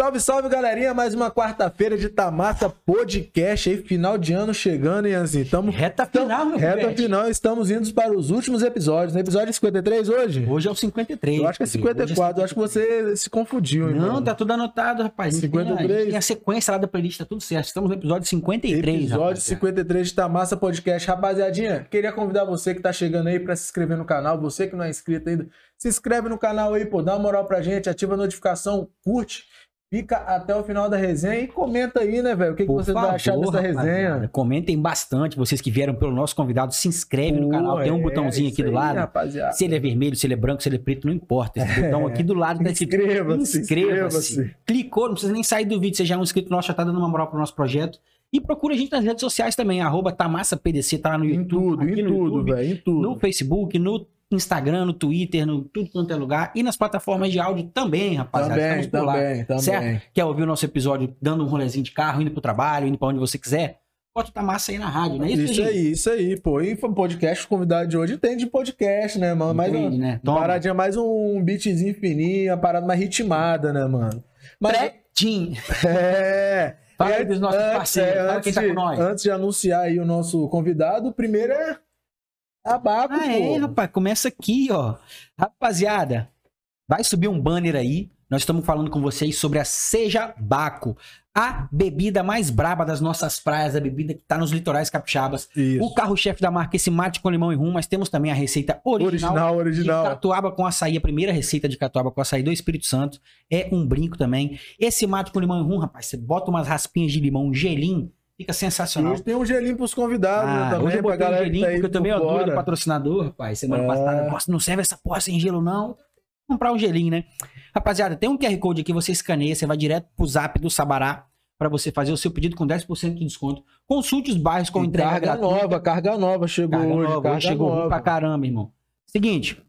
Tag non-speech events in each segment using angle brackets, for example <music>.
Salve, salve, galerinha. Mais uma quarta-feira de Tamassa Podcast aí, final de ano chegando, hein, Anzinho? Tamo, Reta final, meu reta final, estamos indo para os últimos episódios. No episódio 53 hoje? Hoje é o 53. Eu acho que é Hoje 54, eu acho que você se confundiu, hein, Não, mano? tá tudo anotado, rapaz. A gente tem a- 53. A, gente tem a sequência lá da playlist, tá tudo certo. Estamos no episódio 53, Episódio rapaziada. 53 de Tamassa Podcast. Rapaziadinha, queria convidar você que tá chegando aí pra se inscrever no canal. Você que não é inscrito ainda, se inscreve no canal aí, pô. Dá uma moral pra gente, ativa a notificação, curte. Fica até o final da resenha e comenta aí, né, velho? O que, que você favor, tá achando dessa rapaziada, resenha? Comentem bastante, vocês que vieram pelo nosso convidado, se inscreve no canal, Pô, tem um é, botãozinho aqui do aí, lado. rapaziada. Se ele é vermelho, se ele é branco, se ele é preto, não importa. Esse botão aqui do lado tá escrito Inscreva-se, inscreva-se. Clicou, não precisa nem sair do vídeo, você já é um inscrito nosso, já tá dando uma moral pro nosso projeto. E procura a gente nas redes sociais também, arroba TamassaPDC, tá lá no Em YouTube. tudo, aqui em tudo, velho, em tudo. no Facebook, no Instagram, no Twitter, no tudo quanto é lugar. E nas plataformas de áudio também, rapaziada. Também, Estamos por lá. também, também. Certo? Quer ouvir o nosso episódio dando um rolezinho de carro, indo pro trabalho, indo pra onde você quiser? Bota o massa aí na rádio, não é isso, Isso gente? aí, isso aí, pô. E foi um podcast, o convidado de hoje tem de podcast, né, mano? Mais Entende, uma, né? Toma. paradinha, mais um beatzinho fininho, uma parada mais ritmada, né, mano? Mas, Pretinho. <laughs> é... Fala aí dos nossos antes- parceiros, é, antes quem tá de- com nós. Antes de anunciar aí o nosso convidado, o primeiro é a Baco, Ah, é, rapaz, começa aqui, ó. Rapaziada, vai subir um banner aí. Nós estamos falando com vocês sobre a Seja Baco, a bebida mais braba das nossas praias, a bebida que tá nos litorais capixabas. Isso. O carro-chefe da marca, esse mate com limão e rum, mas temos também a receita original, Original, de original. catuaba com açaí, a primeira receita de catuaba com açaí do Espírito Santo. É um brinco também. Esse mate com limão e rum, rapaz, você bota umas raspinhas de limão, um gelinho, fica sensacional. tem um gelinho pros convidados, né, Ah, também, hoje eu botei um que gelinho, tá porque eu também adoro fora. patrocinador, rapaz. Semana É. passada, nossa, não serve essa porra sem gelo, não. Vou comprar um gelinho, né? Rapaziada, tem um QR Code aqui, você escaneia, você vai direto pro zap do Sabará pra você fazer o seu pedido com 10% de desconto. Consulte os bairros com E entrega carga gratuita. nova, carga nova chegou Carga hoje, nova, carga chegou nova. pra caramba, irmão. Seguinte,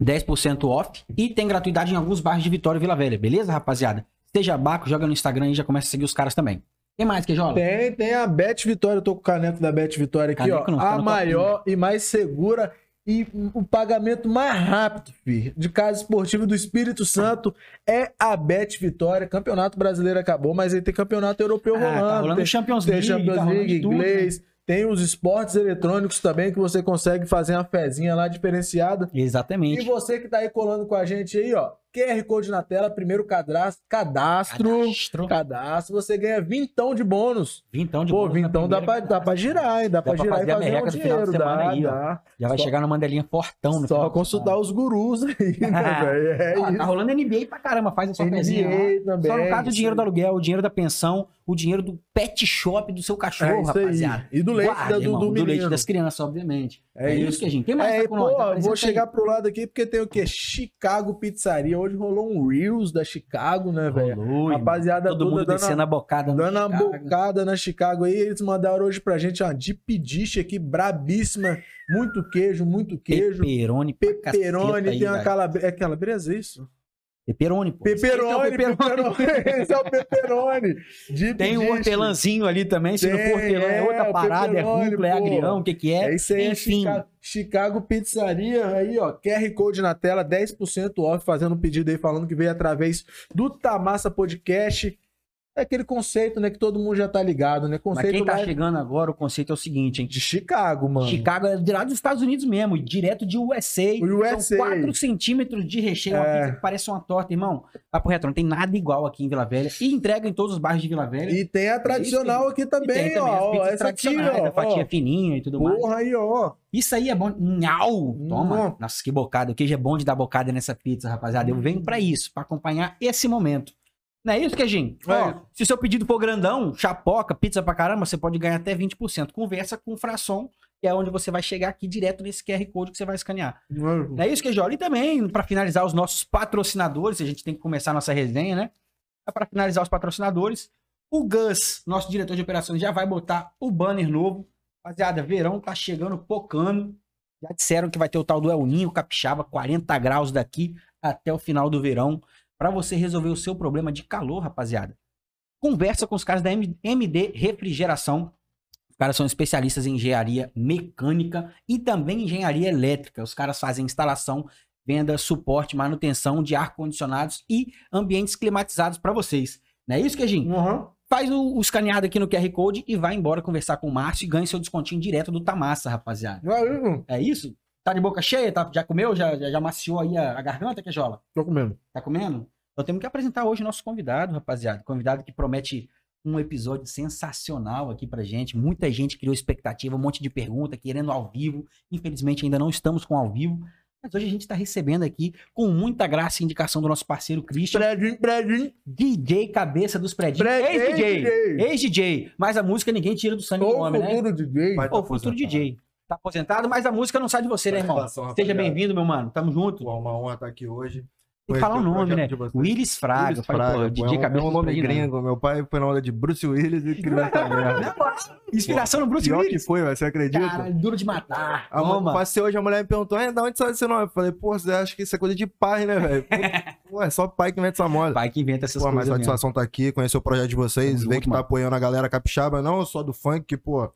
10% off e tem gratuidade em alguns bairros de Vitória e Vila Velha, beleza, rapaziada? Seja Baco, joga no Instagram e já começa a seguir os caras também. Tem mais, Queijola? Tem, tem a Bet Vitória, eu tô com o caneco da Bet Vitória aqui, Caneco ó. não, tá a maior e mais segura e o pagamento mais rápido, filho, de casa esportiva do Espírito Santo é a Bet Vitória. Campeonato brasileiro acabou, mas aí tem campeonato europeu Ah, rolando. tá rolando tem, Champions tem League, Champions tá League, tudo, né? inglês, tem os esportes eletrônicos também que você consegue fazer uma fezinha lá diferenciada. E Exatamente. você que tá aí colando com a gente aí, ó, QR Code na tela, primeiro cadastro, cadastro, Cadastro. cadastro, você ganha vintão de bônus. Vintão de Pô, bônus na vintão dá pra, dá pra girar, hein? Dá, pra pra girar fazer e a fazer um do final de dinheiro, semana dá, aí, dá. Já vai Só- chegar na mandelinha fortão no Só consultar os gurus aí, <laughs> né, <laughs> velho? É tá rolando NBA pra caramba, faz a sua NBA pezinha também, Só no caso o isso dinheiro do aluguel, o dinheiro da pensão, o dinheiro do pet shop do seu É cachorro, aí. rapaziada. E do leite Guarda, da- do, irmão, do menino. leite das crianças, obviamente. É isso. que a gente. Quem mais É, tá com pô, nós? vou Apresenta aí. chegar pro lado aqui porque tem o quê? Chicago Pizzaria. Hoje rolou um Reels da Chicago, né, velho? Rapaziada Todo mundo dando descendo a bocada no Dando uma Chicago. bocada na Chicago aí, eles mandaram hoje pra gente uma deep dish aqui, brabíssima. Muito queijo, muito queijo. Peperoni, Peperoni, aí, tem uma velho. calabresa. É calabresa, é isso? Peperoni, pô. Peperoni, <laughs> Esse é o peperoni. peperoni. Esse é o peperoni. Deep Tem um hortelãzinho ali também, se não for hortelã é é, outra parada, é rúcula, é agrião, o que que é? É isso aí, é Enfim, Chicago, Chicago Pizzaria. Aí, ó, QR Code na tela, 10% off, fazendo um pedido aí, falando que veio através do Tamassa Podcast. É aquele conceito, né, que todo mundo já tá ligado, né? mas Conceito quem tá lá chegando agora, o conceito é o seguinte, hein? de Chicago, mano. Chicago é de lá dos Estados Unidos mesmo, direto de USA. USA. São 4 centímetros de recheio, uma É. pizza que parece uma torta, irmão. Papo reto, não tem nada igual aqui em Vila Velha. E entrega em todos os bairros de Vila Velha. E tem a tradicional aqui também, tem também ó. as ó, pizzas Essa aqui, ó. a fatia ó. fininha e tudo mais. Porra aí, ó. Isso aí é bom. Nhau! Toma. Hum. Nossa, que bocada. O queijo é bom de dar bocada nessa pizza, rapaziada. Eu venho pra isso, pra acompanhar esse momento. Não é isso, Queijinho? É Ó, se o seu pedido for grandão, chapoca, pizza pra caramba, você pode ganhar até 20%. Conversa com o Frasson, que é onde você vai chegar aqui direto nesse QR Code que você vai escanear. Não é isso, Queijola? E também, pra finalizar os nossos patrocinadores, a gente tem que começar a nossa resenha, né? Para finalizar os patrocinadores, o Gus, nosso diretor de operações, já vai botar o banner novo. Rapaziada, verão tá chegando pocando. Já disseram que vai ter o tal do El Ninho Capixaba, 40 graus daqui até o final do verão, para você resolver o seu problema de calor, rapaziada. Conversa com os caras da MD Refrigeração. Os caras são especialistas em engenharia mecânica e também engenharia elétrica. Os caras fazem instalação venda, suporte, manutenção de ar-condicionados e ambientes climatizados para vocês. Não é isso, Queijinho? Uhum. Faz o, o escaneado aqui no QR Code e vai embora conversar com o Márcio e ganhe seu descontinho direto do Tamassa, rapaziada. Aí, É isso? Tá de boca cheia? Tá, já comeu? Já, já, já maciou aí a, a garganta, Queijola? tô comendo. Tá comendo? Então temos que apresentar hoje o nosso convidado, rapaziada. Convidado que promete um episódio sensacional aqui pra gente. Muita gente criou expectativa, um monte de pergunta, querendo ao vivo. Infelizmente ainda não estamos com ao vivo. Mas hoje a gente tá recebendo aqui, com muita graça e indicação do nosso parceiro Christian, Predinho, predinho. DJ Cabeça dos Predinhos. Predinho, Ex-DJ. DJ. Ex-DJ. Mas a música ninguém tira do sangue do Ô, homem, né? futuro DJ. Vai- Ô, futuro DJ. Tá aposentado, mas a música não sai de você, né, irmão? Seja bem-vindo, meu mano. Tamo junto. Pô, uma honra estar aqui hoje. Tem que falar o nome, né? Willis Fraga. Willis falei, Fraga, pô, pô, DJ é um, é um nome né? gringo. Meu pai foi na onda de Bruce Willis e criou essa <laughs> merda. Inspiração no Bruce Pior que Willis. foi, velho, você acredita? Caralho, duro de matar. A Toma. passei hoje, a mulher me perguntou, "É, da onde sai esse nome? Eu falei, pô, você acha que isso é coisa de pai, né, velho? <laughs> Pô, é só pai que mete essa moda. Pai que inventa essas Pô, mas coisas mesmo. satisfação tá aqui, conhecer o projeto de vocês, Tamo ver junto, que tá mano. apoiando a galera capixaba, não só do funk, que, pô,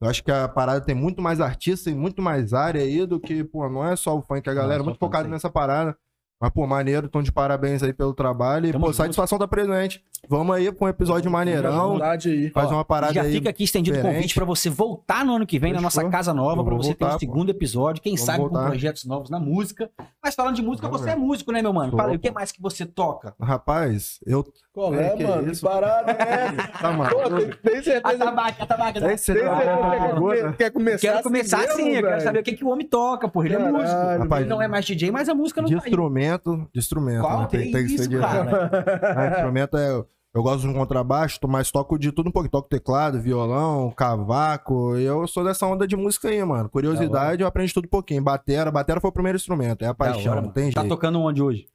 eu acho que a parada tem muito mais artista e muito mais área aí do que, pô, não é só o funk, a galera é muito focada nessa parada. Mas, pô, maneiro, tão de parabéns aí pelo trabalho. E, Tamo pô, junto. satisfação tá presente. Vamos aí com um episódio maneirão. Verdade aí. Faz uma parada Já aí. fica aqui estendido o convite pra você voltar no ano que vem na nossa casa nova, pra você ter um voltar, pô. segundo episódio. Quem Vamos sabe com voltar. projetos novos na música. Mas falando de música, Vamos você é ver. músico, né, meu mano? Sou, Fala aí, o que pô. mais que você toca? Rapaz, eu. Qual É, é, que mano? isso? Que parada é essa? <laughs> Tá Pô, maluco? tem, tem certeza, Atabaque, atabaque. É esse tem certeza que quer, começar Quero começar mesmo, assim, eu quero saber o que, que o homem toca, porra. Ele é músico. Ele não é mais DJ, mas a música não tá aí. Instrumento, de instrumento. Qual né? que é isso, de- cara? Ah, instrumento é. Eu gosto de um contrabaixo, mas toco de tudo um pouco. Toco teclado, violão, cavaco. Eu sou dessa onda de música aí, mano. Curiosidade, eu aprendi tudo um pouquinho. Batera, batera foi o primeiro instrumento. É a paixão, hora, não tem Tá jeito. tocando onde hoje?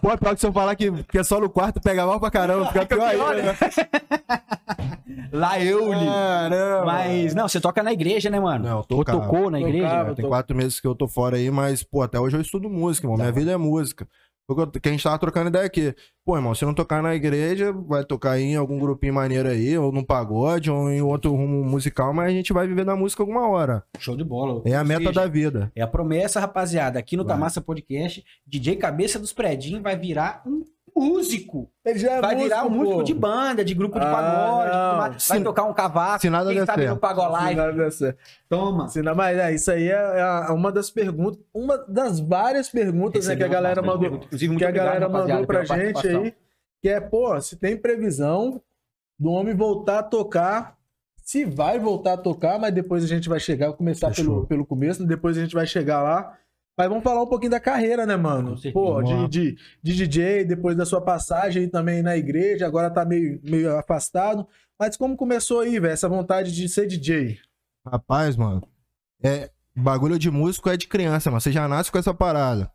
Pô, pior que se eu falar que, que é só no quarto, pega mal pra caramba. Fica pior ainda, né? Lá eu li. Caramba. Mas, não, você toca na igreja, né, mano? Não, Ou tocava. tocou na igreja? Tocava. Tem quatro meses que eu tô fora aí, mas, pô, até hoje eu estudo música, irmão. Minha Da vida é música. Porque que a gente tava trocando ideia aqui. Pô, irmão, se não tocar na igreja, vai tocar em algum grupinho maneiro aí, ou num pagode, ou em outro rumo musical, mas a gente vai viver da música alguma hora. Show de bola. É a meta seja, da vida. É a promessa, rapaziada. Aqui no Vai. Tamassa Podcast, DJ Cabeça dos Predinhos vai virar um músico. Ele já é vai virar um músico, músico pô. de banda, de grupo de Ah, pagode, vai Se- tocar um cavaco. se nada quem sabe no certo. Toma. Se não- mas é, isso aí é, é uma das perguntas, uma das várias perguntas né, que a Recebemos galera mandou. Inclusive, que a galera mandou pra gente aí, que é, pô, se tem previsão do homem voltar a tocar, se vai voltar a tocar, mas depois a gente vai chegar, começar Fechou. pelo, pelo começo, depois a gente vai chegar lá. Mas vamos falar um pouquinho da carreira, né, mano? Certeza. Pô, de, de, de DJ, depois da sua passagem aí também na igreja, agora tá meio, meio afastado. Mas como começou aí, velho, essa vontade de ser DJ? Rapaz, mano, é. Bagulho de músico é de criança, mano. Você já nasce com essa parada.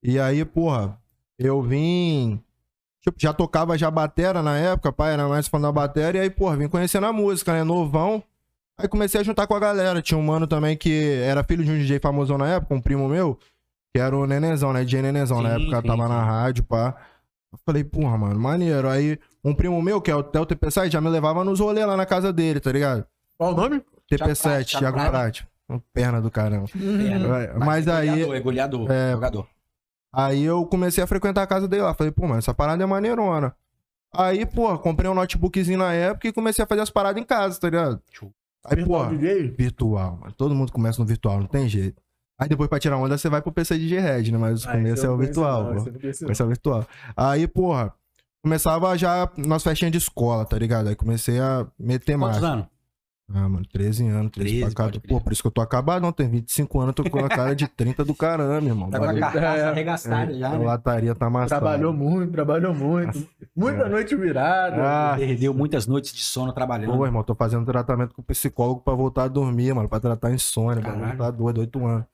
E aí, porra, eu vim. Tipo, já tocava já batera na época, pai era mais fã da batera. E aí, porra, vim conhecendo a música, né? Novão. Aí comecei a juntar com a galera. Tinha um mano também que era filho de um DJ famosão na época, um primo meu, que era o Nenenzão, né? DJ Nenenzão. na Sim, época sim, tava sim. na rádio, pá. Eu falei, porra, mano, maneiro. Aí, um primo meu, que é o Theo TP7, já me levava nos rolês lá na casa dele, tá ligado? Qual o nome? TP7, Thiago Prati. Perna do caramba. É, Mas aí, Goleador, é goleador. É. Jogador. aí eu comecei a frequentar a casa dele lá. Falei, pô, mano, essa parada é maneirona. Aí, pô, comprei um notebookzinho na época e comecei a fazer as paradas em casa, tá ligado? Show. Aí, pô, DJ? virtual, mano. Todo mundo começa no virtual, não tem jeito. Aí depois pra tirar onda você vai pro PC de Red, né? Mas o Ah, começo esse é o virtual, não, pô. Começo é o virtual. Aí, porra, começava já nas festinhas de escola, tá ligado? Aí comecei a meter Quantos marcha. anos? Ah, mano, 13 anos, 13, 13, pra cá. crer. Pô, por isso que eu tô acabado, não. Tem 25 anos, eu tô com a cara de 30 do caramba, irmão. Tá com a carcaça É, arregaçada já, a né? lataria tá amassada. Trabalhou muito, trabalhou muito. Muita É. noite virada. Ah, Perdeu muitas noites de sono trabalhando. pô, irmão, tô fazendo tratamento com psicólogo pra voltar a dormir, mano, pra tratar insônia, pra Caralho. voltar doido, 8 anos.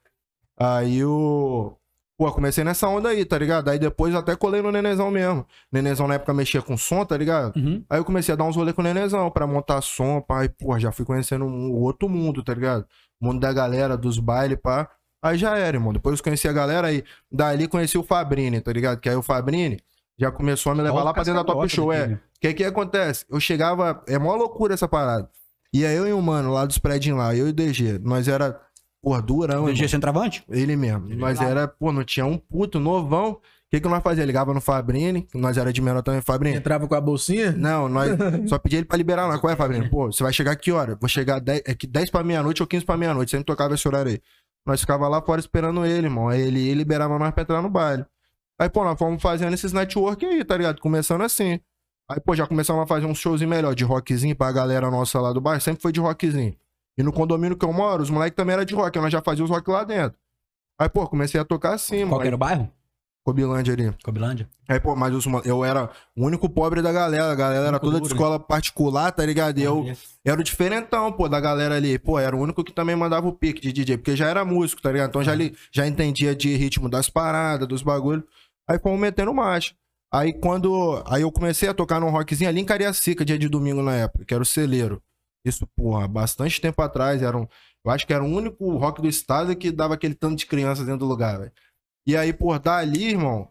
Aí o. Pô, comecei nessa onda aí, tá ligado? Aí depois até colei no Nenezão mesmo. Nenezão na época mexia com som, tá ligado? Uhum. Aí eu comecei a dar uns rolê com o Nenezão pra montar som, pá. E, pô, já fui conhecendo um outro mundo, tá ligado? O mundo da galera, dos bailes, pá. Aí já era, irmão. Depois eu conheci a galera aí. Dali conheci o Fabrini, tá ligado? Que aí o Fabrini já começou a me levar Ó, lá pra dentro da Top Show, é. O que que acontece? Eu chegava. É mó loucura essa parada. E aí eu e o mano lá dos prédios lá, eu e o DG, nós era porra, durão. Do irmão. G centroavante? Ele mesmo. Ele Nós era, pô, não tinha um puto novão. O que que nós fazia? Ligava no Fabrini, que nós era de menor também, Fabrini. Entrava com a bolsinha? Não, nós <laughs> só pedia ele pra liberar lá. Qual é, Fabrini? Pô, você vai chegar que hora? Vou chegar 10, é que 10 pra meia-noite ou 15 pra meia-noite. Sempre tocava esse horário aí. Nós ficava lá fora esperando ele, irmão. Aí ele, ele liberava nós pra entrar no baile. Aí, pô, nós fomos fazendo esses network aí, tá ligado? Começando assim. Aí, pô, já começamos a fazer uns showzinho melhor, de rockzinho pra galera nossa lá do bairro. Sempre foi de rockzinho. E no condomínio que eu moro, os moleques também eram de rock. Nós já fazíamos os rock lá dentro. Aí, pô, comecei a tocar assim, Qual mano. que era o bairro? Cobilândia ali. Cobilândia? Aí, pô, mas mo- eu era o único pobre da galera. A galera era toda de duro. escola particular, tá ligado? E eu era o diferentão, pô, da galera ali. Pô, era o único que também mandava o pique de DJ, porque já era músico, tá ligado? Então já, li, já entendia de ritmo das paradas, dos bagulhos. Aí fomos metendo marcha. Aí quando. Aí eu comecei a tocar num rockzinho ali em Cariacica, dia de domingo na época, que era o celeiro. Isso, porra, bastante tempo atrás. Era um, eu acho que era o único rock do estado que dava aquele tanto de crianças dentro do lugar, velho. E aí, por dali, irmão,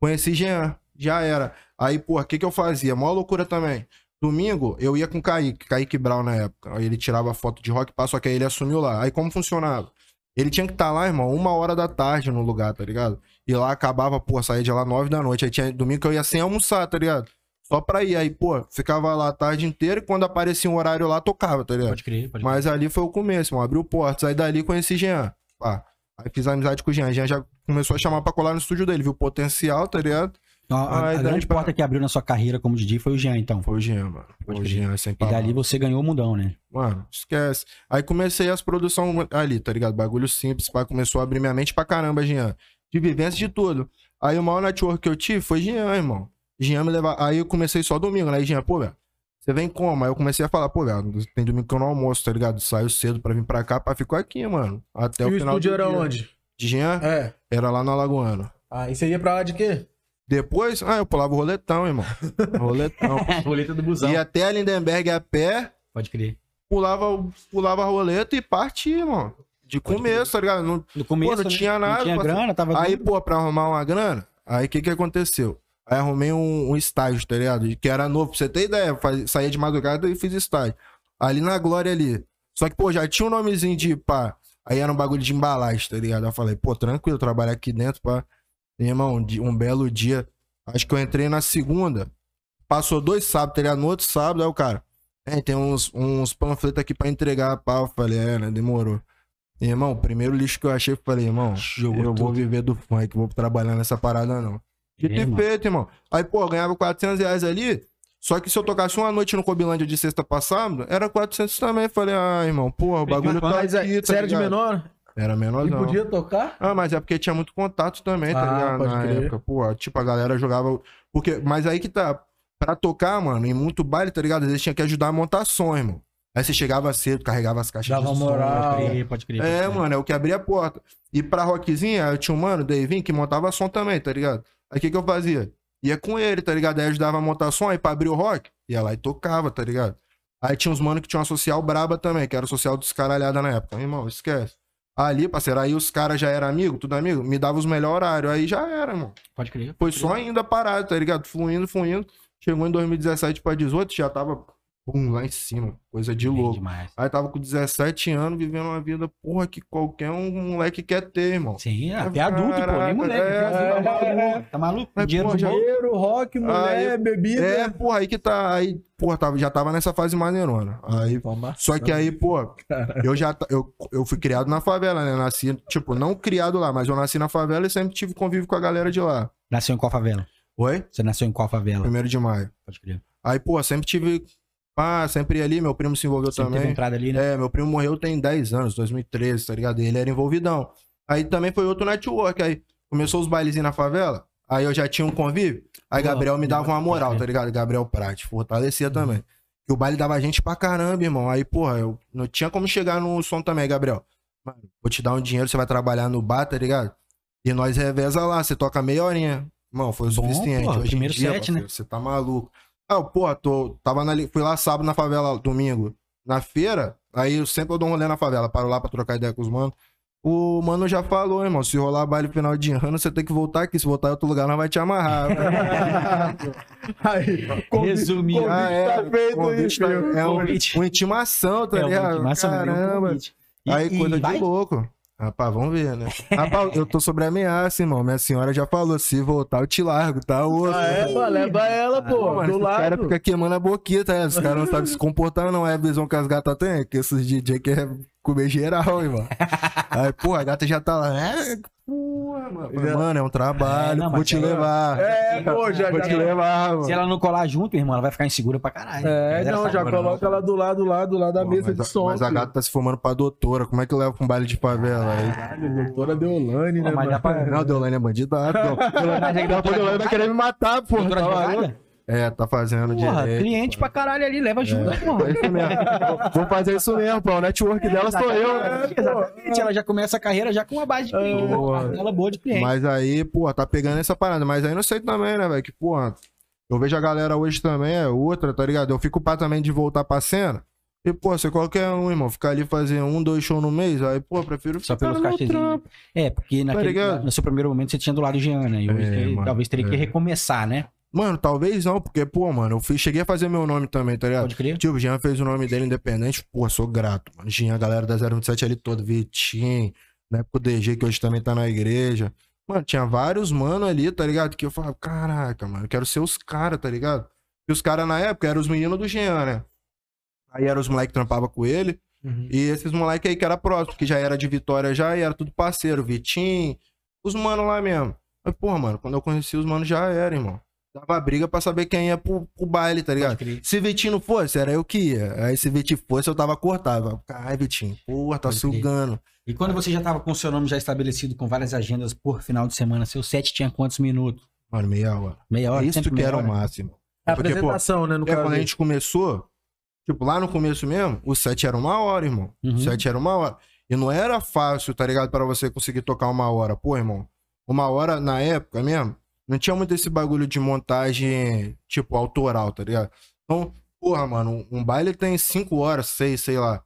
conheci Jean. Já era. Aí, porra, o que que eu fazia? Mó loucura também. Domingo, eu ia com o Kaique, Kaique Brown na época. Aí ele tirava foto de rock, só que aí ele assumiu lá. Aí como funcionava? Ele tinha que estar lá, irmão, uma hora da tarde no lugar, tá ligado? E lá acabava, pô, saía de lá nove da noite. Aí tinha domingo que eu ia sem almoçar, tá ligado? Só pra ir. Aí, pô, ficava lá a tarde inteira e quando aparecia um horário lá, tocava, tá ligado? Pode crer, pode crer. Mas ali foi o começo, mano. Abriu portas. Aí dali conheci Jean. Pá. Aí fiz amizade com o Jean. Jean já começou a chamar pra colar no estúdio dele. Viu o potencial, tá ligado? Então, a, a grande pra- porta que abriu na sua carreira como DJ foi o Jean, então. Foi o Jean, mano. Foi o. Jean, sem E palavras. dali você ganhou o mundão, né? Mano, esquece. Aí comecei as produções ali, tá ligado? Bagulho simples, pá. Começou a abrir minha mente pra caramba, Jean. De vivência de tudo. Aí o maior network que eu tive foi Jean, irmão. Jean me levar. Aí eu comecei só domingo, né? Aí Jean, pô, velho. Você vem como? Aí eu comecei a falar, pô, velho, tem domingo que eu não almoço, tá ligado? Saio cedo pra vir pra cá, pra ficar aqui, mano. Até E o o final estúdio do era dia. onde? De Jean? É. Era lá na Lagoano. Ah, e você ia pra lá de quê? Depois, ah, eu pulava o roletão, irmão. <laughs> Roletão. <laughs> Roleta do busão. Ia até a Lindenberg a pé, Pode crer. pulava, o- pulava a roleta e partia, irmão. De Pode começo, tá ligado? Não- No começo, Pô, não né? tinha nada, Não tinha grana, tava... Aí, pô, pra arrumar uma grana, aí o que que aconteceu? Aí arrumei um, um estágio, tá ligado? Que era novo, pra você ter ideia. Faz, saía de madrugada e fiz estágio. Ali na Glória ali. Só que, pô, já tinha um nomezinho de pá. Aí era um bagulho de embalagem, tá ligado? Eu falei, pô, tranquilo, trabalhar aqui dentro, pá. E, irmão, um, belo dia. Acho que eu entrei na segunda. Passou dois sábados, tá ligado? No outro sábado, aí o cara. É, tem uns, uns panfletos aqui pra entregar, pá. Eu falei, é, né? Demorou. E, irmão, o primeiro lixo que eu achei, eu falei, irmão, eu vou viver do funk, vou trabalhar nessa parada, não. Dito É, e irmão. feito, irmão. Aí, pô, eu ganhava 400 reais ali. Só que se eu tocasse uma noite no Cobilândia de sexta passada, era 400 também. Falei, ah, irmão, porra, o bagulho tá Mas é, aqui, tá você era de ligado? menor? Era E menorzão. podia tocar? Ah, mas é porque tinha muito contato também, tá Ah, ligado? pode Na crer. época, pô, tipo, a galera jogava. Porque, mas aí que tá. Pra tocar, mano, em muito baile, tá ligado? Às vezes tinha que ajudar a montar som, irmão. Aí você chegava cedo, carregava as caixas Dava de som. moral. Pode crer, pode crer. É, mano, é o que abria a porta. E pra rockzinha, eu tinha um mano, Davinho, que montava som também, tá ligado? Aí o que que eu fazia? Ia com ele, tá ligado? Aí ajudava a montar som, aí pra abrir o rock, ia lá e tocava, tá ligado? Aí tinha uns mano que tinha uma social braba também, que era o social descaralhada na época. Irmão, esquece. Ali, parceiro, aí os caras já eram amigos, tudo amigo, me dava os melhores horários, aí já era, irmão. Pode crer. Foi pode só ainda parado, tá ligado? Fluindo, fluindo. Chegou em 2017 pra 18, já tava, pum, lá em cima. Coisa de louco. Demais. Aí tava com 17 anos, vivendo uma vida, porra, que qualquer um moleque quer ter, irmão. Sim, até adulto, pô, nem moleque. é, tá é, maluco? Tá maluco? Mas, Dinheiro do já-. Dinheiro, rock, mulher, bebida. É, porra, aí que tá. Aí, porra, tava, já tava nessa fase maneirona. Aí. Toma. Só que aí, pô, eu já eu, eu fui criado na favela, né? Nasci, tipo, não criado lá, mas eu nasci na favela e sempre tive convívio com a galera de lá. Nasceu em qual favela? Oi? Você nasceu em qual favela? Primeiro de maio. Pode crer. Aí, pô, sempre tive. Ah, sempre ali, meu primo se envolveu Sempre teve também. entrada ali, né? É, meu primo morreu tem 10 anos, 2013, tá ligado? E Ele era envolvidão. Aí também foi outro network. Aí começou os bailezinhos na favela. Aí eu já tinha um convívio. Aí Gabriel me dava uma moral, tá ligado? Gabriel Prat, fortalecia também. E o baile dava gente pra caramba, irmão. Aí, porra, eu não tinha como chegar no som também, Gabriel. Mano, vou te dar um dinheiro, você vai trabalhar no bar, tá ligado? E nós reveza lá, você toca meia horinha. Irmão, foi o Bom, suficiente. porra, Hoje primeiro em dia, set, né? Você tá maluco. Ah, eu, porra, tô, tava na, fui lá sábado na favela, domingo, na feira. Aí eu sempre eu dou um rolê na favela, paro lá pra trocar ideia com os manos. O mano já falou, irmão, se rolar baile final de ano, você tem que voltar aqui. Se voltar em outro lugar, nós vai te amarrar. <laughs> Aí, Resumindo. Ah, é, tá feito aí, convite tá- é um- uma intimação, tá É, ligado? uma intimação, é um Caramba. convite. E- Aí, e coisa vai? de louco. Rapaz, vamos ver, né? Rapaz, eu tô sobre ameaça, irmão. Minha senhora já falou: se voltar, eu te largo, tá? Osso. Ah, é, pô, leva ela, pô, Pô, mano, do os caras lado. ficam queimando a boquita, né? Os caras não sabem se comportar, não. É a visão que as gatas têm, que esses DJ querem comer geral, irmão. <laughs> Aí, pô, a gata já tá lá. É, porra, mano. Mano, é um trabalho, É, não, vou te levar. É, pô, já, Vou já te levar, mano. Se ela não colar junto, irmão, ela vai ficar insegura pra caralho. É, não, já coloca ela do lado, do lado, do lado da Pô, mesa de som. mas a gata tá se formando pra doutora. Como é que leva com um baile de favela aí? Caralho, doutora Deolane, né, Pô, mas mano? pra- Não, Deolane é bandidado. Não. <laughs> Deolane, vai querer me matar, porra. Doutora Tá? É, tá fazendo Porra, direito. cliente pra caralho ali, leva ajuda, porra. É isso mesmo. <laughs> Vou fazer isso mesmo, pô. O network dela sou eu, né? Exatamente, ela já começa a carreira já com uma base de cliente, né? ela boa de cliente. Mas aí, pô, tá pegando essa parada. Mas aí não sei também, né, velho? Que, pô, eu vejo a galera hoje também, é outra, tá ligado? Eu fico pá também de voltar pra cena. E, pô, você qualquer um, irmão, ficar ali fazer um, dois shows no mês, aí, pô, prefiro Só ficar pelos no meu cachezinhos. É, porque naquele, ligado? no seu primeiro momento você tinha do lado Jean, né? E hoje É, mano, talvez teria que é. recomeçar, né? Mano, talvez não, porque, pô, mano, eu fui, cheguei a fazer meu nome também, tá ligado? Pode crer? Tipo, o Jean fez o nome dele independente, pô, sou grato, mano. Jean, a galera da 027 ali todo, Vitinho, na época o DG, que hoje também tá na igreja. Mano, tinha vários mano ali, tá ligado? Que eu falava, caraca, mano, eu quero ser os caras, tá ligado? E os caras na época eram os meninos do Jean, né? Aí eram os moleques que trampavam com ele. Uhum. E esses moleques aí que era próximo, que já era de Vitória já, e era tudo parceiro, Vitinho, os mano lá mesmo. Mas, porra, mano, quando eu conheci os mano já era, irmão. Dava briga pra saber quem ia pro, pro baile, tá ligado? Se Vitinho não fosse, era eu que ia. Aí se Vitinho fosse, eu tava cortado. Caralho, Vitinho, porra, tá Pode crer. sugando. E quando você já tava com o seu nome já estabelecido, com várias agendas por final de semana, seu set tinha quantos minutos? Mano, meia hora. Meia hora? Isso que era o hora? máximo. A Porque, pô, apresentação, né, no caso. quando a gente começou, tipo, lá no começo mesmo, o set era uma hora, irmão. Uhum. O set era uma hora. E não era fácil, tá ligado? Pra você conseguir tocar uma hora. Pô, irmão, uma hora na época mesmo, não tinha muito esse bagulho de montagem, tipo, autoral, tá ligado? Então, porra, mano, um baile tem cinco horas, seis, sei lá.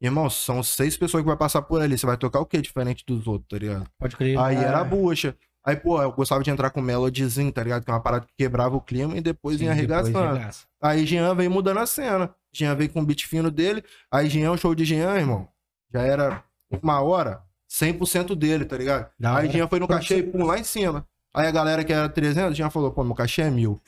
Irmão, são seis pessoas que vai passar por ali. Você vai tocar o quê diferente dos outros, tá ligado? Pode crer. Aí É. era a bucha. Aí, pô, eu gostava de entrar com melodyzinho, tá ligado? Que é uma parada que quebrava o clima e depois Sim, ia arregaçando. regaça. Aí Jean veio mudando a cena. Jean veio com o beat fino dele. Aí Jean, o show de Jean, irmão, já era uma hora, 100% dele, tá ligado? Da aí hora. Jean foi no cachê e pum, lá em cima. Aí a galera que era 300, Jean falou, pô, meu cachê é mil.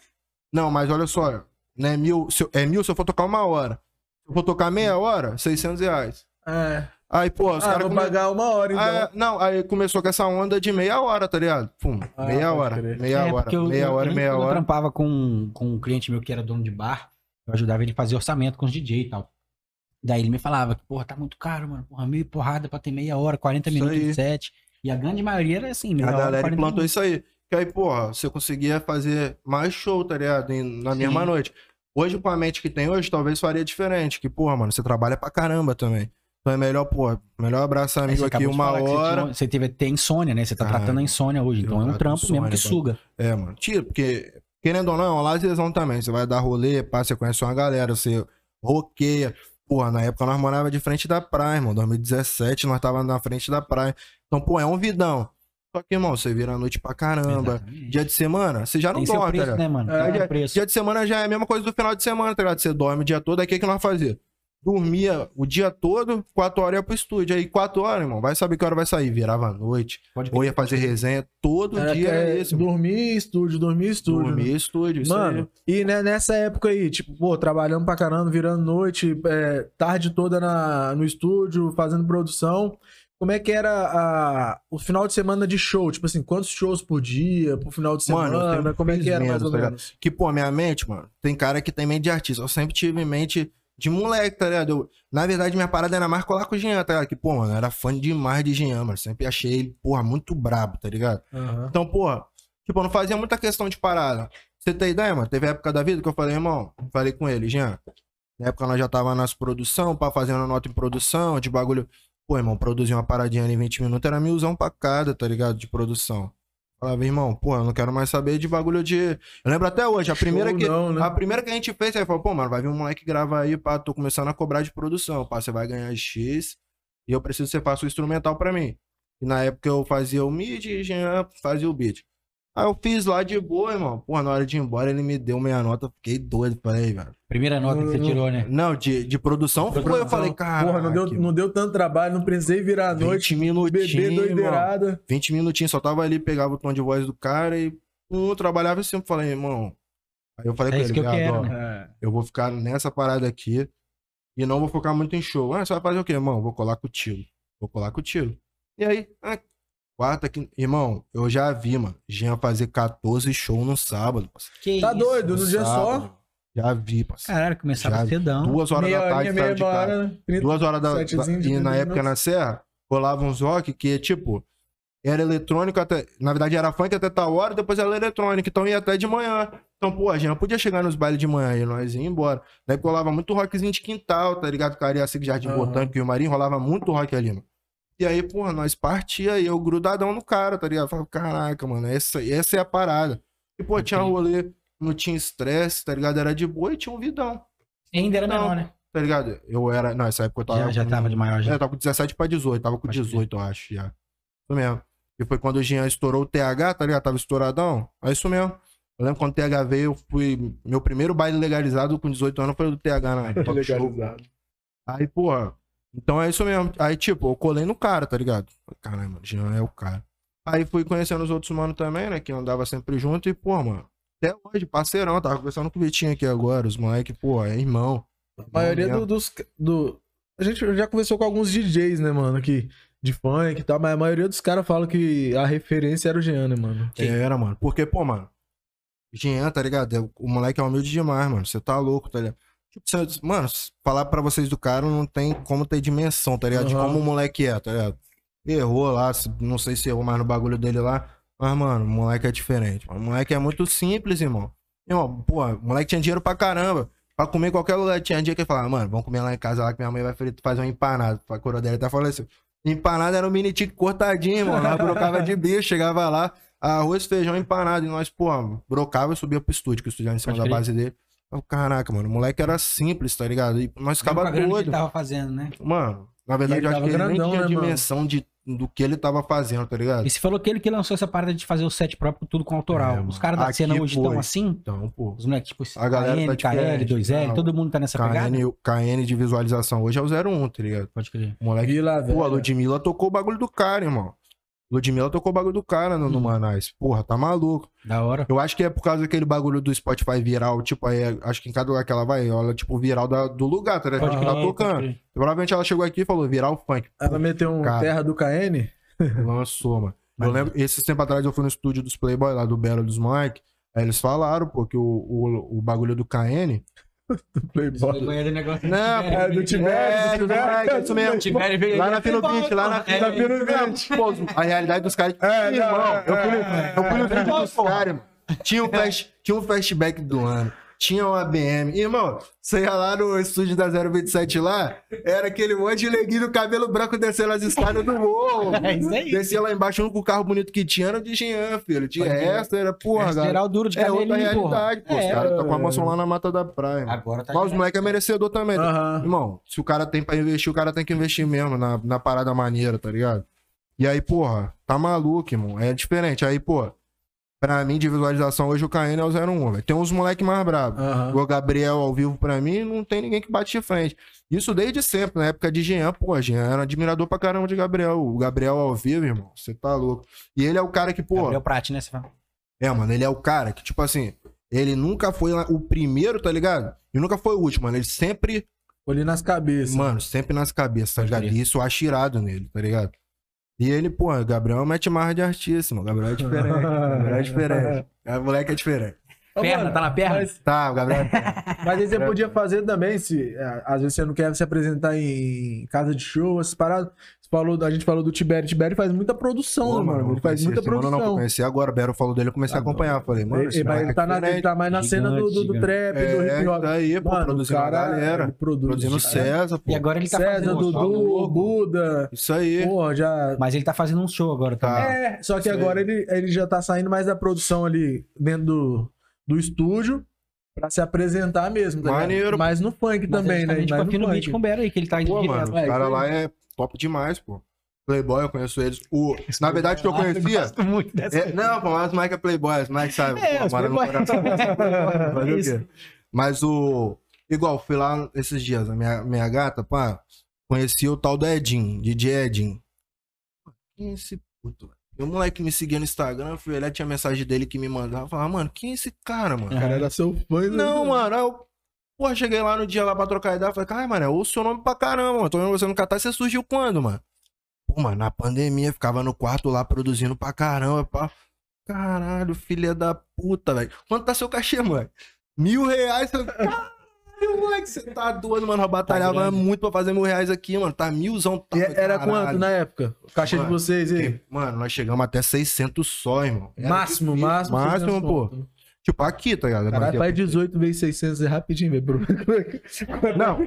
Não, mas olha só, não é mil, se eu- é mil se eu for tocar uma hora. Se eu for tocar meia hora, 600 reais. É. Aí, pô, os Ah, caras... vou come- pagar uma hora, então. Ah, não, aí começou com essa onda de meia hora, tá ligado? Pum, Ah, meia hora, crer. meia É, hora, eu- meia eu- hora, eu, meia quando Eu hora. trampava com, com um cliente meu que era dono de bar, eu ajudava ele a fazer orçamento com os DJ e tal. Daí ele me falava que, porra, tá muito caro, mano. Porra, mil porrada pra ter meia hora, 40 Isso minutos aí. de set. E a grande maioria era assim, meia A hora, galera 40 implantou minutos. isso aí. Que aí, porra, você conseguia fazer mais show, tá ligado? Na Sim. mesma noite. Hoje, com a mente que tem hoje, talvez faria diferente. Que, porra, mano, você trabalha pra caramba também. Então é melhor, pô, melhor abraçar amigo aqui uma que você hora. tinha- Você, teve ter insônia, né? Você tá Ah, tratando a insônia hoje. Então é um trampo mesmo insônia, que tá? suga. É, mano. Tira, porque, querendo ou não, é uma lazerzão também. Você vai dar rolê, pá, você conhece uma galera, você roqueia. Porra, na época nós morava de frente da praia, irmão. 2017 nós tava na frente da praia. Então, pô, é um vidão. Só que, irmão, você vira a noite pra caramba. Exatamente. Dia de semana, você já não Tem dorme, tá preço, né, mano? É, dia, preço. dia de semana já é a mesma coisa do final de semana, tá ligado? Você dorme o dia todo, aí o que, que nós fazia? Dormia o dia todo, quatro horas ia pro estúdio. Aí quatro horas, irmão, vai saber que hora vai sair. Virava a noite, Pode ou ia fazer resenha. Todo dia é esse, dormir estúdio, dormir estúdio. né? Dormir estúdio, isso Mano, e né, nessa época aí, tipo, pô, trabalhando pra caramba, virando noite, é, tarde toda na, no estúdio, fazendo produção. Como é que era a, o final de semana de show? Tipo assim, quantos shows por dia, pro final de Mano, semana? sempre Como é que era mais ou tá menos? Que, pô, minha mente, mano, tem cara que tem mente de artista. Eu sempre tive mente de moleque, tá ligado? Eu- na verdade, minha parada era mais colar com o Jean, tá ligado? Que, pô, mano, eu era fã demais de Jean, mano. Sempre achei ele, porra, muito brabo, tá ligado? Aham. Então, porra, tipo, eu não fazia muita questão de parada. Você tem ideia, mano? Teve época da vida que eu falei, irmão, falei com ele, Jean. Na época nós já tava nas produção, pá, fazendo nota em produção, de bagulho. Pô, irmão, produzir uma paradinha ali em 20 minutos era milzão pra cada, tá ligado? De produção. Falava, irmão, pô, eu não quero mais saber de bagulho de. Eu lembro até hoje, a primeira Show que. não, né? A primeira que a gente fez, aí falou, pô, mano, vai vir um moleque gravar aí, pá, tô começando a cobrar de produção, pá, você vai ganhar X e eu preciso que você faça o instrumental pra mim. E na época eu fazia o mid e fazia o beat. Aí eu fiz lá de boa, irmão. Porra, na hora de ir embora, ele me deu meia nota. eu Fiquei doido. Falei, velho. Primeira nota que você tirou, né? Não, de, de produção foi. Eu falei, cara. Porra, não deu, não deu tanto trabalho, não precisei virar à noite. 20 minutinhos. Beber irmão. doideirada. 20 minutinhos, só tava ali, pegava o tom de voz do cara e um, eu trabalhava e sempre falei, irmão. Aí eu falei É com ele, que eu viado, quero, ó, né? Eu vou ficar nessa parada aqui e não vou focar muito em show. Ah, você vai fazer o quê, irmão? Vou colar contigo. Vou colar contigo. E aí, ah, quarta, quinta... Irmão, eu já vi, mano, Jean fazer 14 shows no sábado. Que Tá isso? doido, no dia sábado. só? Já vi, parceiro. Caralho, começava Já- cedão. Duas horas Meia da tarde, saiu meia de casa. hora. 30 Duas horas da, da Setezinho de E na 30 época na Serra, rolava uns rock que, tipo, era eletrônico até. Na verdade, era funk até tal hora, depois era eletrônico. Então ia até de manhã. Então, pô, a gente não podia chegar nos bailes de manhã e nós ia embora. Daí rolava muito rockzinho de quintal, tá ligado? Cariacica, Jardim Aham. Botânico e o Marinho, rolava muito rock ali, mano. E aí, porra, nós partia e eu grudadão no cara, tá ligado? Falava, caraca, mano, essa, essa é a parada. E, pô, tinha rolê, não tinha estresse, tá ligado? Era de boa e tinha um vidão, Ainda era Não. menor, né? tá ligado? Eu era. Não, essa época eu tava. Já, já com- tava de maior, é, já. eu tava com 17 pra 18, tava com Pode crer. 18, eu acho, já. Isso mesmo. E foi quando o Jean estourou o TH, tá ligado? Tava estouradão. É isso mesmo. Eu lembro quando o TH veio, eu fui. Meu primeiro baile legalizado com 18 anos foi o do TH <laughs> Show. Legalizado. Aí, porra. Então é isso mesmo. Aí, tipo, eu colei no cara, tá ligado? Caralho, mano, Jean é o cara. Aí fui conhecendo os outros manos também, né? Que andava sempre junto e, pô, mano. Até hoje, parceirão, tava conversando com o Vitinho aqui agora. Os moleque, pô, é irmão. A maioria do- dos. Do... A gente já conversou com alguns DJs, né, mano? Que, de funk e tal, mas a maioria dos caras falam que a referência era o Jean, né, mano? Sim. Era, mano. Porque, pô, mano. Jean, tá ligado? É- O moleque é humilde demais, mano. Você tá louco, tá ligado? Tipo, mano, falar pra vocês do cara não tem como ter dimensão, tá ligado? De Aham. como o moleque é, tá ligado? Errou lá, não sei se errou mais no bagulho dele lá. Mas, mano, o moleque é diferente. O moleque é muito simples, irmão. Irmão, pô, o moleque tinha dinheiro pra caramba. Pra comer em qualquer lugar. Tinha dia que ele falava, mano, vamos comer lá em casa lá que minha mãe vai fazer uma empanada. A coroa dele até falou assim. Empanada era um mini tique cortadinho, mano. Nós brocava de bicho, chegava lá, arroz, feijão, empanado. E nós, pô, brocava e subia pro estúdio, que o estúdio era em cima Pode da crer. base dele. Caraca, mano, o moleque era simples, tá ligado? E nós Com a ficava grana que ele doido. tava fazendo, né? Mano, na verdade, ele eu acho que ele nem tinha né, mano? dimensão de, do que ele tava fazendo, tá ligado? E você falou que ele que lançou essa parada de fazer o set próprio, tudo com autoral. É, Os caras da Aqui cena hoje estão assim? Então, pô. Os moleques, tipo, A galera KN, tá KL, diferente. 2L, Não. todo mundo tá nessa pegada? KN, KN de visualização hoje é o 01, tá ligado? Pode crer. O moleque Vila, velho. Pô, a Ludmilla tocou o bagulho do cara, irmão. Ludmilla tocou o bagulho do cara no, no Hum. Manais. Porra, tá maluco. Da hora. Eu acho que é por causa daquele bagulho do Spotify viral, tipo, aí, acho que em cada lugar que ela vai, ela é tipo viral da- do lugar, tá ligado? Pode Que tá tocando. Provavelmente ela chegou aqui e falou viral funk. Ela meteu um Cara. terra do KN. <laughs> Lançou, mano. Eu lembro, esse tempo atrás eu fui no estúdio dos Playboy lá do Belo dos Mike. Aí eles falaram, pô, que o, o, o bagulho do KN. <laughs> Playboy. Não, É, do Tibério, É, do do Mike, é isso mesmo. Tibério veio Lá na Beach, lá na É, Beach. Pô, a realidade dos caras. É, não, Irmão, é, eu fui no, é, é, vídeo é, dos caras, mano. Um, tinha um flashback do ano. Tinha um ABM. Irmão, você ia lá no estúdio da 027 lá, era aquele monte de neguinho do cabelo branco descendo as escadas do morro. <laughs> É isso aí. Descia lá embaixo, o único carro bonito que tinha era o de Jean, filho. De resto, era, porra, É, galera. geral duro de É outra porra. realidade, pô. Os É, caras tá com a mansão lá na mata da praia. mano. Agora tá Mas os moleques é merecedor também. né? Aham. Irmão, se o cara tem pra investir, o cara tem que investir mesmo na, na parada maneira, tá ligado? E aí, porra, tá maluco, irmão. É diferente. Aí, pô, pra mim, de visualização, hoje o KN é o 01, velho. Tem uns moleque mais bravos. Aham. O Gabriel ao vivo pra mim, não tem ninguém que bate de frente. Isso desde sempre, na época de Jean, pô, Jean era admirador pra caramba de Gabriel. O Gabriel ao vivo, irmão, você tá louco. E ele é o cara que, pô, Gabriel Prat, né? Você fala. é, mano, ele é o cara que, tipo assim, ele nunca foi o primeiro, tá ligado? E nunca foi o último, mano. Ele sempre Olhei nas cabeças. Mano, sempre nas cabeças, tá ligado? E isso eu acho irado nele, tá ligado? E ele, pô, Gabriel mete marra de artista, mano. Gabriel é diferente. Gabriel é diferente. O <laughs> moleque é diferente. Perna, tá na perna? Mas, Tá, o Gabriel é <laughs> mas aí você podia fazer também, se é, às vezes você não quer se apresentar em casa de show, essas paradas. Falou, a gente falou do Tibério. Tibério faz muita produção, Pô, né, mano? Ele faz muita esse mano, produção. Não, eu conheci agora. O Bero falou dele, eu comecei a acompanhar. Falei, mano, esse ele, mas moleque ele, tá é na, ele tá mais na cena do, do, do Gigante, trap, do É, hip hop. isso aí, pô, Mano, produzindo a cara, galera. produz, Produzindo cara. César, pô. E agora ele tá César, fazendo um show. Dudu, Buda. Isso aí. Porra, já. Mas ele tá fazendo um show agora Tá. É, só que Isso aí. agora ele, ele já tá saindo mais da produção ali dentro do, do estúdio pra se apresentar mesmo, tá? Maneiro. Mas no funk Mas também, né? tá indo Mais pra no funk. Beat com o Bera aí, que ele tá indo Pô, direto. mano, é, os caras isso lá é top demais, pô. Playboy, eu conheço eles. O, na verdade, que eu conhecia. gosto muito dessa. É, não, pô, mas o Mike é Playboy, o Mike sabe. É, pô, mora no coração. <laughs> <laughs> Fazer o? Mas o. Igual, fui lá esses dias, a minha, minha gata, pá, conheci o tal do Edinho, DJ Edinho. Quem é esse puto, velho? E o moleque me seguia no Instagram, eu fui olhar, tinha mensagem dele que me mandava. Eu falava, mano, quem é esse cara, mano? O cara era seu fã. né? Não, mano, eu. Porra, cheguei lá no dia lá pra trocar ideia. Falei, cara, mano, eu ouço seu nome pra caramba, mano. Tô vendo você no Catar, você surgiu quando, mano? Pô, mano, na pandemia, ficava no quarto lá produzindo pra caramba. Pá. Caralho, filha da puta, velho. Quanto tá seu cachê, mano? Mil reais? Você- Caralho, moleque, você tá doido, mano. Eu batalhava grande. muito pra fazer mil reais aqui, mano. Tá milzão. Tá, E era caralho. quanto na época? O cachê de Mano, vocês aí? Mano, nós chegamos até 600 só, irmão. Era Máximo, difícil. máximo. Máximo, 600 pô. Tipo, aqui, tá ligado? Caralho, faz 18 vezes 600 é rapidinho, velho. bro. <laughs> Não,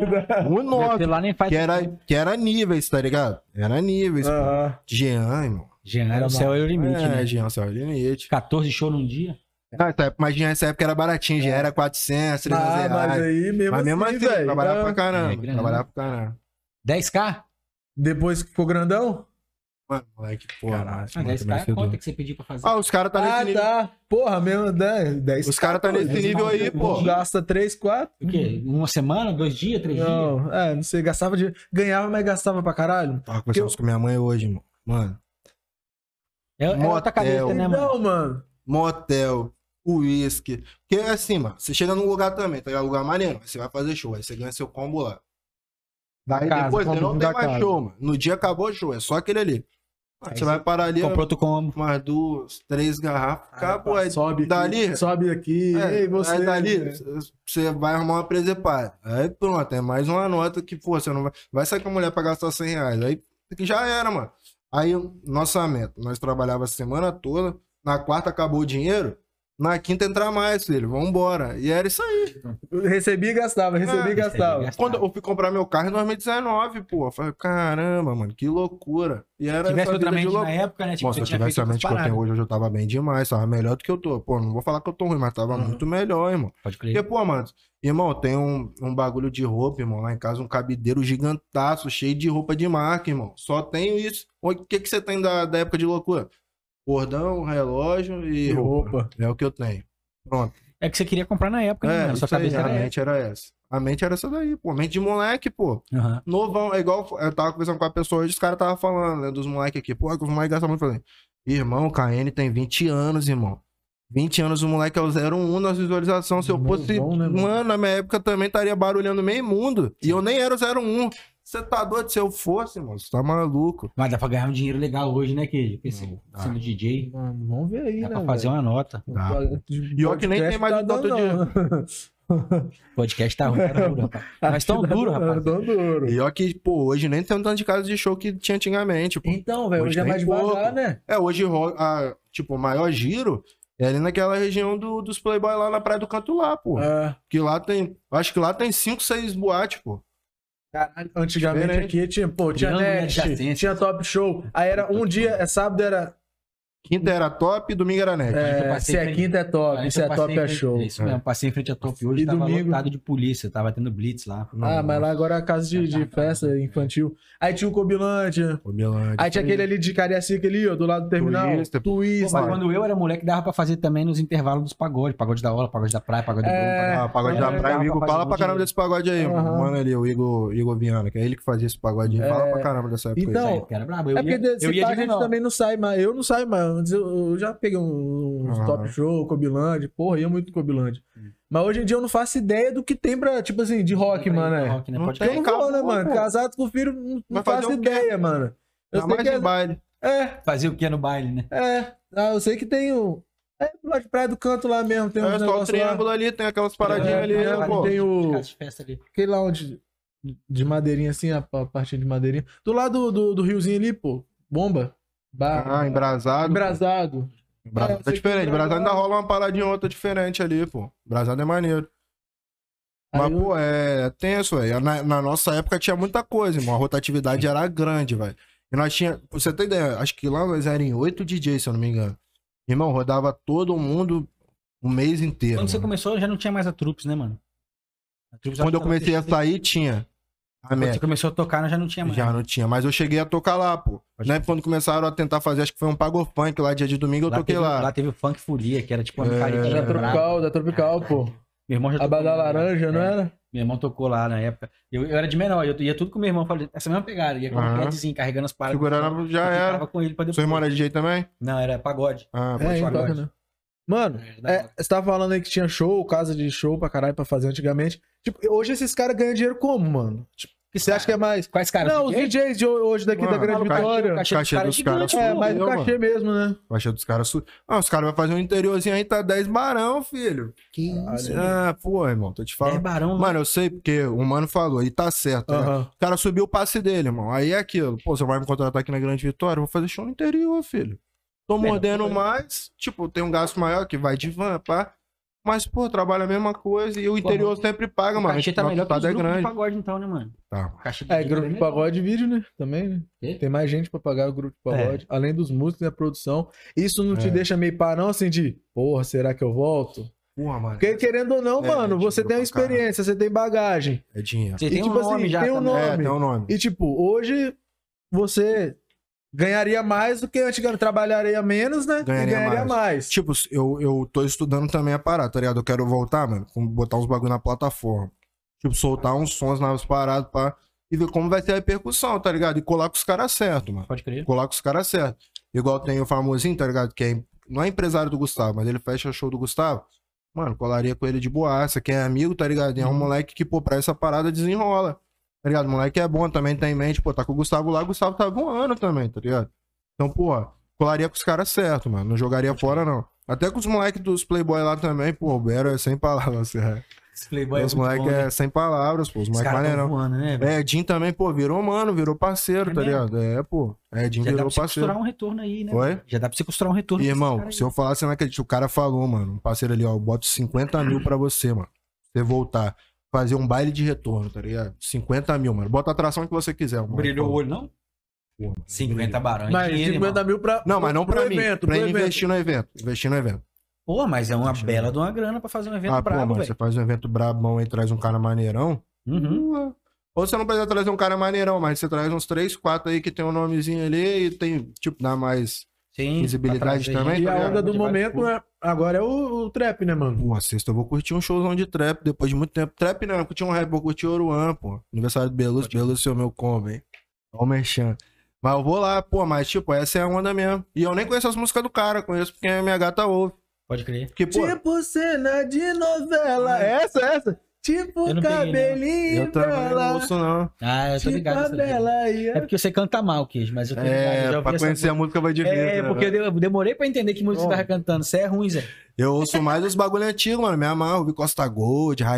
o Meu nosso. celular nem faz. Que era, que era níveis, tá ligado? Era níveis. pô. Aham. Jean, irmão. Jean, Era o céu é o limite, é, né? Jean, céu é o limite. 14 show num dia. Essa época, mas Jean, essa época era baratinho, Jean era 400, 300 Ah, mas reais. aí mesmo Mas mesmo assim, assim, velho. trabalhava ah, pra É, caramba. grana. trabalhava pra caramba. 10k? Depois que ficou grandão? Mano, moleque, porra. Caralho. mano, Ah, 10k também é conta que você pediu pra fazer. Ah, os caras tá nesse Ah, nível. tá. Porra, mesmo 10. 10 Os caras tá nesse nível aí, pô. Gasta 3, 4. O quê? Uma semana, dois dias, três dias? Não, é, não sei, gastava de. Ganhava, mas gastava pra caralho. Tava conversando com minha mãe hoje, irmão. Mano, É, é outra Motel. cabeça, né, mano? Não, mano. motel, uísque. Porque é assim, mano, você chega num lugar também, tá ligado? Lugar maneiro, aí você vai fazer show, aí você ganha seu combo lá. Daí casa, depois você não tem mais casa. show, mano. No dia acabou o show, é só aquele ali. Aí Aí você vai parar ali, Comprou outro combo. umas duas, três garrafas, acabou. Aí, sobe aqui, dali- sobe aqui. é, Ei, você. aí dali, né? você vai arrumar uma presepada. Aí pronto, é mais uma nota que, pô, você não vai. Vai sair com a mulher pra gastar 100 reais. Aí que já era, mano. Aí, nossa meta, nós trabalhava a semana toda, na quarta acabou o dinheiro, na quinta entrar mais, filho, vambora. E era isso aí. Recebi e gastava, recebi É, e gastava. recebi. Quando eu fui comprar meu carro em 2019, pô, eu falei, caramba, mano, que loucura. E era Se tivesse outra mente na época, né? Tipo, Pô, se eu tinha tivesse a mente que eu tenho hoje, hoje eu tava bem demais, tava melhor do que eu tô. Pô, não vou falar que eu tô ruim, mas tava Uhum. muito melhor, irmão. Pode Porque, crer. pô, mano, irmão, tem um, um bagulho de roupa, irmão, lá em casa, um cabideiro gigantaço, cheio de roupa de marca, irmão. Só tenho isso. O que que você tem da, da época de loucura? Cordão, relógio e E roupa. roupa. É o que eu tenho. Pronto. É que você queria comprar na época, né? É? Sua isso aí, cabeça a era essa. mente era essa. A mente era essa daí, pô. Mente de moleque, pô. Aham. Novão, é igual eu tava conversando com a pessoa hoje, os caras tava falando, né, dos moleques aqui. Pô, que os moleques gastam muito. Eu Falei, irmão, o KN tem 20 anos, irmão. 20 anos, o moleque é o 01 nas visualizações. Se eu fosse. né, mano? mano, na minha época também estaria barulhando meio mundo. E eu nem era o 01. Você tá doido? Se eu fosse, mano, você tá maluco. Mas dá pra ganhar um dinheiro legal hoje, né, dá. Sendo DJ. Mano, vamos ver aí, Dá né? pra fazer uma nota. Dá, E ó que nem tem mais um outro O <laughs> podcast tá ruim, tá duro, rapaz. <laughs> Mas tão duro, rapaz. Tão duro. E ó que, pô, hoje nem tem um tanto de casa de show que tinha antigamente, pô. Então, velho, hoje Hoje é mais devagar, pouco. né? É, hoje, a, tipo, o maior giro é ali naquela região do, dos Playboy lá na Praia do Canto lá, pô. É. Que lá tem. Acho que lá tem 5, 6 boates, pô. Caralho, antigamente Diferente. aqui tinha, pô, tinha net, adjacência. tinha top show. Aí era um dia, é sábado era. Quinta era top, domingo era net. É, se é frente- quinta é top, se é top é frente- show. Isso mesmo, passei em frente a top hoje, E tava domingo? lotado de polícia, tava tendo blitz lá. Ah, mas lá agora é casa de, de festa infantil. Aí tinha o Cobilândia. O Milândia. Aí tinha aquele ali de Cariacica ali, ó, do lado do terminal. Twister. Pô, mas quando eu era moleque, dava pra fazer também nos intervalos dos pagodes. Pagode da hora, pagode da praia, pagode do É. Bruno, Ah, pagode da É, praia, o Igor fala pra caramba desse pagode aí, mano. Aham. Mano ali, o Igor, Igor Viana, que é ele que fazia esse pagode aí. Fala pra caramba dessa época Então, É porque eu ia a também não sai mais. Eu não saio mais. Antes eu, eu já peguei uns Aham. top show, Cobilândia. Porra, ia muito Cobilândia. Hum. Mas hoje em dia eu não faço ideia do que tem pra, tipo assim, de rock, mano. É. Rock, né? Não Pode tem. Eu não vou, né, mano? pô. Casado com filho, não, não faço ideia, mano. Eu sei mais que de é, baile. é, Fazer o que no baile, né? é. Ah, eu sei que tem o. É, lá de Praia do Canto lá mesmo, tem É uns só o negócios lá. triângulo ali, tem aquelas paradinhas É, ali, é, né, ali pô. tem o- Casa de festa ali. Aquele lá onde. De madeirinha assim, a, a partinha de madeirinha. Do lado do, do riozinho ali, pô. Bomba. Bar, Ah, embrasado. Embrasado. Embrasado É, é diferente. embrasado- ainda rola uma paradinha ou outra diferente ali, pô. Embrasado é maneiro. Aí Mas, eu- pô, é tenso, velho. Na, na nossa época tinha muita coisa, irmão. A rotatividade era grande, velho. E nós tinha, pra você ter ideia, acho que lá nós eram em oito DJs, se eu não me engano. Irmão, rodava todo mundo o mês inteiro. Quando você mano. começou, já não tinha mais a Troops, né, mano? Troops Quando eu comecei a sair, tinha. A Quando você começou a tocar, nós já não tinha mais. Já não tinha, mas eu cheguei a tocar lá, pô. Pode Né? Quando começaram a tentar fazer, acho que foi um Pago Funk lá, dia de domingo, eu toquei teve, lá. Lá teve o Funk Folia, que era tipo uma É. micaria. Da Tropical, da Tropical, pô. Meu irmão já A tocou da lá, laranja, não é. era? Meu irmão tocou lá na época. Eu, eu era de menor, eu ia tudo com meu irmão, falei, essa mesma pegada, ia com Aham. um padzinho, carregando as paradas. Segurando, já Eu era. com ele pra depois. Seu irmão era DJ também? Não, era pagode. Ah, É, falar. toca, né? Mano, É, é, você tava falando aí que tinha show, casa de show pra caralho pra fazer antigamente. Tipo, hoje esses caras ganham dinheiro como, mano? Tipo, você acha que é mais. Quais caras? não, os DJ? DJs de hoje daqui Mano, da Grande o cachê- Vitória. o cachê Cachê dos caras caras gigante, É, pô. mais o cachê mesmo, né? Achei dos caras. Su... Ah, os caras vão fazer um interiorzinho aí, tá 10 barão, filho. Que isso? Ah, pô, irmão, tô te É falando. barão, Mano, eu sei porque o mano falou, e tá certo. né? Aham. O cara subiu o passe dele, irmão. Aí é aquilo. Pô, você vai me contratar aqui na Grande Vitória? Eu vou fazer show no interior, filho. Tô mordendo mais. Tipo, tem um gasto maior que vai de van, pá. Mas, pô, trabalha a mesma coisa. E o interior sempre paga, O mano. cachê tá Nosso melhor que os é grupos de grande. pagode, então, né, mano? Tá. É, grupo de melhor. pagode e vídeo, né? Também, né? Quê? Tem mais gente pra pagar o grupo de pagode. Além dos músicos e a produção. Isso não te É. deixa meio pá, não, assim, de, porra, será que eu volto? Porra, mano. Porque querendo ou não, É, mano, você dinheiro tem experiência, você tem bagagem. É dinheiro. Você E, tem tipo um nome assim, já tem um nome. É, tem um nome. E, tipo, hoje você ganharia mais do que antigamente. Trabalharia menos, né? Ganharia e ganharia mais. mais. Tipo, eu, eu tô estudando também a parada, tá ligado? Eu quero voltar, mano, com- botar uns bagulho na plataforma. Tipo, soltar uns sons nas paradas pra... E ver como vai ter a repercussão, tá ligado? E colar com os caras certo, mano. Pode crer. Colar com os caras certo. Igual tem o famosinho, tá ligado? Que é, não é empresário do Gustavo, mas ele fecha show do Gustavo. Mano, colaria com ele de boaça, que é amigo, tá ligado? E é um moleque que, pô, pra essa parada desenrola. Tá ligado? O moleque é bom, também tem em mente, pô, tá com o Gustavo lá, o Gustavo tá voando também, tá ligado? Então, pô, colaria com os caras certo, mano. Não jogaria fora, não. Até com os moleques dos Playboy lá também, pô, o Bero é sem palavras, <laughs> é. Esse Playboy os muito moleques bom, né? é sem palavras, pô. Os moleques maneirão. voando, né, velho? É, Jim também, pô, virou mano, virou parceiro, É tá mesmo? ligado? É, pô. É, Jim Já dá virou pra você parceiro. costurar um retorno aí, né? Oi? mano? Já dá pra você costurar um retorno. E, irmão, se eu falar, você não acredita. O cara falou, mano. Um parceiro ali, ó. Eu boto 50 mil pra você, mano. Você voltar. Fazer um baile de retorno, tá ligado? 50 mil, mano. Bota a atração que você quiser, mano. Brilhou o olho, não? Pô, mano. 50 barões. Mas dinheiro, 50 irmão. mil pra. Não, mas não pra mim. evento, pra evento. investir no evento. Investir no evento. Pô, mas é uma Deixa eu bela ver. de uma grana pra fazer um evento ah, pô, brabo, mano. velho. Você faz um evento brabão aí, traz um cara maneirão. Uhum. Ou você não precisa trazer um cara maneirão, mas você traz uns 3, 4 aí que tem um nomezinho ali e tem, tipo, dá mais. Sim. Visibilidade também, E a tá onda do momento é, agora é o, o trap, né, mano? Pô, sexta eu vou curtir um showzão de trap depois de muito tempo. Trap não, eu curti um rap, vou curtir Oruan, pô. Aniversário do Belusso, Belusso é o meu combo, hein? Ó o merchan. Mas eu vou lá, pô, mas tipo, essa é a onda mesmo. E eu nem conheço as músicas do cara, conheço porque a minha gata ouve. Pode crer. Porque, pô, Tipo cena de novela. Essa, essa. Tipo Eu não peguei, cabelinho eu também não ouço, não. Ah, eu tô Tipo ligado. letra. bela É porque você canta mal, Queijo, mas eu tô ligado. eu já É, ouvi pra essa conhecer a música vai de É, vez, né, porque velho? eu demorei pra entender que música você Bom. tava cantando. Você é ruim, Zé. Eu ouço mais os bagulho antigos, mano. Me amarro, vi Costa Gold, eu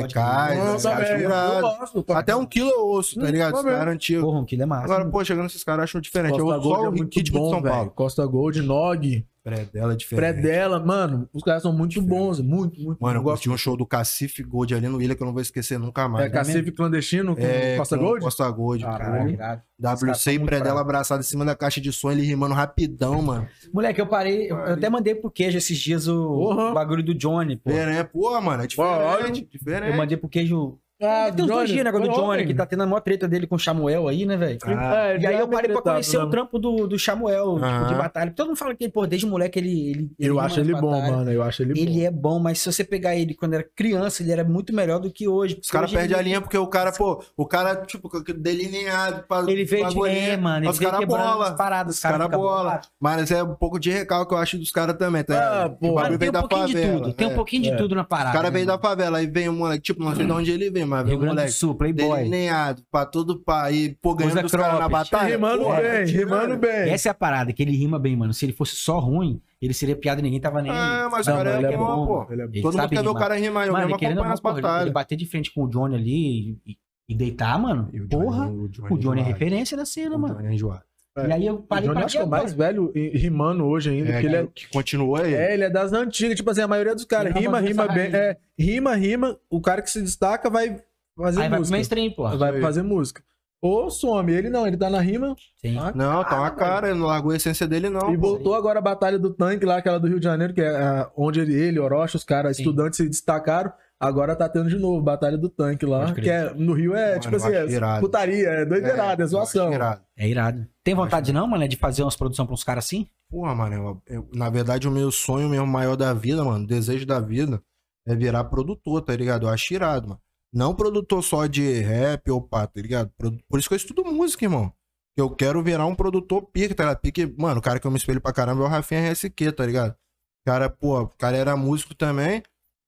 pá. Até um quilo eu ouço, tá Hum, ligado? Também. caras antigos. Porra, um quilo é massa. Agora, pô, chegando esses caras acham diferente. Eu Costa ouço só Gold é o muito Ritmo de bom, São velho. Paulo. Costa Gold, Nog, Pré dela é diferente. Predela, mano, os caras são muito Diferente. bons, muito, muito. Mano, eu gosto. um show do Cacife Gold ali no Ilha que eu não vou esquecer nunca mais. É Cacife clandestino com É, Costa com Gold? Costa Gold, Caralho. cara. WC e Predela bravos. abraçado em cima da caixa de som, ele rimando rapidão, mano. Moleque, eu parei. Eu, eu até mandei pro queijo esses dias o, Porra. o bagulho do Johnny, pô. É, né? Pô, mano, é diferente. diferente. Eu mandei pro queijo. Ah, tem uns dois dias, negócio do Johnny, que tá tendo a maior treta dele com o Samuel aí, né, velho? Ah, É, E aí eu me parei pra conhecer né? o trampo do, do Samuel, tipo, Aham. de batalha. Todo mundo fala que, pô, desde moleque ele. ele, ele Eu acho ele bom, mano. Eu acho ele, Ele bom. é bom, mas se você pegar ele quando era criança, ele era muito melhor do que hoje. Os caras Hoje ele- perdem a linha porque o cara, pô, o cara, tipo, delineado. Pra, Ele veio de. bagulhinho. É, mano, ele Os veio caras bola. as paradas. Os caras fica bola. bolado. Mas é um pouco de recalque que eu acho dos caras também, tá? Ah, pô. o tem um da pouquinho de favela. tudo. Tem um é. pouquinho de É. tudo na parada. Os caras né, veio da favela, aí vem um moleque, tipo, não sei de onde ele vem, mas vem Rio Grande do Sul, Playboy. delineado pra todo país, pô, ganhando Usa dos caras na cropped. batalha. rimando porra, bem, rimando bem. Essa é a parada, que ele rima bem, mano. Se ele fosse só ruim, ele seria piada e ninguém tava nem aí. Ah, mas o cara ele é é bom, pô. ele é bom. Todo mundo sabe quer ver o rimar. cara rimar, eu Mano, mesmo querendo ou acompanho não, as porra, ele, ele batalhas. bater de frente com o Johnny ali e, e deitar, mano. E o Johnny- porra, o Johnny o Johnny é referência na cena, O mano. Johnny é enjoado. E aí eu O parei pra acho que é o mais velho rimando hoje ainda, É, porque ele é, que continua aí. é, ele é das antigas, tipo assim, a maioria dos caras Ele rima, rima bem, é, rima, rima, o cara que se destaca vai fazer Aí vai pro música. mainstream, porra. vai fazer música. Ou some, ele não, ele tá na rima Sim. Ah, Não, tá uma cara, ele não largou a essência dele, não. e voltou agora a batalha do tanque lá, aquela do Rio de Janeiro, que é ah, onde ele, ele Orochi, os caras, Sim. estudantes se destacaram. Agora tá tendo de novo, Batalha do Tanque lá. Que é, no Rio é, Mano, tipo assim, é irado. putaria, é doideirada, é, eu zoação. irado. É irado. Tem vontade não, mano, é de fazer umas produções pra uns caras assim? Porra, mano, eu- eu- na verdade o meu sonho mesmo maior da vida, mano, desejo da vida é virar produtor, tá ligado? Eu acho irado, mano. Não produtor só de rap ou pá, tá ligado? Por isso que eu estudo música, irmão. Eu quero virar um produtor pique, tá ligado? Pique, mano, o cara que eu me espelho pra caramba é o Rafinha RSQ, tá ligado? O cara, pô, o cara era músico também.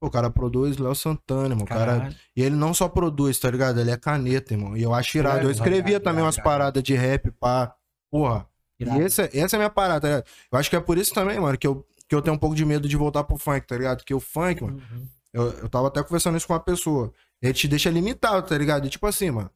O cara produz Léo Santana, irmão. Cara, e ele não só produz, tá ligado? Ele é caneta, irmão. E eu acho irado. É, eu escrevia irado, também umas irado. paradas de rap, pá. Porra. Irado. E essa, essa é a minha parada, tá ligado? Eu acho que é por isso também, mano, que eu, que eu tenho um pouco de medo de voltar pro funk, tá ligado? Porque o funk, mano, Uhum. eu, eu tava até conversando isso com uma pessoa. Ele te deixa limitado, tá ligado? E tipo assim, mano,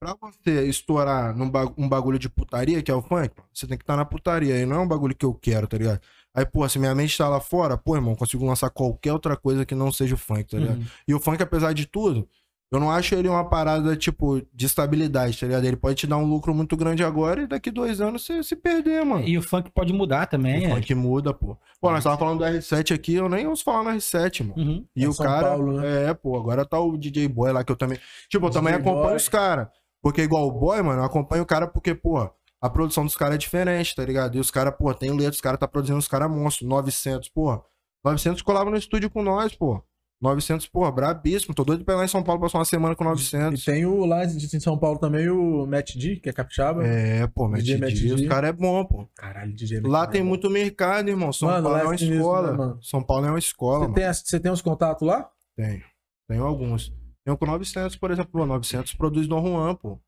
pra você estourar num ba- um bagulho de putaria, que é o funk, mano, você tem que estar na putaria. E não é um bagulho que eu quero, tá ligado? Aí, pô, se minha mente tá lá fora, pô, irmão, consigo lançar qualquer outra coisa que não seja o funk, tá ligado? Uhum. E o funk, apesar de tudo, eu não acho ele uma parada, tipo, de estabilidade, tá ligado? Ele pode te dar um lucro muito grande agora e daqui dois anos você se perder, mano. E o funk pode mudar também, o é. funk muda, pô. Pô, nós tava falando do R7 aqui, eu nem ouço falar no R7, mano. Uhum. E É o São cara. Paulo, né? É, pô, agora tá o DJ Boy lá que eu também. Tipo, eu DJ também acompanho Boy. os caras. Porque igual o Boy, mano, eu acompanho o cara porque, pô, a produção dos caras é diferente, tá ligado? E os caras, pô, tem letra, os caras tá produzindo os caras monstros. 900, pô. 900 colava no estúdio com nós, pô. 900, pô, brabíssimo. Tô doido pra ir lá em São Paulo passar uma semana com E 900. tem o lá em São Paulo também, o Matt D, que é capixaba. É, pô, Matt DJ Matt D, D. os caras é bom, pô. Caralho, DJ Lá Matt D. tem muito mercado, irmão. São Mano, Paulo lá é uma é escola. né, mano? São Paulo é uma escola, Você tem, você tem os contatos lá? Tenho. Tenho alguns. Tenho com 900, por exemplo. Pô, 900 produz Dom Juan, pô.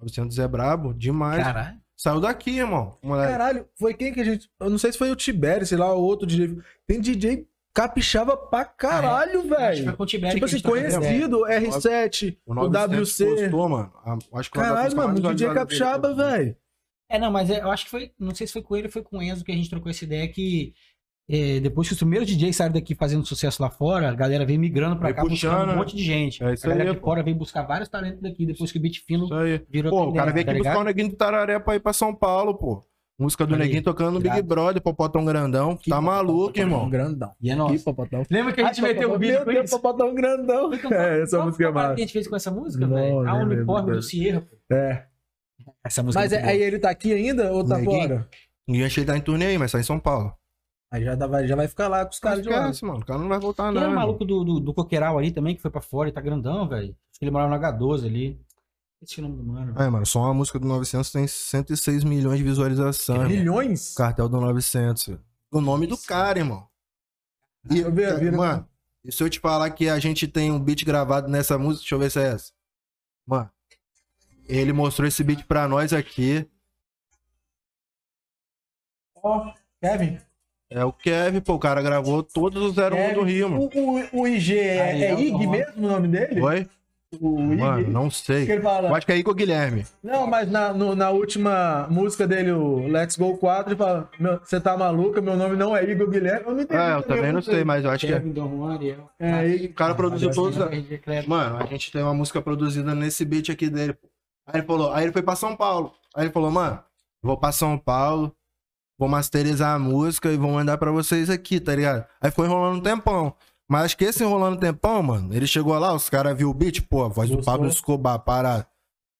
900 é brabo, demais. Caralho. Saiu daqui, irmão. Moleque. Caralho, foi quem que a gente. Eu não sei se foi o Tibério, sei lá, o outro DJ. Tem DJ capixaba pra caralho, Acho que foi velho. com o Tibério Tipo assim, ideia. conhecido, R7, O o 900 WC. postou, mano. Acho que Caralho, mano, mais DJ capixaba, foi- velho. É, não, mas é- eu acho que foi. Não sei se foi com ele ou foi com o Enzo que a gente trocou essa ideia que. É, depois que os primeiros DJs saíram daqui fazendo sucesso lá fora, a galera veio migrando pra Veio cá, buscando puxando, um né? monte de gente. É isso a galera aí, de pô. fora veio buscar vários talentos daqui, depois que o Beat Fino Isso aí. virou Pô, o cara veio tendência, aqui tá buscar ligado? o Neguinho do Tararé pra ir pra São Paulo, pô. Música do aí, Neguinho tocando no Big. Brother, Popotão Grandão. Que tá maluco, Popotão irmão. Grandão. E é Que nosso. popotão. Lembra que a gente Ai, meteu o vídeo com isso? popotão grandão. <laughs> É, essa música é massa. que a gente fez com essa música, velho? A não uniforme lembro, do Sierra. pô. É. Essa música Mas é é- aí ele tá aqui ainda ou tá Neguinho? fora? Ninguém achei ele tá em turnê aí, mas tá em São Paulo. Aí já, dá- vai- já vai ficar lá com os caras de lá. Esquece, mano. O cara não vai voltar, Tem não. um irmão. maluco do, do, do Coqueiral ali também, que foi pra fora e tá grandão, velho. Acho que ele morava no H12 ali. Esse é o nome do mano. Aí, mano, só uma música do 900 tem 106 milhões de visualizações. Milhões? Cartel do 900. velho. O nome do cara, irmão. E, Eu vi a vida- mano, e se eu te falar que a gente tem um beat gravado nessa música, deixa eu ver se é essa. Mano, ele mostrou esse beat pra nós aqui. Ó, Kevin. É o Kevin, pô, o cara gravou todos os 01 do Rio, mano. O, o, o IG é, Aí, é é IG nome. mesmo o nome dele? Oi? O IG? Mano, não que sei. ele fala? Eu acho que é Igor Guilherme. Não, mas na, no- na última música dele, o Let's Go 4, ele fala: "Meu, Você tá maluca? Meu nome não é Igor Guilherme. Eu não entendi. É, eu também não sei, mas eu acho que é. Kevin, Dom Juan, Ariel. É, Igor. O cara produziu todos. a- Mano, Mano, a gente tem uma música produzida nesse beat aqui dele. pô. Aí ele falou, aí ele foi pra São Paulo. Aí ele falou, mano, vou pra São Paulo, vou masterizar a música e vou mandar pra vocês aqui, tá ligado? Aí ficou enrolando um tempão. Mas acho que esse enrolando um tempão, mano, ele chegou lá, os caras viu o beat, pô, a voz do Gostou? Pablo Escobar, parada.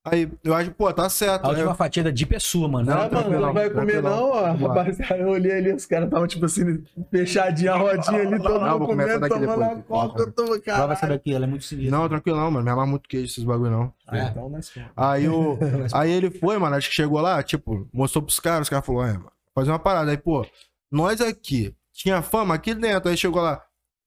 Aí eu acho, pô, tá certo. A última eu- fatia da Deep é sua, mano. Não, Não, mano, não vai comer não, ó. Rapaziada, eu olhei ali, os caras estavam, tipo assim, fechadinho a rodinha ali, todo Não, mundo comendo, tomando a depois. coca, eu tô, Prova cara. essa daqui, ela é muito sinistra. Não, tranquilão, mano, me amarra muito queijo esses bagulho não. É. Então, nós fomos. Aí, o, <laughs> aí ele foi, mano, acho que chegou lá, tipo, mostrou pros caras, os caras falaram, é, mano, fazer uma parada. Aí, pô, nós aqui, tinha fama aqui dentro, aí chegou lá,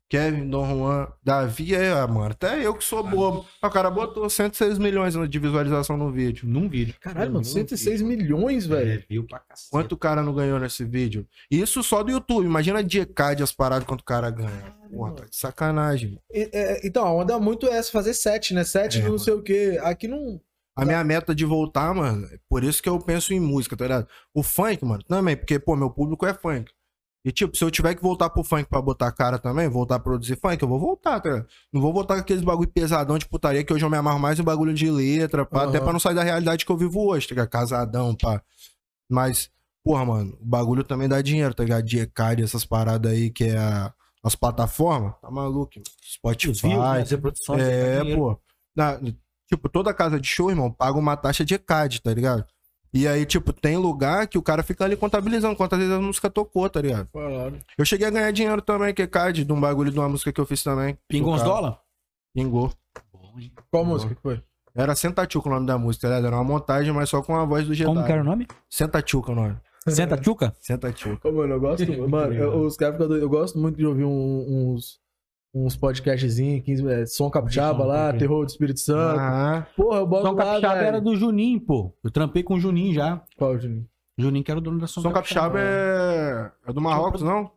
Kevin, Dom Juan, Davi, aí, ah, mano, até eu que sou bobo. O cara botou 106 milhões de visualização no vídeo. Num vídeo. Caralho, mano, 106 milhões, velho. É, viu pra cacete. Quanto o cara não ganhou nesse vídeo? Isso só do YouTube, imagina de ECAD as paradas quanto o cara ganha. Porra, tá de sacanagem. E- é, então, a onda muito é essa, fazer set, né? Set É, não mano. sei o quê. Aqui não. A minha meta de voltar, mano, é por isso que eu penso em música, tá ligado? O funk, mano, também, porque, pô, meu público é funk. E, tipo, se eu tiver que voltar pro funk pra botar cara também, voltar a produzir funk, eu vou voltar, tá ligado? Não vou voltar com aqueles bagulho pesadão de putaria que hoje eu me amarro mais em bagulho de letra, pá, Aham. até pra não sair da realidade que eu vivo hoje, tá ligado? Casadão, pá. Mas, porra, mano, o bagulho também dá dinheiro, tá ligado? De ECAD, essas paradas aí, que é a as plataformas, tá maluco, irmão. Spotify. Views, né, É, pô. Na- tipo, toda casa de show, irmão, paga uma taxa de ECAD, tá ligado? E aí, tipo, tem lugar que o cara fica ali contabilizando quantas vezes a música tocou, tá ligado? Falaram. Eu cheguei a ganhar dinheiro também, que ECAD, de um bagulho de uma música que eu fiz também. Pingou uns dólares? Pingou. Bom, hein? Qual música que foi? Era Senta Tchuca o nome da música, tá ligado? Era uma montagem, mas só com a voz do Jedi. Como que era o nome? Senta Tchuca o nome. Senta Tchuca? Senta Tchuca. Ô, mano, eu gosto. <laughs> mano, eu, os caras. Eu gosto muito de ouvir um- uns, uns podcastzinhos, 15, é, Som Capixaba som, lá. Terror do Espírito Santo. Ah, Porra, eu boto Som lá, Capixaba velho. era do Juninho, pô. Eu trampei com o Juninho já. Qual, Juninho? Juninho que era o dono da Som, Som Capixaba é... é do Marrocos, não?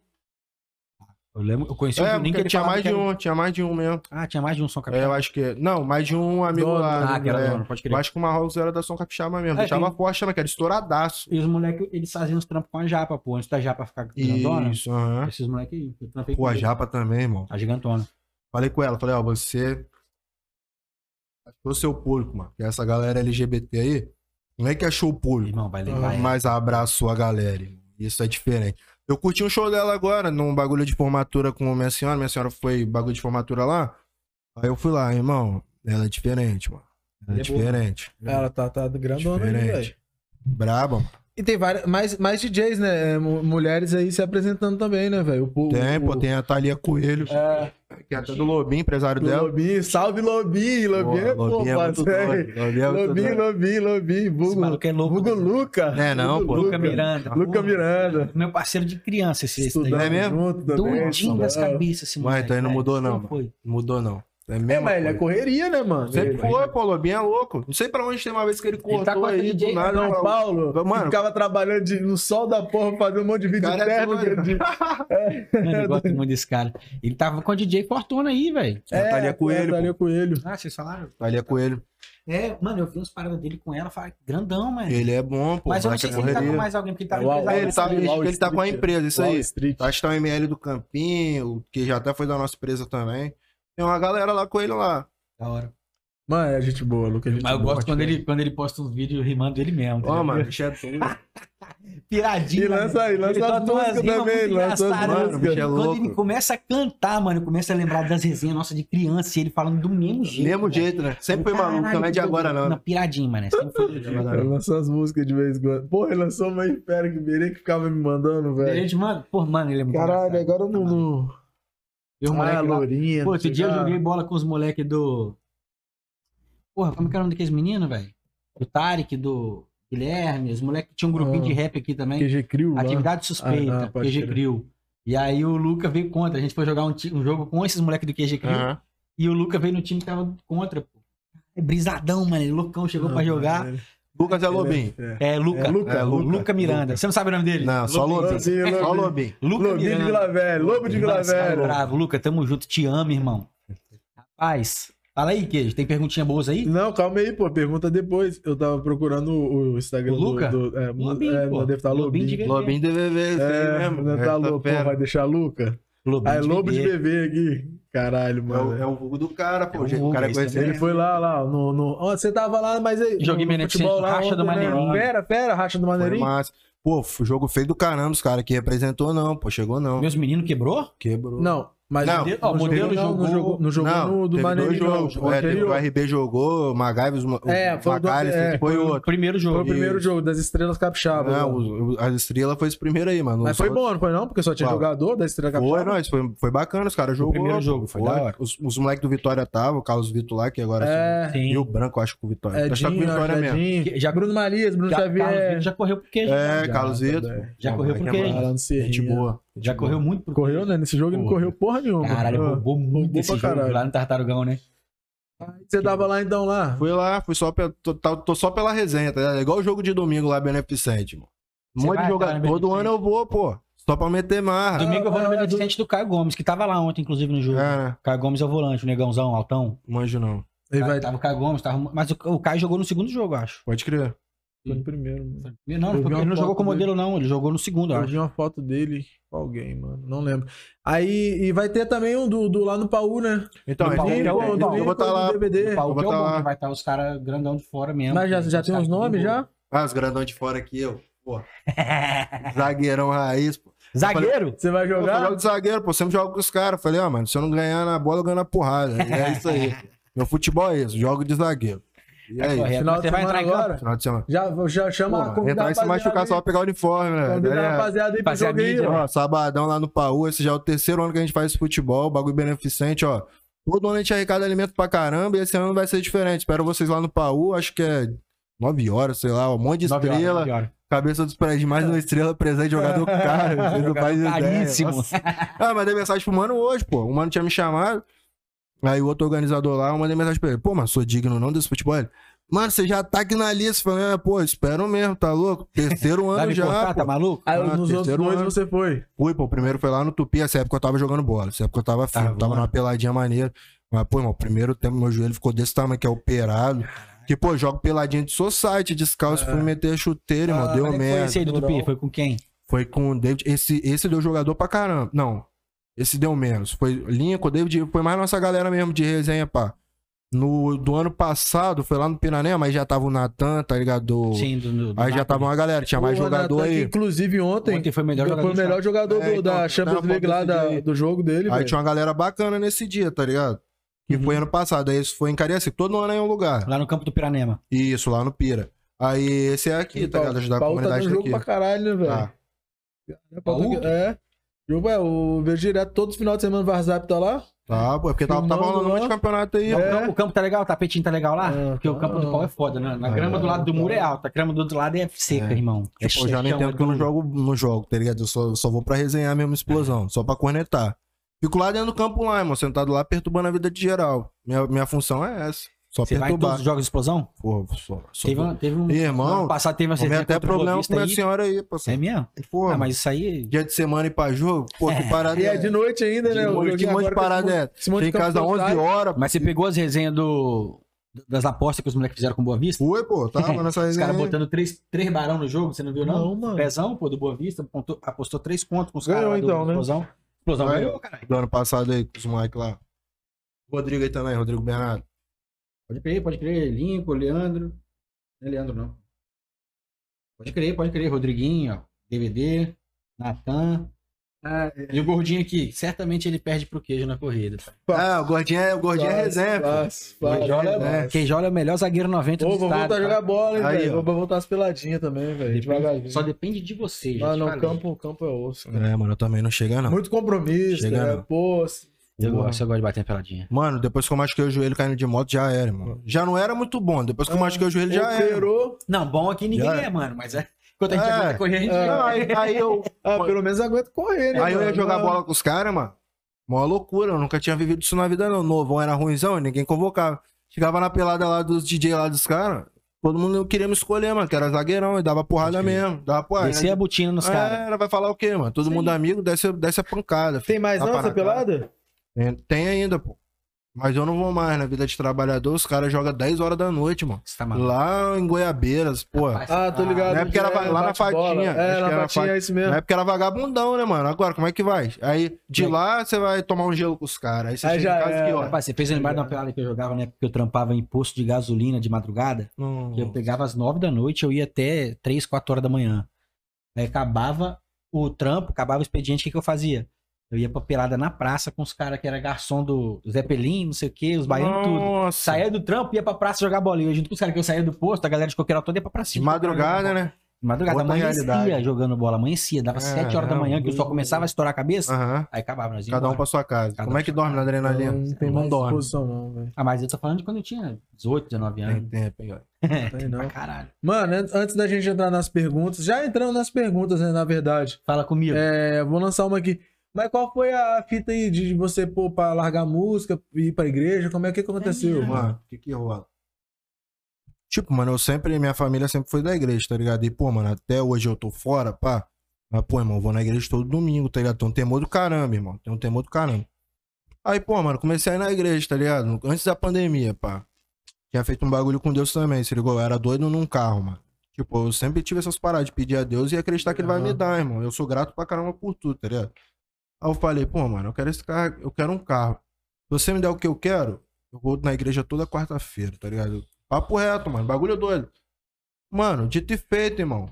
Eu lembro, eu conheci o É, Juninho que ele tinha mais de era- um, tinha mais de um mesmo. Ah, tinha mais de um Som É, Capixaba. eu acho que... Não, mais de um amigo Dono, lá. Ah, que era é. dono, pode Eu crer. acho que o Marrocos era da Som Capixaba mesmo. É, Deixava tem- forte, que era estouradaço. E os moleques, eles faziam os trampos com a japa, pô. Antes da japa ficar grandona. Isso, aham. Esses moleques aí. Eu trampei Pô, a. Japa também, irmão. A gigantona. Falei com ela, falei, ó, você... Achou seu público, mano. Que essa galera LGBT aí, não é que achou o público. Irmão, vai levar. mas abraçou a galera. Isso é diferente. Eu curti um show dela agora, num bagulho de formatura com minha senhora. Minha senhora foi bagulho de formatura lá. Aí eu fui lá, irmão. Ela é diferente, mano. Ela é, é boa. diferente. Ela tá, tá grandona. Diferente. Braba, mano. E tem várias, mais, mais DJs, né? É, mu- Mulheres aí se apresentando também, né, velho? O, o- Tem, pô, o- tem a Thalia Coelho. É, Que é até do Lobinho, empresário do dela. Lobinho. Salve, Lobinho. Lobinho é, Pô, pô, Lobinho é muito parceiro. Lobinho é Lobinho. Lobinho, Lobinho. Maluco é louco. Vulgo Luca. É, não, pô. Luca Miranda. Luca Miranda. Meu parceiro de criança, esse, esse Estudando daí. É mesmo? Doidinho das É. cabeças, esse Mas moleque. então ele não mudou, não, Sempre foi. Não mudou, não. É, É, mesmo. mas ele é correria, né, mano? Sempre Ele- foi, pô, Lobinho é louco. Não sei pra onde tem uma vez que ele cortou tá com aí, DJ, do nada. São mano. Paulo, Mano. ficava trabalhando de- no sol da porra, fazendo um monte de vídeo Cara, é terno. doido. de- Mano, eu gosto muito desse cara. Ele tava com a DJ Fortuna aí, velho. É, Thalia Coelho, Thalia Coelho. Ah, vocês falaram? Thalia Coelho. É, mano, eu vi uns paradas dele com ela, falei, grandão, mano. Ele é bom, pô. Mas eu não sei é se ele tá com correria. mais alguém, porque ele tá É, empresário ele tá- ele- aí. ele tá com a empresa, isso aí. Wall Street. Acho que tá o ML do Campinho, que já até foi da nossa empresa também. Tem uma galera lá com ele lá. Da hora. Mano, é gente boa, Luca. é gente Mas eu boa. gosto quando ele, quando ele posta uns vídeos rimando ele mesmo. Ó, ligado? mano, bicho é doido. <laughs> Piradinho. E lança aí, lança Ele as músicas também, lança as engraçadas. músicas. É Quando louco. ele começa a cantar, mano, eu começo a lembrar das resenhas nossas de criança e ele falando do mesmo jeito. Mesmo mano. jeito, né? Sempre foi maluco, não é de agora, não. piradinho, mano. Sempre foi. Ele lançou as músicas de vez em quando. Porra, ele lançou uma Império que Berê que ficava me mandando, velho. Gente, mano, pô, mano, ele é muito Caralho, agora eu não. E os Ah, moleque lá- Lourinha. Pô, sei dia eu lá. joguei bola com os moleques do. Porra, como que era o nome daqueles meninos, velho? Do Tarek, do Guilherme, os moleques tinham um grupinho Ah. de rap aqui também. QG Crio lá. Atividade suspeita, Ah, não, pode QG. Crew. E aí o Luca veio contra. A gente foi jogar um, um jogo com esses moleques do QG Crew. Aham. E o Luca veio no time que tava contra, pô. É brisadão, mano. Ele loucão chegou pra jogar. Lucas é Lobinho. É Luca. É Luca, É, Lu- Luca. Luca Miranda. Você não sabe o nome dele? Não, só. Lobinho. Lobinho, Só. Lobinho. Luca de Miranda. Vila Velho, Lobo de Vila é Velho. bravo. Luca, tamo junto. Te amo, irmão. Rapaz, fala aí, Queijo. Tem perguntinha boas aí? Não, calma aí, pô. Pergunta depois. Eu tava procurando o o Instagram O Luca? do. do é, Lobinho, é, pô. deve estar de DVV, isso aí É, mesmo. tá Essa louco, pô, fera. vai deixar Luca? Lobinho Ah, é Lobo de bebê. bebê aqui. Caralho, É mano. o, é o vulgo do cara, pô. É o o cara esse conhece também. Ele foi lá, lá, no. no... Ó, você tava lá, mas aí. Joguei beneficente, futebol lá Racha do ontem, né? Maneirinho. Fera, fera, racha do Foi Maneirinho. massa. Pô, jogo feio do caramba, os caras que representou, não, pô. Chegou não. Meus meninos quebrou? Quebrou. Não, mas Não, não modelo jogou, não, jogou- não jogou, não jogou não, no do Maneirinho, não. jogos. O É, teve, o RB jogou, o Magaives, o É, foi o do- é, foi o outro. primeiro jogo. Foi o primeiro Isso. jogo das Estrelas Capixaba. Não, lá. o, o- a estrela foi esse primeiro aí, mano. Mas foi outros- bom, não foi não? Porque só tinha Qual? jogador da Estrela Capixaba. Foi, nós, foi, foi bacana, os caras jogou. primeiro jogo, foi da hora. Os, os moleques do Vitória estavam, o Carlos Vitor lá, que agora É, Sim. E o branco, acho que o Vitória. Acho que tá com o Vitória mesmo. Já- Bruno Marias, Bruno Xavier. Já correu pro queijo. É, Já, Carlos Vitor. Já Não, correu porque- é Gente Serrinha. boa. Já gente correu muito pro Correu, né? Nesse jogo ele não Porra. correu porra nenhuma. Caralho, roubou muito roubou esse jogo caralho. lá no Tartarugão, né? Você tava lá então lá? Fui lá, fui só, pe- tô, tá- tô só pela resenha, tá ligado? É igual o jogo de domingo lá, Beneficente, mano. Um monte de jogador. Todo ano eu vou, pô. Só pra meter marra. Domingo eu vou no ah, beneficente do Caio Gomes, que tava lá ontem, inclusive, no jogo. É, né? Caio Gomes é o volante, o negãozão, altão. Manjo não. Ele vai Tava o Caio Gomes, tava... mas o, o Caio jogou no segundo jogo, eu acho. Pode crer. Foi no primeiro, mano. Não, Eu vi ele não jogou com o dele. modelo, não. Ele jogou no segundo, eu Eu acho. vi uma foto dele com alguém, mano. Não lembro. Aí, e vai ter também um do, do lá no Paú, né? Então, Do Paulo, é, é eu vou estar do lá. DVD. O Paulo Eu vou que é o tá lá. que vai estar os caras grandão de fora mesmo. Mas já, já Os tem uns nomes já? Ah, os grandão de fora aqui, eu. Pô. <laughs> Zagueirão raiz, pô. Zagueiro? Você vai Eu jogar? jogo de zagueiro, pô, sempre jogo com os caras. Falei, ó, mano, se eu não ganhar na bola, eu ganho na porrada. E é isso aí. <laughs> Meu futebol é isso, jogo de zagueiro. E Tá aí, correto. Final Você vai entrar agora? final de semana. Já, já chama a Porra, convidar entrar e se machucar só pra pegar o uniforme, né? Convida a Daí é- rapaziada aí pro Fazer a jogo aí, ó. Sabadão lá no Paú, esse já é o terceiro ano que a gente faz esse futebol, bagulho beneficente, ó. Todo ano a gente arrecada alimento pra caramba e esse ano vai ser diferente. Espero vocês lá no Paú, acho que é 9 horas, sei lá, um monte de Nove horas, estrela. nove horas. Cabeça dos prédios, mais uma estrela, presente, jogador caro. <laughs> Ideia. Caríssimo. Ah, mandei mensagem pro mano hoje, pô. O mano tinha me chamado. Aí o outro organizador lá, eu mandei mensagem pra ele. Pô, mas sou digno não desse futebol? Ele, Mano, você já tá aqui na lista. Falei, ah, pô, espero mesmo, tá louco? Terceiro ano <laughs> já. cortar, tá maluco? Aí Ah, nos outros dois ano. você foi. Fui, pô, o primeiro foi lá no Tupi, essa época eu tava jogando bola, essa época eu tava firme, Tava, tava mano. numa peladinha maneira. Mas, pô, irmão, o primeiro tempo meu joelho ficou desse tamanho, que é operado. Que, pô, jogo peladinha de society, descalço, fui meter chuteira, irmão, Ah, deu Como é que foi merda. esse aí do Tupi? Foi com quem? Foi com o David, esse, esse deu jogador pra caramba. Não, esse deu menos. Foi Lincoln, David, foi mais nossa galera mesmo de resenha, pá. No, do ano passado, foi lá no Pirané, mas já tava o Natan, tá ligado? Sim, do, do, do Aí já Napoli. tava uma galera, tinha mais jogador Natan, que aí. Inclusive ontem, Ontem foi o melhor foi jogador o do melhor jogador É, do- então, da Champions não, League lá da- aí. do jogo dele, Aí velho. tinha uma galera bacana nesse dia, tá ligado? Que Uhum. foi ano passado. Aí esse foi em Cariacica. Todo ano é em um lugar. Lá no campo do Piranema. Isso, lá no Pira. Aí esse é aqui, tá ligado? Ajudar a Paulo tá comunidade dando jogo daqui. pra caralho, né, velho? Tá. É, Paulo tá Paulo? aqui- É. Jogo é, o vejo direto, todos os finais de semana o Varzap tá lá. Tá, pô, é porque tava, tava rolando um monte de campeonato aí. Não, ó. o campo- O campo tá legal, o tapetinho tá legal lá? Ah, Porque o campo do tá. pau é foda, né? Na Ah, grama do lado do tá. muro é alta, a grama do outro lado é seca, É. irmão. É Tipo, eu já não entendo é que eu não jogo no jogo, tá ligado? Eu só, só vou pra resenhar mesmo explosão, só pra cornetar. Fico lá dentro do campo lá, irmão, sentado lá, perturbando a vida de geral. Minha, minha função é essa. Só Você vai em todos os jogos de explosão? Pô, só, só Teve, um- teve um. Irmão, passado teve uma resenha até problema com aí. senhora aí, pô. É mesmo? Pô, Ah, mas isso aí. dia de semana ir pra jogo, pô, que parada E é é de noite ainda, De né? Noite, que monte de com parada é? Cheguei em casa campo 11 society. horas. Mas você pegou as resenhas do. Das apostas que os moleques fizeram com Boa Vista? Fui, pô, <laughs> tava nessa Os resenha. caras aí. botando três, três barão no jogo, você não viu, não? Não, mano. Pezão, pô, do Boa Vista, apontou- apostou três contos com os Ganhou, caras do então, né? Explosão. Explosão Ganhou. ganhou, caralho. Do ano passado aí, com os moleques lá. Rodrigo aí também, Rodrigo Bernardo. Pode crer, pode crer. Lincoln, Leandro. Não é Leandro, não. Pode crer, pode crer. Rodriguinho, ó. DVD, Natan. E o gordinho aqui, certamente ele perde pro queijo na corrida. Ah, o gordinho é, o gordinho é pô. Fácil, fácil. Queijola é? Queijola é o melhor zagueiro 90 Ô, do vou estado. voltar a jogar bola, hein, velho. Vou voltar as peladinhas também, velho. Só depende de você, Ah, te não, o campo, campo é osso. cara. É, mano, eu também não chega, não. Muito compromisso, Chega né? não. Pô, Eu Porra. gosto, eu gosto de bater peladinha. Mano, depois que eu machuquei o joelho caindo de moto, já era, mano. Já não era muito bom. Depois que eu Ah, machuquei o joelho, já era. Não, bom aqui ninguém Já é, mano, mas é. Enquanto a gente É, aguenta correr, a gente é. Não, aí, aí eu, <laughs> Ah, pelo menos aguenta correr, né? aí eu ia mano? jogar Ah, bola com os caras, mano. Mó loucura, eu nunca tinha vivido isso na vida, não. Novão era ruimzão, ninguém convocava. Chegava na pelada lá dos DJ lá dos caras, todo mundo queria me escolher, mano, que era zagueirão, e dava porrada Pode crer. mesmo. Dava porrada. descer a botina nos caras. É, vai falar o quê, mano? Todo Isso mundo aí. amigo, desce, desce a pancada. filho. Tem mais não essa cara. pelada? Tem, tem ainda, pô. Mas eu não vou mais na vida de trabalhador, os caras jogam 10 horas da noite, mano. Tá. Lá em Goiabeiras, pô. Ah, tô ligado. Na época era É, lá na. Fatinha, É, na Fat- é isso mesmo. Na época era vagabundão, né, mano? Agora, como é que vai? Aí, de é lá, você vai tomar um gelo com os caras. Aí você Aí chega já em casa era. que hora? Rapaz, você fez lembrar de uma pelada que eu jogava na época que eu trampava em posto de gasolina de madrugada. Não. que Eu pegava às nove da noite, eu ia até três, quatro horas da manhã. Aí acabava o trampo, acabava o expediente, o que, que eu fazia? Eu ia pra pelada na praça com os caras que era garçom do Zeppelin, não sei o que, os baianos, tudo. Nossa. Saía do trampo, ia pra praça jogar bolinha. Eu junto com os caras que eu saía do posto, a galera de qualquer toda ia pra praça. De madrugada, né? De madrugada, Outra amanhecia realidade. jogando bola, amanhecia, dava sete horas da manhã, que o sol começava a estourar a cabeça, Aham. aí acabava, nós Cada um pra sua casa. Cada Como um é que dorme na Não, adrenalina? não tem mais dorme. disposição, não, velho. Ah, mas eu tô falando de quando eu tinha 18, 19 Tem anos. tempo, hein, ó. <laughs> Tem não. Caralho. Mano, an- antes da gente entrar nas perguntas, já entrando nas perguntas, né, na verdade. Fala comigo. É, vou lançar uma aqui. Mas qual foi a fita aí de você pôr pra largar a música, ir pra igreja? Como é que aconteceu, É, mano? O que que rola? Tipo, mano, eu sempre, minha família sempre foi da igreja, tá ligado? E, pô, mano, até hoje eu tô fora, pá. Mas, pô, irmão, eu vou na igreja todo domingo, tá ligado? Tem um temor do caramba, irmão. Tem um temor do caramba. Aí, pô, mano, comecei a ir na igreja, tá ligado? Antes da pandemia, pá. Tinha feito um bagulho com Deus também, se ligou? Eu era doido num carro, mano. Tipo, eu sempre tive essas paradas de pedir a Deus e acreditar que ele vai me dar, irmão. Eu sou grato pra caramba por tudo, tá ligado? Aí eu falei, pô, mano, eu quero esse carro, eu quero um carro. Se você me der o que eu quero, eu vou na igreja toda quarta-feira, tá ligado? Papo reto, mano. Bagulho doido. Mano, dito e feito, irmão.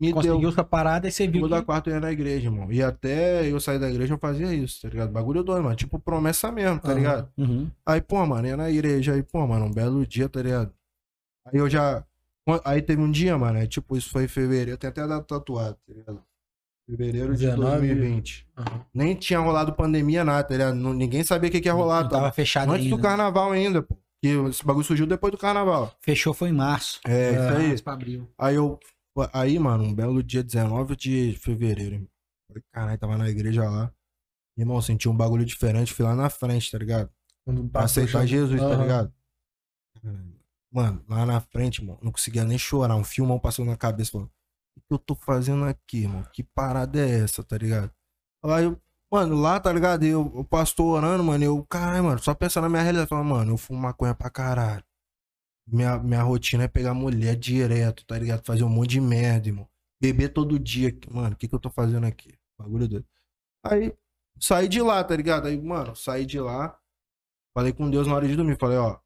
me Conseguiu deu parada e você viu. toda que- quarta eu ia na igreja, irmão. E até eu sair da igreja eu fazia isso, tá ligado? Bagulho doido, mano. Tipo promessa mesmo, tá Aham. ligado? Uhum. Aí, pô, mano, ia na igreja, aí, pô, mano, um belo dia, tá ligado? Aí eu já. Aí teve um dia, mano, é tipo, isso foi em fevereiro, eu tenho até a data tatuada, tá ligado? Fevereiro de 19. 2020. Aham. Nem tinha rolado pandemia, nada, tá ligado? Não- Ninguém sabia o que, que ia rolar, Não tá? tava fechado Antes ainda. do carnaval ainda, pô. Que esse bagulho surgiu depois do carnaval. Fechou foi em março. É, isso aí. Março pra abril. Aí eu. Aí, mano, um belo dia 19 de fevereiro. Falei, caralho, tava na igreja lá. Irmão, senti um bagulho diferente, fui lá na frente, tá ligado? Pra aceitar Jesus, tá Aham. ligado? Mano, lá na frente, mano, não conseguia nem chorar. Um filmão passou na cabeça, falando, o que eu tô fazendo aqui, mano? Que parada é essa, tá ligado? Aí mano, lá, tá ligado? Eu, o pastor orando, mano, eu, caralho, mano, só pensando na minha realidade, falando, mano, eu fumo maconha pra caralho. Minha, minha rotina é pegar mulher direto, tá ligado? Fazer um monte de merda, irmão. Beber todo dia. Mano, o que que eu tô fazendo aqui? Bagulho doido. Aí, saí de lá, tá ligado? Aí, mano, saí de lá. Falei com Deus na hora de dormir. Falei, ó,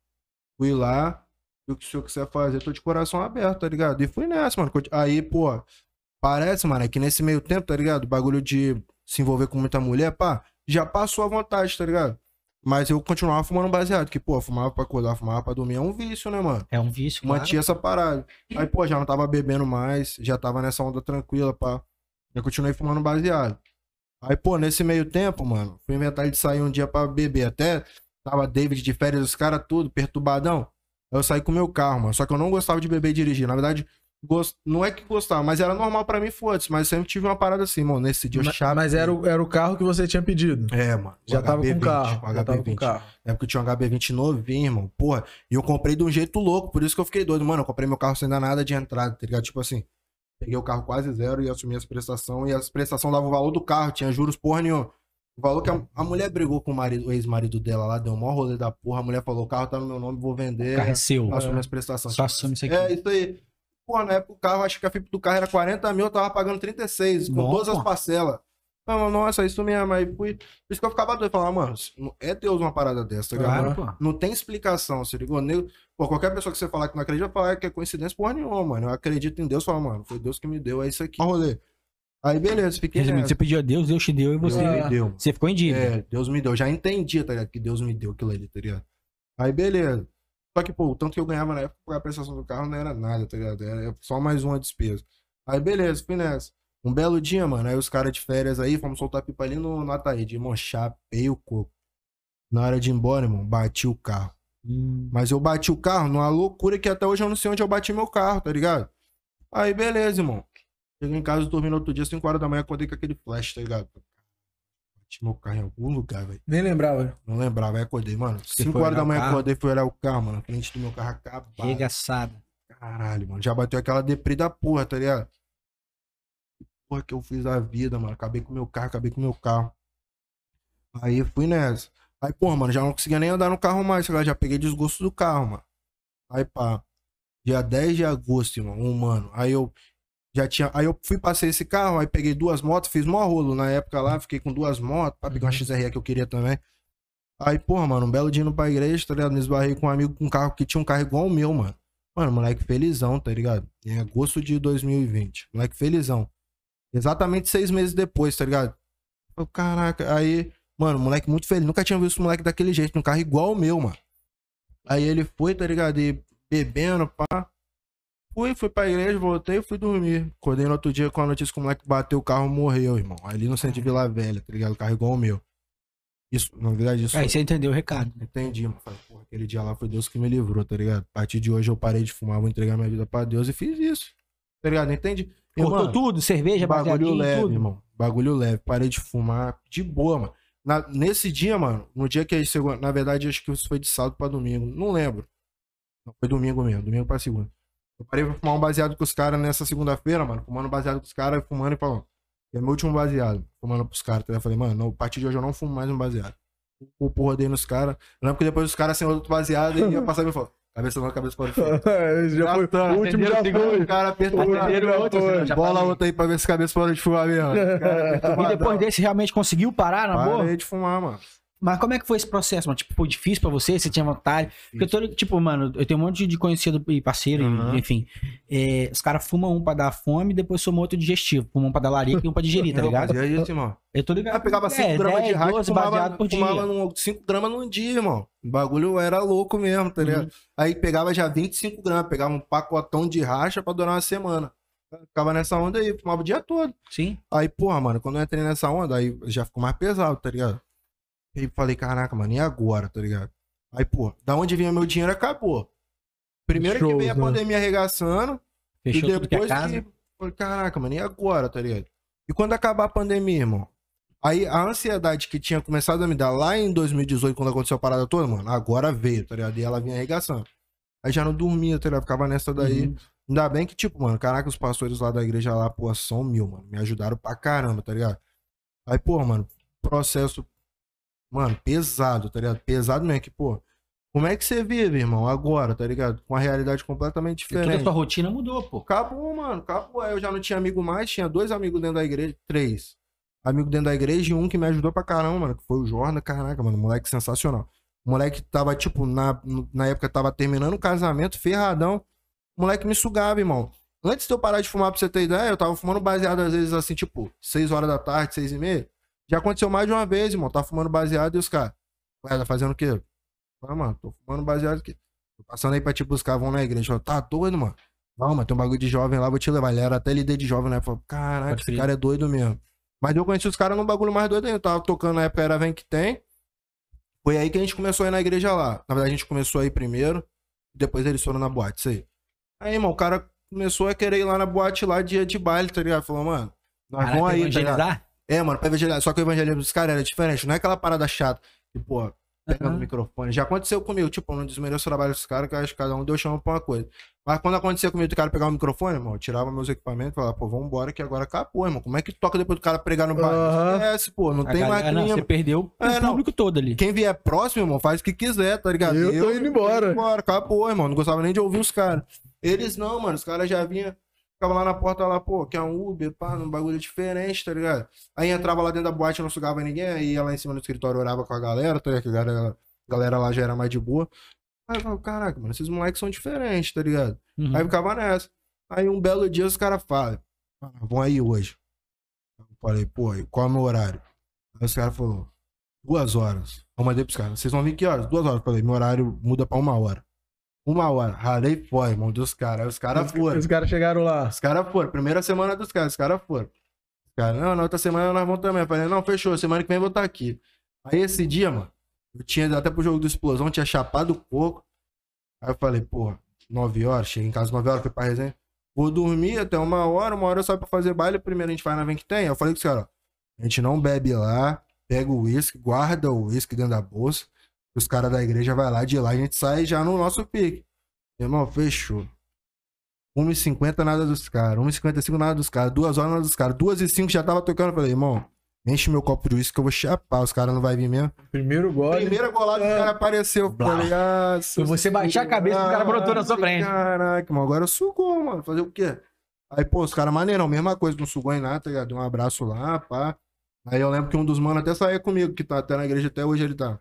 fui lá. E o que o senhor quiser fazer, tô de coração aberto, tá ligado? E fui nessa, mano. Aí, pô, parece, mano, é que nesse meio tempo, tá ligado? O bagulho de se envolver com muita mulher, pá, já passou à vontade, tá ligado? Mas eu continuava fumando baseado, que, pô, fumava pra acordar, fumava pra dormir. É um vício, né, mano? É um vício, claro. Mantinha essa parada. Aí, pô, já não tava bebendo mais, já tava nessa onda tranquila, pá. Eu continuei fumando baseado. Aí, pô, nesse meio tempo, mano, fui inventar de sair um dia pra beber. Até tava David de férias, os caras tudo, perturbadão. Eu saí com o meu carro, mano. Só que eu não gostava de beber e dirigir. Na verdade, gost... não é que gostava, mas era normal pra mim, foda-se. Mas sempre tive uma parada assim, mano. Nesse dia eu Mas, chapei. mas era, o, era o carro que você tinha pedido. É, mano. Já tava com HB20, carro. o Já tava com HB20. carro. É porque eu tinha um HB20 novinho, irmão. Porra, e eu comprei de um jeito louco, por isso que eu fiquei doido. Mano, eu comprei meu carro sem dar nada de entrada, tá ligado? Tipo assim, peguei o carro quase zero e assumi as prestações. E as prestações davam o valor do carro, tinha juros porra nenhuma. O valor que a, a mulher brigou com o, marido, o ex-marido dela lá, deu um maior rolê da porra. A mulher falou: o carro tá no meu nome, vou O vender. carro é seu. Assume as prestações. Só assume isso aqui. É, isso aí. Pô, na época o carro, acho que a FIP do carro era 40 mil, eu tava pagando 36, com Bom, todas as parcelas. Falei, Nossa, isso mesmo. Aí fui. Por isso que eu ficava doido. Falava, mano, é Deus uma parada dessa, tá? Claro, pô. Não tem explicação, se ligou? Nego- Pô, qualquer pessoa que você falar que não acredita, vai falar que é coincidência porra nenhuma, mano. Eu acredito em Deus, fala, mano, foi Deus que me deu, é isso aqui. Ó, rolê. Aí, beleza, fiquei Resumindo, você pediu a Deus, Deus te deu e Deus você, Ah. me deu. você ficou em dívida. É, Deus me deu. Eu já entendia, tá ligado? Que Deus me deu aquilo ali, tá ligado? Aí, beleza. Só que, pô, o tanto que eu ganhava na época pra prestação do carro não era nada, tá ligado? Era só mais uma despesa. Aí, beleza, fui nessa. Um belo dia, mano, aí os caras de férias aí, fomos soltar pipa ali no, no Ataíde. Irmão, chapei o coco. Na hora de ir embora, irmão, bati o carro. Hum. Mas eu bati o carro numa loucura que até hoje eu não sei onde eu bati meu carro, tá ligado? Aí, beleza, irmão. Cheguei em casa, dormi no outro dia, 5 horas da manhã, acordei com aquele flash, tá ligado? Bati meu carro em algum lugar, velho. Nem lembrava. Não lembrava, aí acordei, mano. Você 5 foi horas da manhã, carro? acordei, fui olhar o carro, mano. Na frente do meu carro acabado. Regaçada. Caralho, mano. Já bateu aquela deprê da porra, tá ligado? Que Porra que eu fiz da vida, mano. Acabei com o meu carro, acabei com o meu carro. Aí fui nessa. Aí, porra, mano, já não conseguia nem andar no carro mais, tá? Já peguei desgosto do carro, mano. Aí, pá. Dia 10 de agosto, irmão, um mano. Aí eu já tinha. Aí eu fui, passei esse carro, aí peguei duas motos, fiz mó rolo na época lá, fiquei com duas motos, pra pegar uma XRE que eu queria também. Aí, porra, mano, um belo dia indo pra igreja, tá ligado? Me esbarrei com um amigo com um carro que tinha um carro igual o meu, mano. Mano, moleque felizão, tá ligado? Em agosto de 2020. Moleque felizão. Exatamente seis meses depois, tá ligado? Eu, caraca, aí, mano, moleque muito feliz. Nunca tinha visto um moleque daquele jeito, num carro igual o meu, mano. Aí ele foi, tá ligado? E bebendo, pá. Fui, fui pra igreja, voltei e fui dormir. Acordei no outro dia com a notícia que o moleque bateu o carro e morreu, irmão. Ali no centro de Vila Velha, tá ligado? O carro igual o meu. Isso, na verdade, isso. Aí você entendeu o recado. Entendi, mano. Falei, porra, aquele dia lá foi Deus que me livrou, tá ligado? A partir de hoje eu parei de fumar, vou entregar minha vida pra Deus e fiz isso. Tá ligado? Entende? Cortou Irmão, tudo, cerveja, bagulho leve, tudo. irmão. Bagulho leve. Parei de fumar de boa, mano. Na- nesse dia, mano, no dia que a segunda. Na verdade, acho que isso foi de sábado pra domingo. Não lembro. Não, foi domingo mesmo, domingo pra segunda. Eu parei pra fumar um baseado com os caras nessa segunda-feira, mano. Fumando baseado com os caras, fumando e falando. É meu último baseado. Fumando pros caras. Tá? Eu falei, mano, não, a partir de hoje eu não fumo mais um baseado. O porra dei nos caras. Lembro que depois os caras sem outro baseado e ia <laughs> passar e me falou. Cabeça não, cabeça fora. <laughs> já foi, o último já foi. O cara apertou outro, já Bola parei. outra aí pra ver se cabeça fora de fumar mesmo. <laughs> Cara, E depois desse realmente conseguiu parar na boa? Parei de fumar, mano. Mas como é que foi esse processo, mano? Tipo, foi difícil pra você? Você tinha vontade? Porque eu tô, tipo, mano, eu tenho um monte de conhecido e parceiro, Aham. enfim. É, os caras fumam um pra dar fome e depois somam outro digestivo. Fumam um pra dar larica e um pra digerir, tá ligado? fazia isso, irmão. Eu tô ligado. Eu pegava 5 É, gramas de 10, hash, 12 fumava, por fumava 5 gramas num dia, irmão. O bagulho era louco mesmo, tá ligado? Uhum. Aí pegava já 25 gramas, pegava um pacotão de racha pra durar uma semana. Ficava nessa onda aí, fumava o dia todo. Sim. Aí, porra, mano, quando eu entrei nessa onda, aí já ficou mais pesado, tá ligado? Aí falei, caraca, mano, e agora, tá ligado? Aí, pô, da onde vinha meu dinheiro acabou. Primeiro que veio a né? pandemia arregaçando, Fechou e que é depois casa. que. Falei, caraca, mano, e agora, tá ligado? E quando acabar a pandemia, irmão? Aí a ansiedade que tinha começado a me dar lá em 2018, quando aconteceu a parada toda, mano, agora veio, tá ligado? E ela vinha arregaçando. Aí já não dormia, tá ligado? Ficava nessa daí. Uhum. Ainda bem que, tipo, mano, caraca, os pastores lá da igreja lá, pô, são mil, mano. Me ajudaram pra caramba, tá ligado? Aí, pô, mano, processo, mano, pesado, tá ligado? Pesado mesmo, que, pô, como é que você vive, irmão, agora, tá ligado? Com a realidade completamente E toda a diferente. sua rotina mudou, pô. Acabou, mano, acabou. Aí eu já não tinha amigo mais, tinha dois amigos dentro da igreja, três. Amigo dentro da igreja e um que me ajudou pra caramba, mano, que foi o Jordan, caraca, mano, moleque sensacional. O moleque tava, tipo, na, na época tava terminando o casamento, ferradão. O moleque me sugava, irmão. Antes de eu parar de fumar, pra você ter ideia, eu tava fumando baseado às vezes assim, tipo, 6 horas da tarde, 6 e meia. Já aconteceu mais de uma vez, irmão. Tava fumando baseado e os caras. Ué, tá fazendo o quê? Ah, mano, tô fumando baseado aqui. Tô passando aí pra te buscar, vão na igreja. Eu, tá doido, mano? Não, mas tem um bagulho de jovem lá, vou te levar. Ele era até líder de jovem, né? Falei, caraca, esse cara é doido mesmo. Mas eu conheci os caras num bagulho mais doido ainda. Eu tava tocando na época, era Vem Que Tem. Foi aí que a gente começou a ir na igreja lá. Na verdade, a gente começou a ir primeiro, depois eles foram na boate, isso aí. Aí, irmão, o cara começou a querer ir lá na boate lá, dia de baile, tá ligado? Falou, mano, nós Caraca, vamos aí, tá ligado? É, mano, pra evangelizar. Só que o evangelismo dos caras era diferente. Não é aquela parada chata. Que, pô, pegando o microfone. Já aconteceu comigo. Tipo, eu não desmereço o trabalho dos caras, que eu acho que cada um deu chama pra uma coisa. Mas quando acontecia comigo do cara pegar o microfone, irmão, eu tirava meus equipamentos e falava, pô, vambora que agora acabou, irmão. Como é que toca depois do cara pregar no bar? Aham. Esquece, pô. Não A tem galera- mais não, você perdeu É, o não. público todo ali. Quem vier próximo, irmão, faz o que quiser, tá ligado? Eu tô indo embora. embora, acabou, irmão. Não gostava nem de ouvir os caras. Eles não, mano. Os caras já vinham, ficavam lá na porta lá, pô, que é um Uber, pá, num bagulho diferente, tá ligado? Aí entrava lá dentro da boate, não sugava ninguém, aí ia lá em cima do escritório, orava com a galera, tá ligado? Que a galera, a galera lá já era mais de boa. Aí eu falava, caraca, mano, esses moleques são diferentes, tá ligado? Uhum. Aí ficava nessa. Aí um belo dia os caras falam, ah, vão aí hoje. Eu falei, pô, e qual é o meu horário? Aí os caras falaram, duas horas. Eu mandei pros caras, vocês vão vir que horas? Duas horas. Eu falei, meu horário muda pra uma hora. Uma hora. Ralei fora, irmão, dos caras. Aí os caras foram. Os caras chegaram lá. Os caras foram. Primeira semana dos caras, os caras foram. Os caras, não, na outra semana nós vamos também. Eu falei, não, fechou, semana que vem eu vou estar aqui. Aí esse dia, mano, eu tinha ido até pro jogo do Explosão, tinha chapado o coco. Aí eu falei, porra, nove horas, cheguei em casa nove horas, fui pra resenha. Vou dormir até uma hora, uma hora eu saio pra fazer baile, primeiro a gente vai na Vem que tem. Aí eu falei com os caras, ó, a gente não bebe lá, pega o uísque, guarda o uísque dentro da bolsa. Os caras da igreja vai lá, de lá a gente sai já no nosso pique. Irmão, fechou. 1h50 nada dos caras, 1h55 nada dos caras, 2 horas nada dos caras, 2h05 já tava tocando. Eu falei, irmão, enche meu copo de uísque que eu vou chapar, os caras não vai vir mesmo. Primeiro gole. Primeira golada, o É. cara apareceu. Eu Blá. falei, ah, Se você baixar a cabeça, o cara brotou na sua frente. Caraca, mano, agora sugou, mano. Fazer o quê? Aí, pô, os caras maneirão, mesma coisa, não sugou em nada, tá ligado? Deu um abraço lá, pá. Aí eu lembro que um dos manos até saía comigo, que tá até na igreja até hoje ele tá.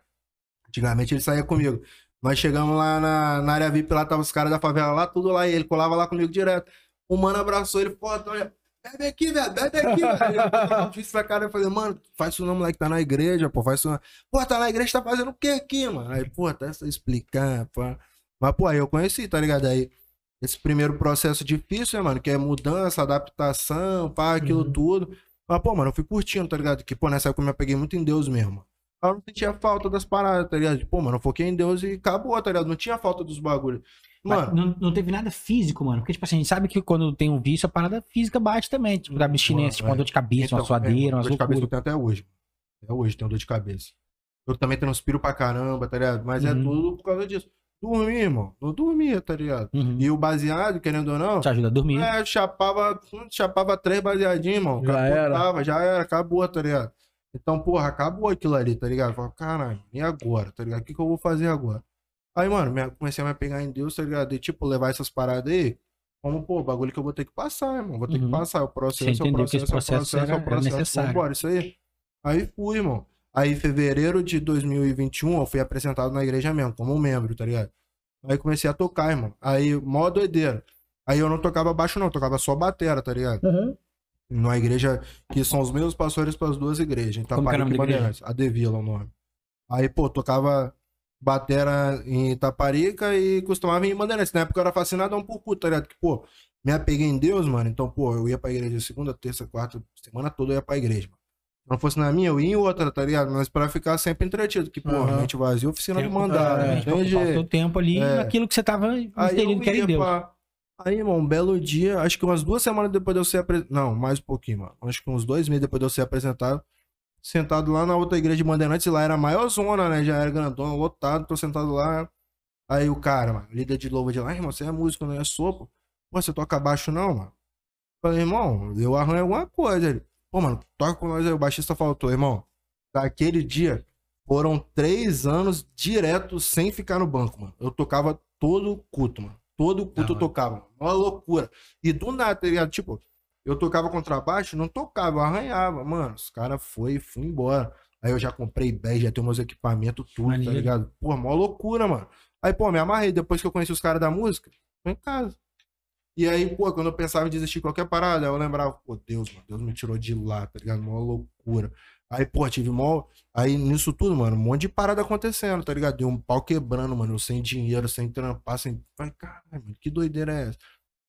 Antigamente ele saía comigo. Nós chegamos lá na, na área VIP, lá tava os caras da favela lá, tudo lá, e ele colava lá comigo direto. O mano abraçou ele, pô, então, bebe aqui, velho, bebe aqui, velho. Eu disse pra cara, eu falei, mano, faz isso não, moleque, tá na igreja, pô, faz isso não. Pô, tá na igreja, tá fazendo o que aqui, mano? Aí, pô, até você explicar, pá. Mas, pô, aí eu conheci, tá ligado? Aí, esse primeiro processo difícil, né, mano, que é mudança, adaptação, pá, aquilo Uhum. tudo. Mas, pô, mano, eu fui curtindo, tá ligado? Que, pô, nessa época eu me apeguei muito em Deus mesmo. Eu não sentia falta das paradas, tá ligado? Pô, mano, eu foquei em Deus e acabou, tá ligado? Não tinha falta dos bagulhos. Mano, não, não teve nada físico, mano. Porque, tipo assim, a gente sabe que quando tem um vício, a parada física bate também. Tipo, da abstinência, tipo, uma dor de cabeça, uma Então, suadeira, é, umas dor de cabeça eu loucuras. tenho até hoje. Até hoje tenho dor de cabeça. Eu também transpiro pra caramba, tá ligado? Mas é Uhum. tudo por causa disso. Dormir, irmão. Não dormia, tá ligado? Uhum. E o baseado, querendo ou não, Te ajuda a dormir. é, chapava, chapava três baseadinhos, irmão. Já era. Já era, acabou, tá ligado? Então, porra, acabou aquilo ali, tá ligado? Eu falava, caralho, e agora, tá ligado? O que, que eu vou fazer agora? Aí, mano, me- comecei a me pegar em Deus, tá ligado? E, tipo, levar essas paradas aí, como, pô, bagulho que eu vou ter que passar, irmão. Vou ter Uhum. que passar. É o processo, Você é o entendeu que processo, esse é o processo processo, é era- o era processo. necessário. Vambora, isso aí. Aí fui, irmão. Aí, em fevereiro de 2021, eu fui apresentado na igreja mesmo, como um membro, tá ligado? Aí comecei a tocar, irmão. Aí, mó doideira. Aí eu não tocava baixo, não, eu tocava só batera, tá ligado? Uhum. Numa igreja que são os mesmos pastores para as duas igrejas. Então, Como que é o nome da igreja? Bandeirantes. A Devila é o nome. Aí, pô, tocava batera em Itaparica e costumava ir em Bandeirantes. Na época eu era fascinadão por culto, tá ligado? Que, pô, me apeguei em Deus, mano. Então, pô, eu ia pra igreja segunda, terça, quarta, semana toda eu ia pra igreja, mano. Se não fosse na minha, eu ia em outra, tá ligado? Mas pra ficar sempre entretido, que, pô, Aham. mente vazia, oficina de Tempo, mandar, é, né? Entende? seu tempo ali É. naquilo que você tava Aí eu inserido que era em ia Deus. pra... Aí, irmão, um belo dia, acho que umas duas semanas depois de eu ser apresentado. Não, mais um pouquinho, mano. Acho que uns dois meses depois de eu ser apresentado. Sentado lá na outra igreja de Bandeirantes, lá era a maior zona, né? Já era grandona, lotado, tô sentado lá. Aí o cara, mano, líder de louva de lá, irmão, você é músico, não é sopa. Pô, você toca baixo não, mano? Falei, irmão, eu arranho alguma coisa. Ele, pô, mano, toca com nós aí. O baixista faltou, irmão. Daquele dia, foram três anos direto sem ficar no banco, mano. Eu tocava todo culto, mano. Todo culto eu tocava. Uma loucura. E do nada, tá ligado? Tipo, eu tocava contrabaixo, não tocava, eu arranhava. Mano, os caras foi, fui embora. Aí eu já comprei 10, já tenho meus equipamentos, tudo, Maneiro. tá ligado? Pô, mó loucura, mano. Aí, pô, me amarrei. Depois que eu conheci os caras da música, tô em casa. E aí, pô, quando eu pensava em desistir de qualquer parada, eu lembrava, pô, Deus, mano, Deus me tirou de lá, tá ligado? Mó loucura. Aí, pô, tive mó. Aí nisso tudo, mano, um monte de parada acontecendo, tá ligado? Deu um pau quebrando, mano, eu sem dinheiro, sem trampar, sem. Falei, caralho, mano, que doideira é essa?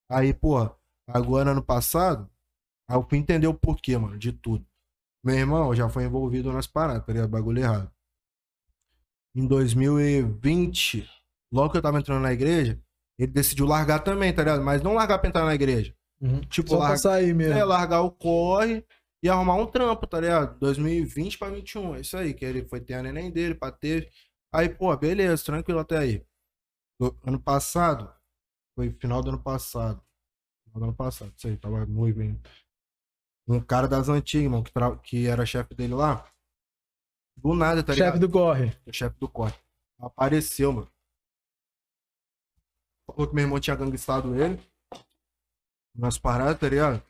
Aí, pô, agora ano passado, aí eu fui entender o porquê, mano, de tudo. Meu irmão já foi envolvido nas paradas, tá ligado? Bagulho errado. Em 2020, logo que eu tava entrando na igreja, ele decidiu largar também, tá ligado? Mas não largar pra entrar na igreja. Uhum. Tipo, Só pra larga- sair mesmo. é, largar o corre e arrumar um trampo, tá ligado? 2020 pra 21, é isso aí, que ele foi ter a neném dele, pra ter. Aí, pô, beleza, tranquilo até aí. Do- ano passado, foi final do ano passado. Final do ano passado, isso aí, tava noivo ainda. Um cara das antigas, mano, que, tra- que era chefe dele lá. Do nada, tá ligado? Chefe do corre. o chefe do corte. Apareceu, mano. Falou que meu irmão tinha gangstado ele. Nas paradas, tá ligado?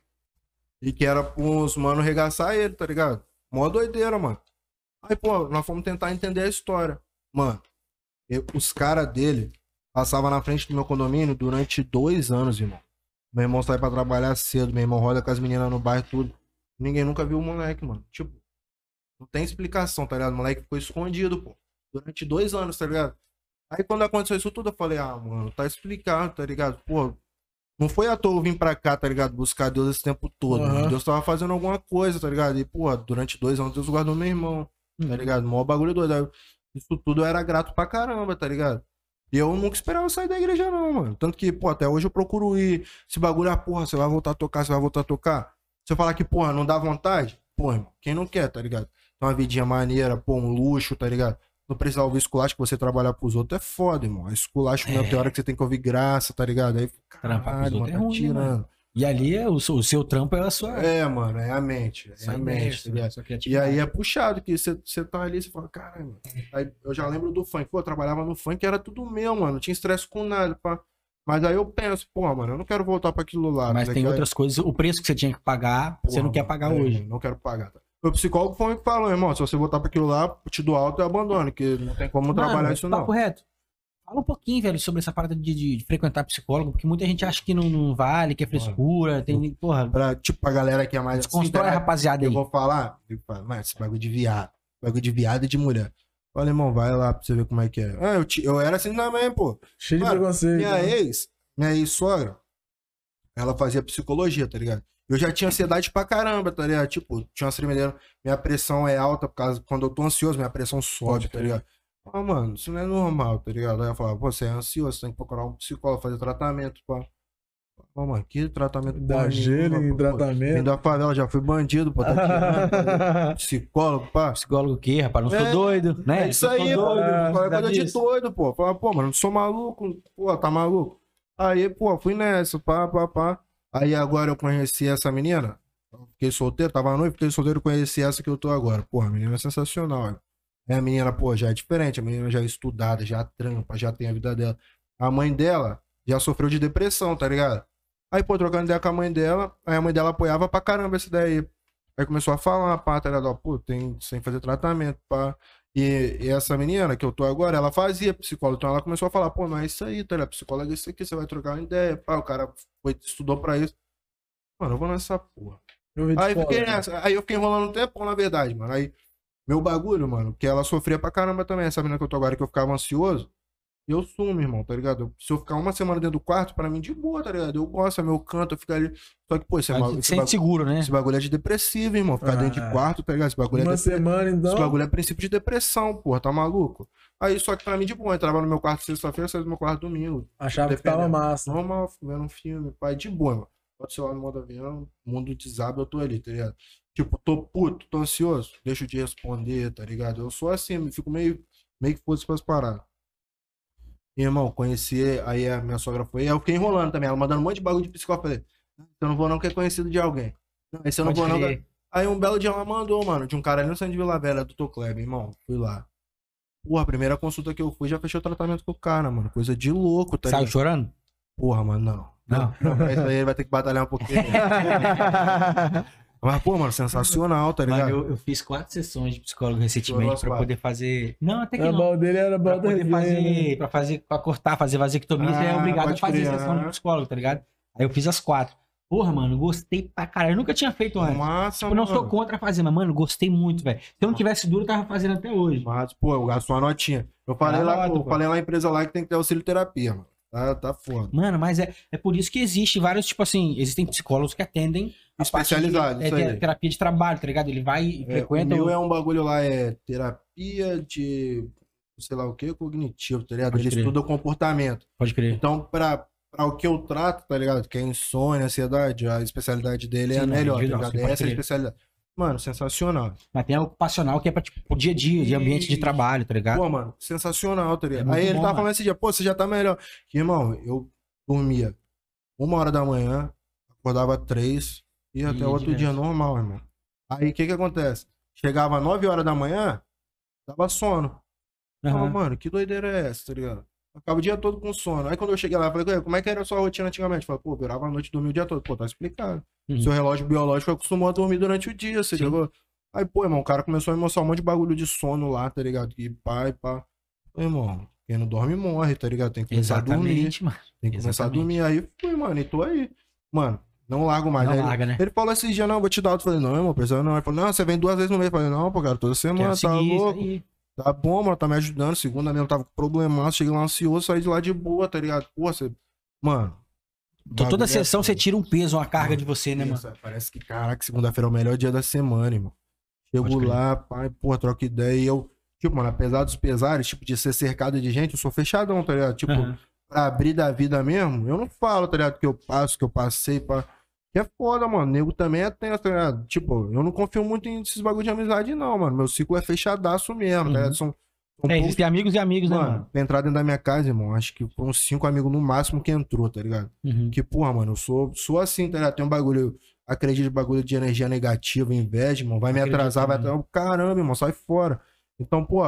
E que era pros mano regaçar ele, tá ligado? Mó doideira, mano. Aí, pô, nós fomos tentar entender a história. Mano, eu- os caras dele passavam na frente do meu condomínio durante dois anos, irmão. Meu irmão sai pra trabalhar cedo, meu irmão roda com as meninas no bairro, tudo. Ninguém nunca viu o moleque, mano. Tipo, não tem explicação, tá ligado? O moleque ficou escondido, pô. Durante dois anos, tá ligado? Aí quando aconteceu isso tudo, eu falei, ah, mano, tá explicado, tá ligado? Pô, não foi à toa eu vim pra cá, tá ligado? Buscar Deus esse tempo todo. Mano. Deus tava fazendo alguma coisa, tá ligado? E, pô, durante dois anos Deus guardou meu irmão, tá ligado? Mó bagulho doido. Isso tudo eu era grato pra caramba, tá ligado? E eu nunca esperava sair da igreja, não, mano. Tanto que, pô, até hoje eu procuro ir. Esse bagulho, ah, porra, você vai voltar a tocar, você vai voltar a tocar. Se eu falar que, porra, não dá vontade, porra, irmão, quem não quer, tá ligado? Tem uma vidinha maneira, pô, um luxo, tá ligado? Não precisar ouvir esculacho que você trabalhar pros outros é foda, irmão. É esculacho É. não tem hora que você tem que ouvir graça, tá ligado? Aí, caralho, mano, é tá ruim, né, tirando. E ali é o, seu- o seu trampo é a sua. É, mano, é a mente. É a mente, tá E aí é puxado, que você você tá ali, você fala, caralho, mano. Aí eu já lembro do funk. Pô, eu trabalhava no funk, era tudo meu, mano. Não tinha estresse com nada, pá. Mas aí eu penso, pô, mano, eu não quero voltar pra aquilo lá. Mas tá tem outras coisas, o preço que você tinha que pagar, você Porra, não quer mano, pagar é, hoje. Não quero pagar. Tá? O psicólogo foi o que falou, irmão. Se você voltar pra aquilo lá, eu te dou alta e abandono, que não tem como trabalhar Mano, isso não. papo reto. Fala um pouquinho, velho, sobre essa parada de, de- de frequentar psicólogo, porque muita gente acha que não, não vale, que é frescura, tem, porra, Pra, tipo, pra galera que é mais desconstrói a tá? rapaziada Eu aí. vou falar, eu falo, mas esse bagulho de viado. Bagulho de viado e de mulher. Olha, irmão, vai lá pra você ver como é que é. Ah, eu, ti- eu era assim também, pô. Cheio de Mano, preconceito. Minha né? ex, minha ex-sogra, ela fazia psicologia, tá ligado? Eu já tinha ansiedade pra caramba, tá ligado? Tipo, tinha uma tremedeira, minha pressão é alta, por causa, quando eu tô ansioso, minha pressão sobe, tá ligado? Ah, mano, isso não é normal, tá ligado? Aí eu falava, pô, você é ansioso, você tem que procurar um psicólogo, fazer tratamento, pá. Ah, mano, que tratamento Dá porra gelo em pô. Vim tratamento. da favela, já fui bandido, pô, tá tirando, <laughs> psicólogo, pá. Psicólogo o quê, rapaz? Não sou É, doido, né? É isso aí, pô. doido, nada coisa de doido, pô. Fala, pô, mano, não sou maluco. Pô, tá maluco? Aí, pô, fui nessa, pá, pá, pá. Aí agora eu conheci essa menina. Fiquei solteiro, tava noivo, fiquei solteiro, conheci essa que eu tô agora. Pô, a menina é sensacional. É a menina, pô, já é diferente. A menina já é estudada, já trampa, já tem a vida dela. A mãe dela já sofreu de depressão, tá ligado? Aí, pô, trocando ideia com a mãe dela, aí a mãe dela apoiava pra caramba esse daí. Aí começou a falar, pá, tá ligado? Pô, tem, que fazer tratamento, pá. E, e essa menina que eu tô agora, ela fazia psicóloga, então ela começou a falar, pô, não é isso aí, tá ligado? Psicóloga é isso aqui, você vai trocar uma ideia, pá, o cara foi, estudou pra isso. Mano, eu vou nessa porra. Eu Aí, fiquei nessa. aí eu fiquei enrolando um tempo, na verdade, mano. Aí, meu bagulho, mano, que ela sofria pra caramba também. Essa menina que eu tô agora, que eu ficava ansioso, eu sumo, irmão, tá ligado? Eu- Se eu ficar uma semana dentro do quarto, pra mim, de boa, tá ligado? Eu gosto, é meu canto, eu fico ali. Só que, pô, esse, bagulho, se esse, sente bagulho, seguro, né? esse bagulho é de depressivo, irmão. Ficar dentro Ah. de quarto, tá ligado? Esse bagulho é Uma depressivo. semana, então. Esse bagulho é princípio de depressão, porra, tá maluco? Aí, só que pra mim, de boa, eu entrava no meu quarto sexta-feira, saía do meu quarto domingo. Achava que tava massa. Normal, vendo um filme, pai, de boa, mano. Pode ser lá no modo avião, mundo desaba, eu tô ali, tá ligado? Tipo, tô puto, tô ansioso, deixo de responder, tá ligado? Eu sou assim, me fico meio, meio que foda-se pras paradas. Irmão, conheci, aí a minha sogra foi, eu fiquei enrolando também, ela mandando um monte de bagulho de psicólogo, eu falei, eu não vou não, que é conhecido de alguém. Não, esse eu não Pode vou não. crer. que- Aí um belo dia ela mandou, mano, de um cara ali no centro de Vila Velha, do Kleber, irmão, fui lá. Porra, a primeira consulta que eu fui, já fechou o tratamento com o cara, mano, coisa de louco, tá Saiu ligado? chorando? Porra, mano, não. Não. Não, pra isso aí ele vai ter que batalhar um pouquinho. <laughs> Mas, pô, mano, sensacional, tá ligado? Mano, eu, eu fiz quatro sessões de psicólogo recentemente pra quatro. poder fazer. Não, até que A não. mão dele era Pra poder fazer, pra fazer, pra cortar, fazer vasectomia, você é Ah, obrigado a fazer crer, sessão de ah. psicólogo, tá ligado? Aí eu fiz as quatro. Porra, mano, gostei pra caralho. Eu nunca tinha feito antes. Massa, Eu não mano. sou contra fazer, mas, mano, gostei muito, velho. Se eu não tivesse duro, eu tava fazendo até hoje. Mas, pô, eu gasto uma notinha. Eu falei, Ah, lá, nota, eu pô. falei lá na empresa lá que tem que ter auxílio terapia, mano. Tá, tá foda. Mano, mas é, é por isso que existe vários, tipo assim, existem psicólogos que atendem a de- Especializado, é, te- aí. terapia de trabalho, tá ligado? Ele vai e É, o frequenta. meu o- é um bagulho lá, é terapia de, sei lá o que, cognitivo, tá ligado? Ele estuda o comportamento. Pode crer. Então, pra, pra o que eu trato, tá ligado? Que é insônia, ansiedade, a especialidade dele é Sim, a não, melhor, tá ligado? sim, Essa é a especialidade. Mano, sensacional. Mas tem a ocupacional que é pra, tipo, o dia a dia, de ambiente de trabalho, tá ligado? Pô, mano, sensacional, tá ligado? É Aí ele bom, tava mano. falando esse dia, pô, você já tá melhor. Que, irmão, eu dormia uma hora da manhã, acordava três, e E até outro direto. dia normal, irmão. Aí o que que acontece? Chegava nove horas da manhã, dava sono. Aham. Não, mano, que doideira é essa, tá ligado? Acaba o dia todo com sono. Aí quando eu cheguei lá, eu falei, "Ué, como é que era a sua rotina antigamente? Falei, pô, virava a noite e dormia o dia todo. Pô, tá explicado. Uhum. Seu relógio biológico acostumou a dormir durante o dia, você ligou? Aí, pô, irmão, o cara começou a me mostrar um monte de bagulho de sono lá, tá ligado? E pai, pá. Pô, irmão, quem não dorme morre, tá ligado? Tem que começar a dormir. Exatamente, mano. Tem que começar a Exatamente. dormir. Aí fui, mano, e tô aí. Mano, não largo mais. Não Aí ele- larga, né? Ele falou esses dias, não, vou te dar outro. Eu falei, não, irmão, precisa não. Ele falou, não, você vem duas vezes no mês. Eu falei, não, pô, cara, toda semana, tá louco. Tá bom, mano, tá me ajudando. Segunda mesmo, tava com problemaço. Cheguei lá ansioso, saí de lá de boa, tá ligado? Pô, você. Mano. Então, toda é sessão você foda. tira um peso, uma carga de você, né, mano? Isso, Parece que, caraca, segunda-feira é o melhor dia da semana, irmão. Chego lá, pai, porra, troca ideia. E eu, tipo, mano, apesar dos pesares, tipo, de ser cercado de gente, eu sou fechadão, tá ligado? Tipo, Aham. pra abrir da vida mesmo, eu não falo, tá ligado? Que eu passo, que eu passei, pá. Que é foda, mano. Nego também é tenso, tá ligado? Tipo, eu não confio muito em esses bagulho de amizade, não, mano. Meu ciclo é fechadaço mesmo, Uhum. tá ligado? São, são É, poucos existem amigos e amigos, né, Mano, mano? pra entrar dentro da minha casa, irmão, acho que foram cinco amigos no máximo que entrou, tá ligado? Uhum. Que, porra, mano, eu sou, sou assim, tá ligado? Tem um bagulho, acredito bagulho de energia negativa, inveja, irmão, vai me atrasar, vai atrasar. Caramba, irmão, sai fora. Então, pô,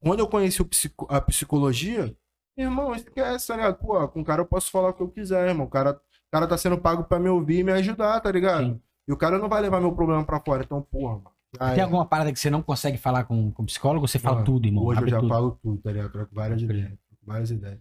quando eu conheci psico- a psicologia, irmão, esquece, tá ligado? Pô, com o cara eu posso falar o que eu quiser, irmão. O cara, o cara tá sendo pago pra me ouvir e me ajudar, tá ligado? Sim. E o cara não vai levar meu problema pra fora. Então, porra, mano. já Tem é. alguma parada que você não consegue falar com, o psicólogo? Você fala Mano, tudo, irmão. Hoje eu abre já tudo. falo tudo, tá ligado? Troco várias ideias. troco Várias ideias.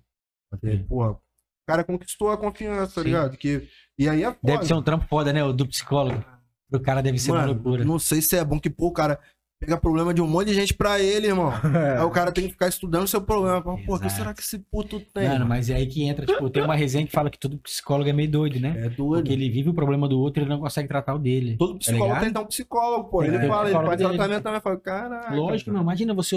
Porque, crer. porra, o cara conquistou a confiança, tá ligado? Que, e aí é foda. Deve ser um trampo foda, né? O do psicólogo. O cara deve ser uma Mano, loucura. não sei se é bom que, pô, o cara pega problema de um monte de gente pra ele, irmão. <laughs> Aí o cara tem que ficar estudando o seu problema. Pô, o que será que esse puto tem? Mano, mas é aí que entra, tipo, tem uma resenha que fala que todo psicólogo é meio doido, né? É doido. Porque ele vive o problema do outro e ele não consegue tratar o dele. Todo psicólogo ligado? tem que ter um psicólogo, pô. Tem Ele fala, ele faz tratamento também. Fala, caralho. Lógico, não. Imagina você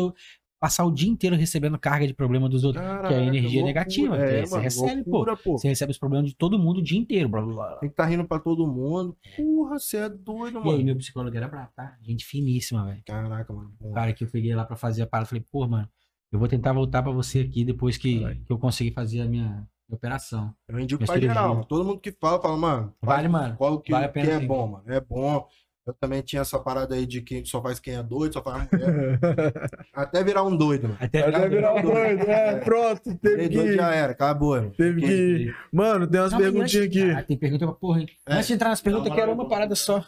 passar o dia inteiro recebendo carga de problema dos outros. que é energia negativa, que É, você mano, recebe, pô. loucura, pô. Você recebe os problemas de todo mundo o dia inteiro. Blá, blá, blá. Tem que estar rindo pra todo mundo. Porra, você é doido, E aí, mano. meu psicólogo era bravo, tá? Gente finíssima, velho. Caraca, mano. O cara que eu peguei lá pra fazer a parada, falei, pô, mano, eu vou tentar voltar pra você aqui depois que, que eu conseguir fazer a minha operação. Eu indico pra cirurgia. geral, mano. Todo mundo que fala, fala, mano. Vale, mano. Qual que, Vale a pena que é sim. bom, mano. É bom. Eu também tinha essa parada aí de que só faz quem é doido, só faz mulher. <laughs> Até virar um doido, mano. Até Até virar um doido, é, pronto, teve que doido ir. já era, acabou, irmão. Teve que ir. Mano, tem umas perguntinhas aqui. Ah, tem pergunta pra porra, hein? É. Antes de entrar nas perguntas, eu quero uma parada só.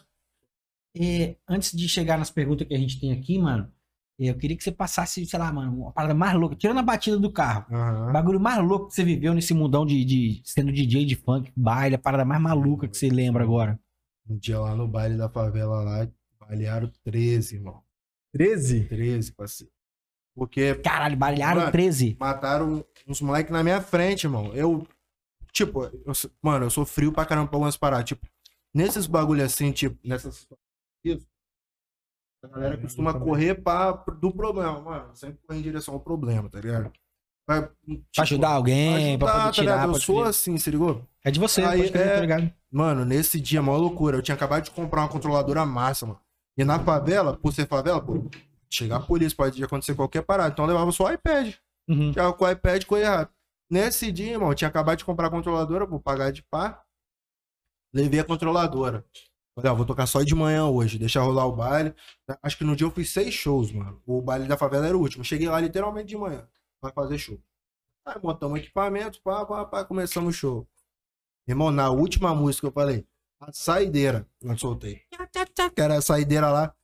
é, antes de chegar nas perguntas que a gente tem aqui, mano, eu queria que você passasse, sei lá, mano, uma parada mais louca, tirando a batida do carro. O Aham. bagulho mais louco que você viveu nesse mundão de, de sendo DJ de funk, baile, a parada mais maluca que você lembra agora. Um dia lá no baile da favela lá, balearam 13, irmão. 13? 13, parceiro. Porque Caralho, balearam Mano. 13. mataram uns moleques na minha frente, irmão. Eu, tipo, eu mano, eu sou frio pra caramba pra algumas paradas. Tipo, nesses bagulho assim, tipo, nessas. Isso. A galera costuma correr pra, do problema, mano. Sempre correr em direção ao problema, tá ligado? Pra, tipo, Pra ajudar alguém, pra ajudar, poder tá tirar. ligado? Eu sou assim, se ligou? É de você, Aí, pode é- tá ligado? Mano, nesse dia, maior loucura. Eu tinha acabado de comprar uma controladora massa, mano. E na favela, por ser favela, pô, chegar a polícia, pode acontecer qualquer parada. Então eu levava só o iPad. Uhum. Já com o iPad corria rápido. Nesse dia, irmão, eu tinha acabado de comprar a controladora, vou pagar de pá. Levei a controladora. Falei, ó, vou tocar só de manhã hoje, deixa rolar o baile. Acho que no dia eu fiz seis shows, mano. O baile da favela era o último. Cheguei lá literalmente de manhã pra fazer show. Aí montamos equipamento, pá, pá, pá, começamos o show. Irmão, na última música eu falei, a saideira, eu soltei. Que era a saideira lá.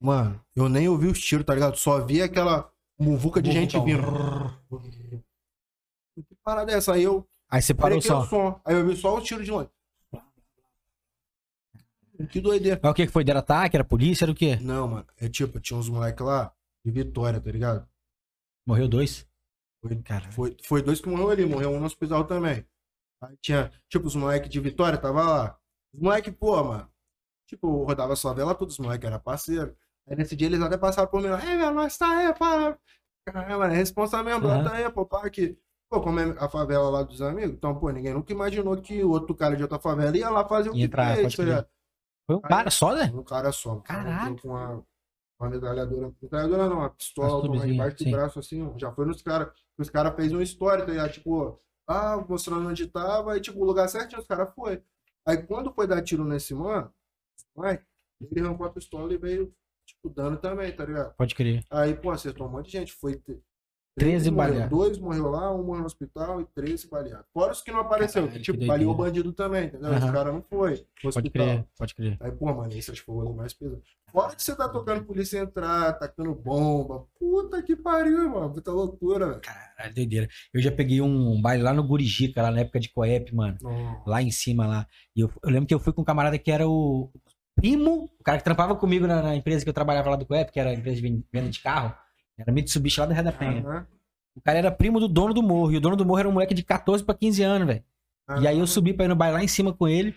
Mano, eu nem ouvi os tiros, tá ligado? Só vi aquela muvuca de gente vindo. Que parada é essa? Aí eu Aí você parou o som. Aí eu vi só o tiro de longe. Que doideira. Mas o que que foi? Deram ataque? Era polícia? Era o quê? Não, mano. É tipo, tinha uns moleques lá de Vitória, tá ligado? Morreu dois? Foi, Caralho. foi, foi dois que morreu ali, morreu um no hospital também. Aí tinha, tipo, os moleques de Vitória tava lá. Os moleques, pô, mano. Tipo, rodava sua vela, todos os moleques eram parceiro. Aí nesse dia eles até passaram por mim lá. É, velho, nós tá aí, pá. Mano, é responsa mesmo, Aham. tá aí, pô, pá, aqui. Pô, como é a favela lá dos amigos, então, pô, ninguém nunca imaginou que o outro cara de outra favela ia lá fazer o que entrar, fez, tá? Foi um cara só, né? Um cara só. Cara Caralho. entrou Com uma, uma metralhadora. Metralhadora não, uma pistola subzinha, embaixo do sim. braço assim. Já foi nos caras. Os caras fez uma história, tá ligado? Tipo, ah, mostrando onde tava, e tipo, o lugar certinho, os caras foi. Aí quando foi dar tiro nesse mano, vai, ele arrancou a pistola e veio, tipo, dando também, tá ligado? Pode crer. Aí, pô, acertou um monte de gente. Foi. Te- 13 morreu. baleados. Dois morreu lá, um morreu no hospital e 13 baleados. Fora os que não apareceu. Caralho, que, que tipo, baleou o bandido também, entendeu? Aham. Esse cara não foi. Pode crer, pode crer. Aí, pô, mano, que o rolê mais pesado. Fora que você tá tocando polícia entrar, tacando bomba. Puta que pariu, mano. Puta loucura, velho. Caralho, doideira. Eu já peguei um baile lá no Gurijica, lá na época de Coep, mano. Não. Lá em cima, lá. E eu, eu lembro que eu fui com um camarada que era o primo, o cara que trampava comigo na, na empresa que eu trabalhava lá do Coep, que era a empresa de ven- venda de carro. Era Mitsubishi lá do Red da Penha. Aham. O cara era primo do dono do morro. E o dono do morro era um moleque de 14 pra 15 anos, velho. E aí eu subi pra ir no baile lá em cima com ele.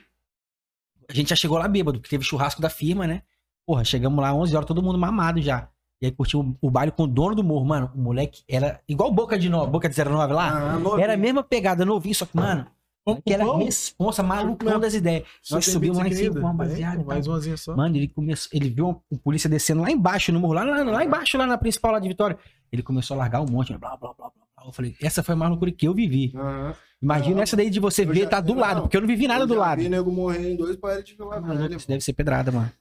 A gente já chegou lá bêbado, porque teve churrasco da firma, né? Porra, chegamos lá 11 horas, todo mundo mamado já. E aí curtiu o baile com o dono do morro. Mano, o moleque era igual Boca de no... Boca de 09 lá. Ah. Era a mesma pegada, novinho, só que, mano, que era responsa, malucão das ideias. Nós subimos lá em cima com uma baseada. Mais umazinha só. Mano, ele começou, ele viu um polícia descendo lá embaixo no morro, lá, lá, lá embaixo, lá na principal lá de Vitória. Ele começou a largar um monte, blá, blá, blá, blá. Eu falei, essa foi a mais loucura que eu vivi. Imagina essa daí de você ver tá do lado, porque eu não vivi nada do lado. Vi nego morrer em dois paredes de Vila Maluco, Velha. Isso deve ser pedrada, mano.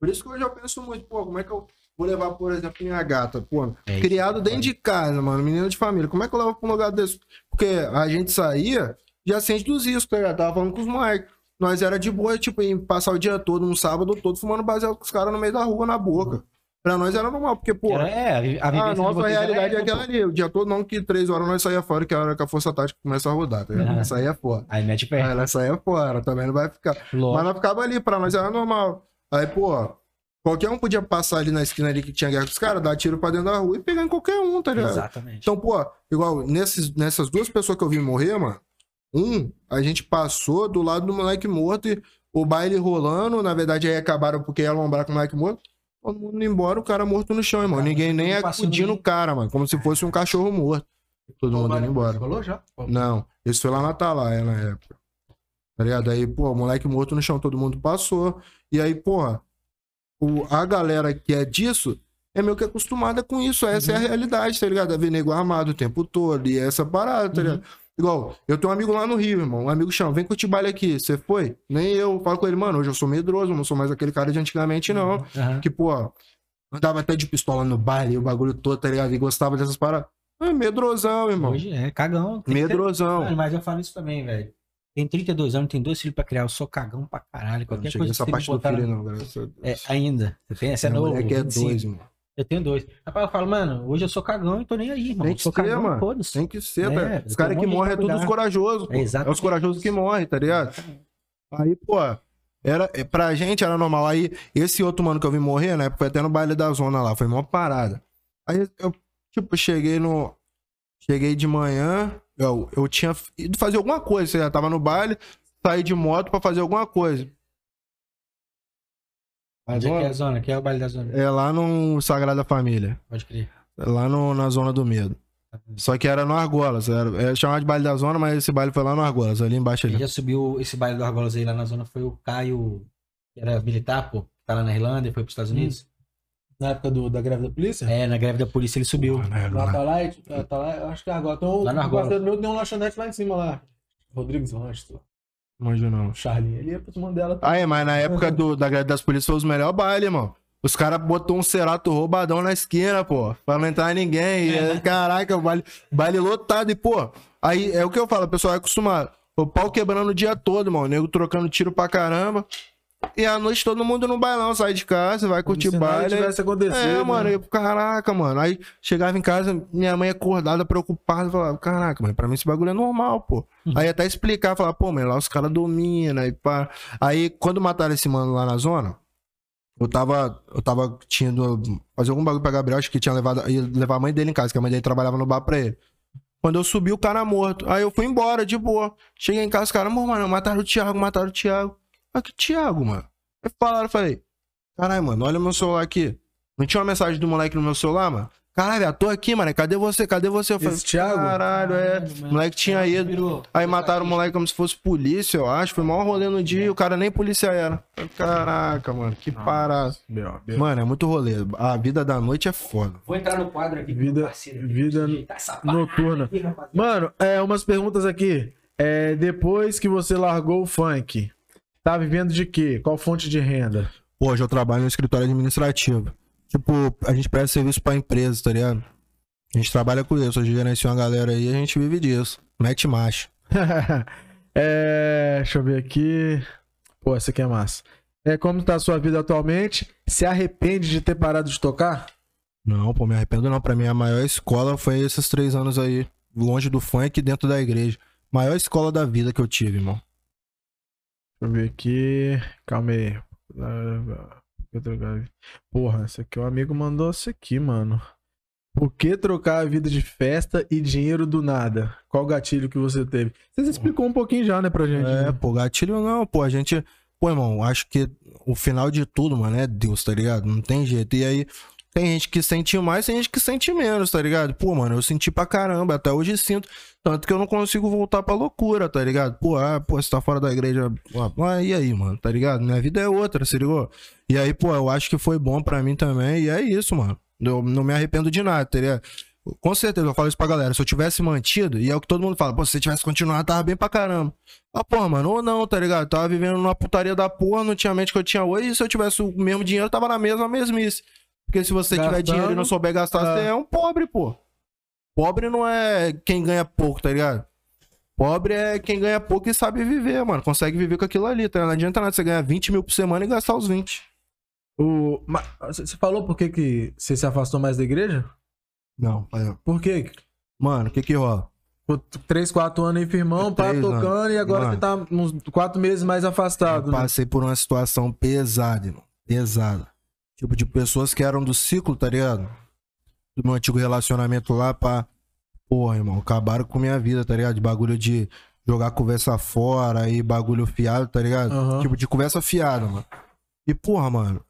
Por isso que eu já penso muito, pô, como é que eu vou levar, por exemplo, minha gata, pô, É, criado dentro de casa, mano, menino de família, como é que eu levo pra um lugar desse? Porque a gente saía, já sente dos riscos, tá ligado? Tava falando com os moleques. Nós era de boa, tipo, em passar o dia todo, um sábado todo, fumando baseado com os caras no meio da rua, na boca. Pra nós era normal, porque, pô, Era- é, a a nossa realidade é aquela ali. O dia todo não que três horas nós saía fora, que é a hora que a força tática começa a rodar, tá ligado? Aham. Nós saía fora. Aí mete pé. Aí ela saía fora, também não vai ficar. Mas nós ficava ali, pra nós era normal. Aí, pô, qualquer um podia passar ali na esquina ali que tinha guerra com os caras, dar tiro pra dentro da rua e pegar em qualquer um, tá ligado? Exatamente. Então, pô, igual nesses, nessas duas pessoas que eu vi morrer, mano, um, a gente passou do lado do moleque morto e o baile rolando, na verdade aí acabaram porque ia lombrar com o moleque morto. Todo mundo indo embora, o cara morto no chão, irmão. Cara, Ninguém nem acudindo o cara, mano. Como se fosse um cachorro morto. Todo mundo indo embora. Rolou já? Não, isso foi lá na Atalaia na época. Tá ligado? Aí, pô, moleque morto no chão, todo mundo passou. E aí, porra, o, a galera que é disso é meio que acostumada com isso. Essa é a realidade, tá ligado? É ver nego armado o tempo todo. E essa parada, tá ligado? Igual, eu tenho um amigo lá no Rio, irmão. Um amigo chama, vem curtir baile aqui. Você foi? Nem eu. Falo com ele, mano, hoje eu sou medroso, não sou mais aquele cara de antigamente, não. Aham. Que, pô, andava até de pistola no baile, o bagulho todo, tá ligado? E gostava dessas paradas. É medrosão, irmão. Hoje é cagão. que ter- Medrosão. Mano, mas eu falo isso também, velho. Tem 32 anos, tem dois filhos pra criar. Eu sou cagão pra caralho. Não Qualquer cheguei coisa nessa que parte do filho, não, graças a Deus. É, ainda. Você tem? Essa é novo. é 25. dois, mano. Eu tenho dois. Rapaz, eu falo, mano, hoje eu sou cagão e tô nem aí, irmão. Tem Eu que sou ser, cagão, mano. Tem que ser, É, tá? eu Os caras um que morrem é todos os corajosos. É, É os exatamente. corajosos que morrem, tá ligado? Aí, pô, era, é, pra gente era normal. Aí, esse outro mano que eu vi morrer, né? Foi até no baile da zona lá, foi uma parada. Aí eu, tipo, cheguei no. Cheguei de manhã, eu, eu tinha ido fazer alguma coisa, você já tava no baile, saí de moto pra fazer alguma coisa. Onde é que é a zona? Que é o baile da zona. É lá no Sagrada Família. Pode crer. É Lá no- na Zona do Medo. Só que era no Argolas. Era, é chamado de baile da zona, mas esse baile foi lá no Argolas, ali embaixo Quem ali. já subiu esse baile do Argolas aí lá na zona foi o Caio, que era militar, pô. Tá lá na Irlanda e foi pros Estados Unidos. Na época do, da greve da polícia? É, na greve da polícia ele subiu. Lá tá lá, e- tá tá lá, eu acho que é agora. Então, Lá no o Argola. parceiro meu tem um lanchonete lá em cima lá. Rodrigues Lanches, Imagina não. Charlie. Ele ia pros Mandela. Ah, é, mas na época do, da greve das polícias foi os melhores bailes, mano. Os caras botou um cerato roubadão na esquina, pô. Pra não entrar ninguém. E, é, caraca, baile, baile lotado. E, pô, aí é o que eu falo, o pessoal é acostumado. O pau quebrando o dia todo, mano. O nego trocando tiro pra caramba. E à noite todo mundo no bailão, sai de casa, vai curtir se nada baile. tivesse acontecido. É, mano, né? eu, caraca, mano. Aí chegava em casa, minha mãe acordada, preocupada, falava, caraca, mãe, pra mim esse bagulho é normal, pô. Aí até explicar, falar, pô, mas lá os caras dominam e pá. Aí quando mataram esse mano lá na zona, eu tava, eu tava tinha fazer algum bagulho pra Gabriel, acho que tinha levado, ia levar a mãe dele em casa, que a mãe dele trabalhava no bar pra ele. Quando eu subi, o cara morto. Aí eu fui embora, de boa. Cheguei em casa, os caras, "Mô, mano, mataram o Thiago, mataram o Thiago. Ah, que Thiago, mano? Aí falaram, eu falei, caralho, mano, olha meu celular aqui. Não tinha uma mensagem do moleque no meu celular, mano? Caralho, velho, tô aqui, mano. Cadê você? Cadê você? Eu falei, Esse Thiago? caralho, é. O moleque tinha ido. Virou. Aí mataram o moleque como se fosse polícia, eu acho. Foi o maior rolê no dia e o cara nem polícia era. Caraca, mano, que parada. Meu, meu. Mano, é muito rolê. A vida da noite é foda. Vou entrar no quadro aqui. Vida- parceiro, vida Noturna. aqui. Mano, é, umas perguntas aqui. É, depois que você largou o funk, tá vivendo de quê? Qual fonte de renda? Pô, hoje eu trabalho no escritório administrativo. Tipo, a gente presta serviço pra empresa, tá ligado? A gente trabalha com isso. Hoje gerencia uma galera aí a gente vive disso. Mete macho. <laughs> é, deixa eu ver aqui. Pô, essa aqui é massa. É, como tá a sua vida atualmente? Se arrepende de ter parado de tocar? Não, pô, me arrependo não. Pra mim, a maior escola foi esses três anos aí. Longe do funk e dentro da igreja. Maior escola da vida que eu tive, irmão. Deixa eu ver aqui. Calma aí. Porra, esse aqui o amigo mandou isso aqui, mano. Por que trocar a vida de festa e dinheiro do nada? Qual gatilho que você teve? Você explicou um pouquinho já, né, pra gente. É, né? pô, gatilho não, pô, a gente. Pô, irmão, acho que o final de tudo, mano, é Deus, tá ligado? Não tem jeito. E aí, tem gente que sente mais, tem gente que sente menos, tá ligado? Pô, mano, eu senti pra caramba, até hoje sinto. Tanto que eu não consigo voltar pra loucura, tá ligado? Pô, ah, pô, você tá fora da igreja. pô, Ah, e aí, mano, tá ligado? Minha vida é outra, se ligou? E aí, pô, eu acho que foi bom pra mim também, e é isso, mano. Eu não me arrependo de nada, tá ligado? Com certeza, eu falo isso pra galera. Se eu tivesse mantido, e é o que todo mundo fala, pô, se você tivesse continuado, tava bem pra caramba. Ah, porra, mano, ou não, tá ligado? Tava vivendo numa putaria da porra, não tinha mente que eu tinha hoje, e se eu tivesse o mesmo dinheiro, tava na mesma mesmice. Porque se você tiver Gastando, dinheiro e não souber gastar, é. você é um pobre, pô. Pobre não é quem ganha pouco, tá ligado? Pobre é quem ganha pouco e sabe viver, mano. Consegue viver com aquilo ali, tá ligado? Não adianta nada você ganhar 20 mil por semana e gastar os 20. O... mas Você falou por que, que você se afastou mais da igreja? Não, é. Por quê? Mano, o que que rola? Por três, quatro anos aí, firmão, pá, anos. tocando, e agora Mano. você tá uns quatro meses mais afastado, Eu né? passei por uma situação pesada, irmão. Pesada. Tipo, de pessoas que eram do ciclo, tá ligado? Do meu antigo relacionamento lá pra. Porra, irmão, acabaram com minha vida, tá ligado? De bagulho de jogar conversa fora e bagulho fiado, tá ligado? Aham. Tipo, de conversa fiada, mano. E, porra, mano.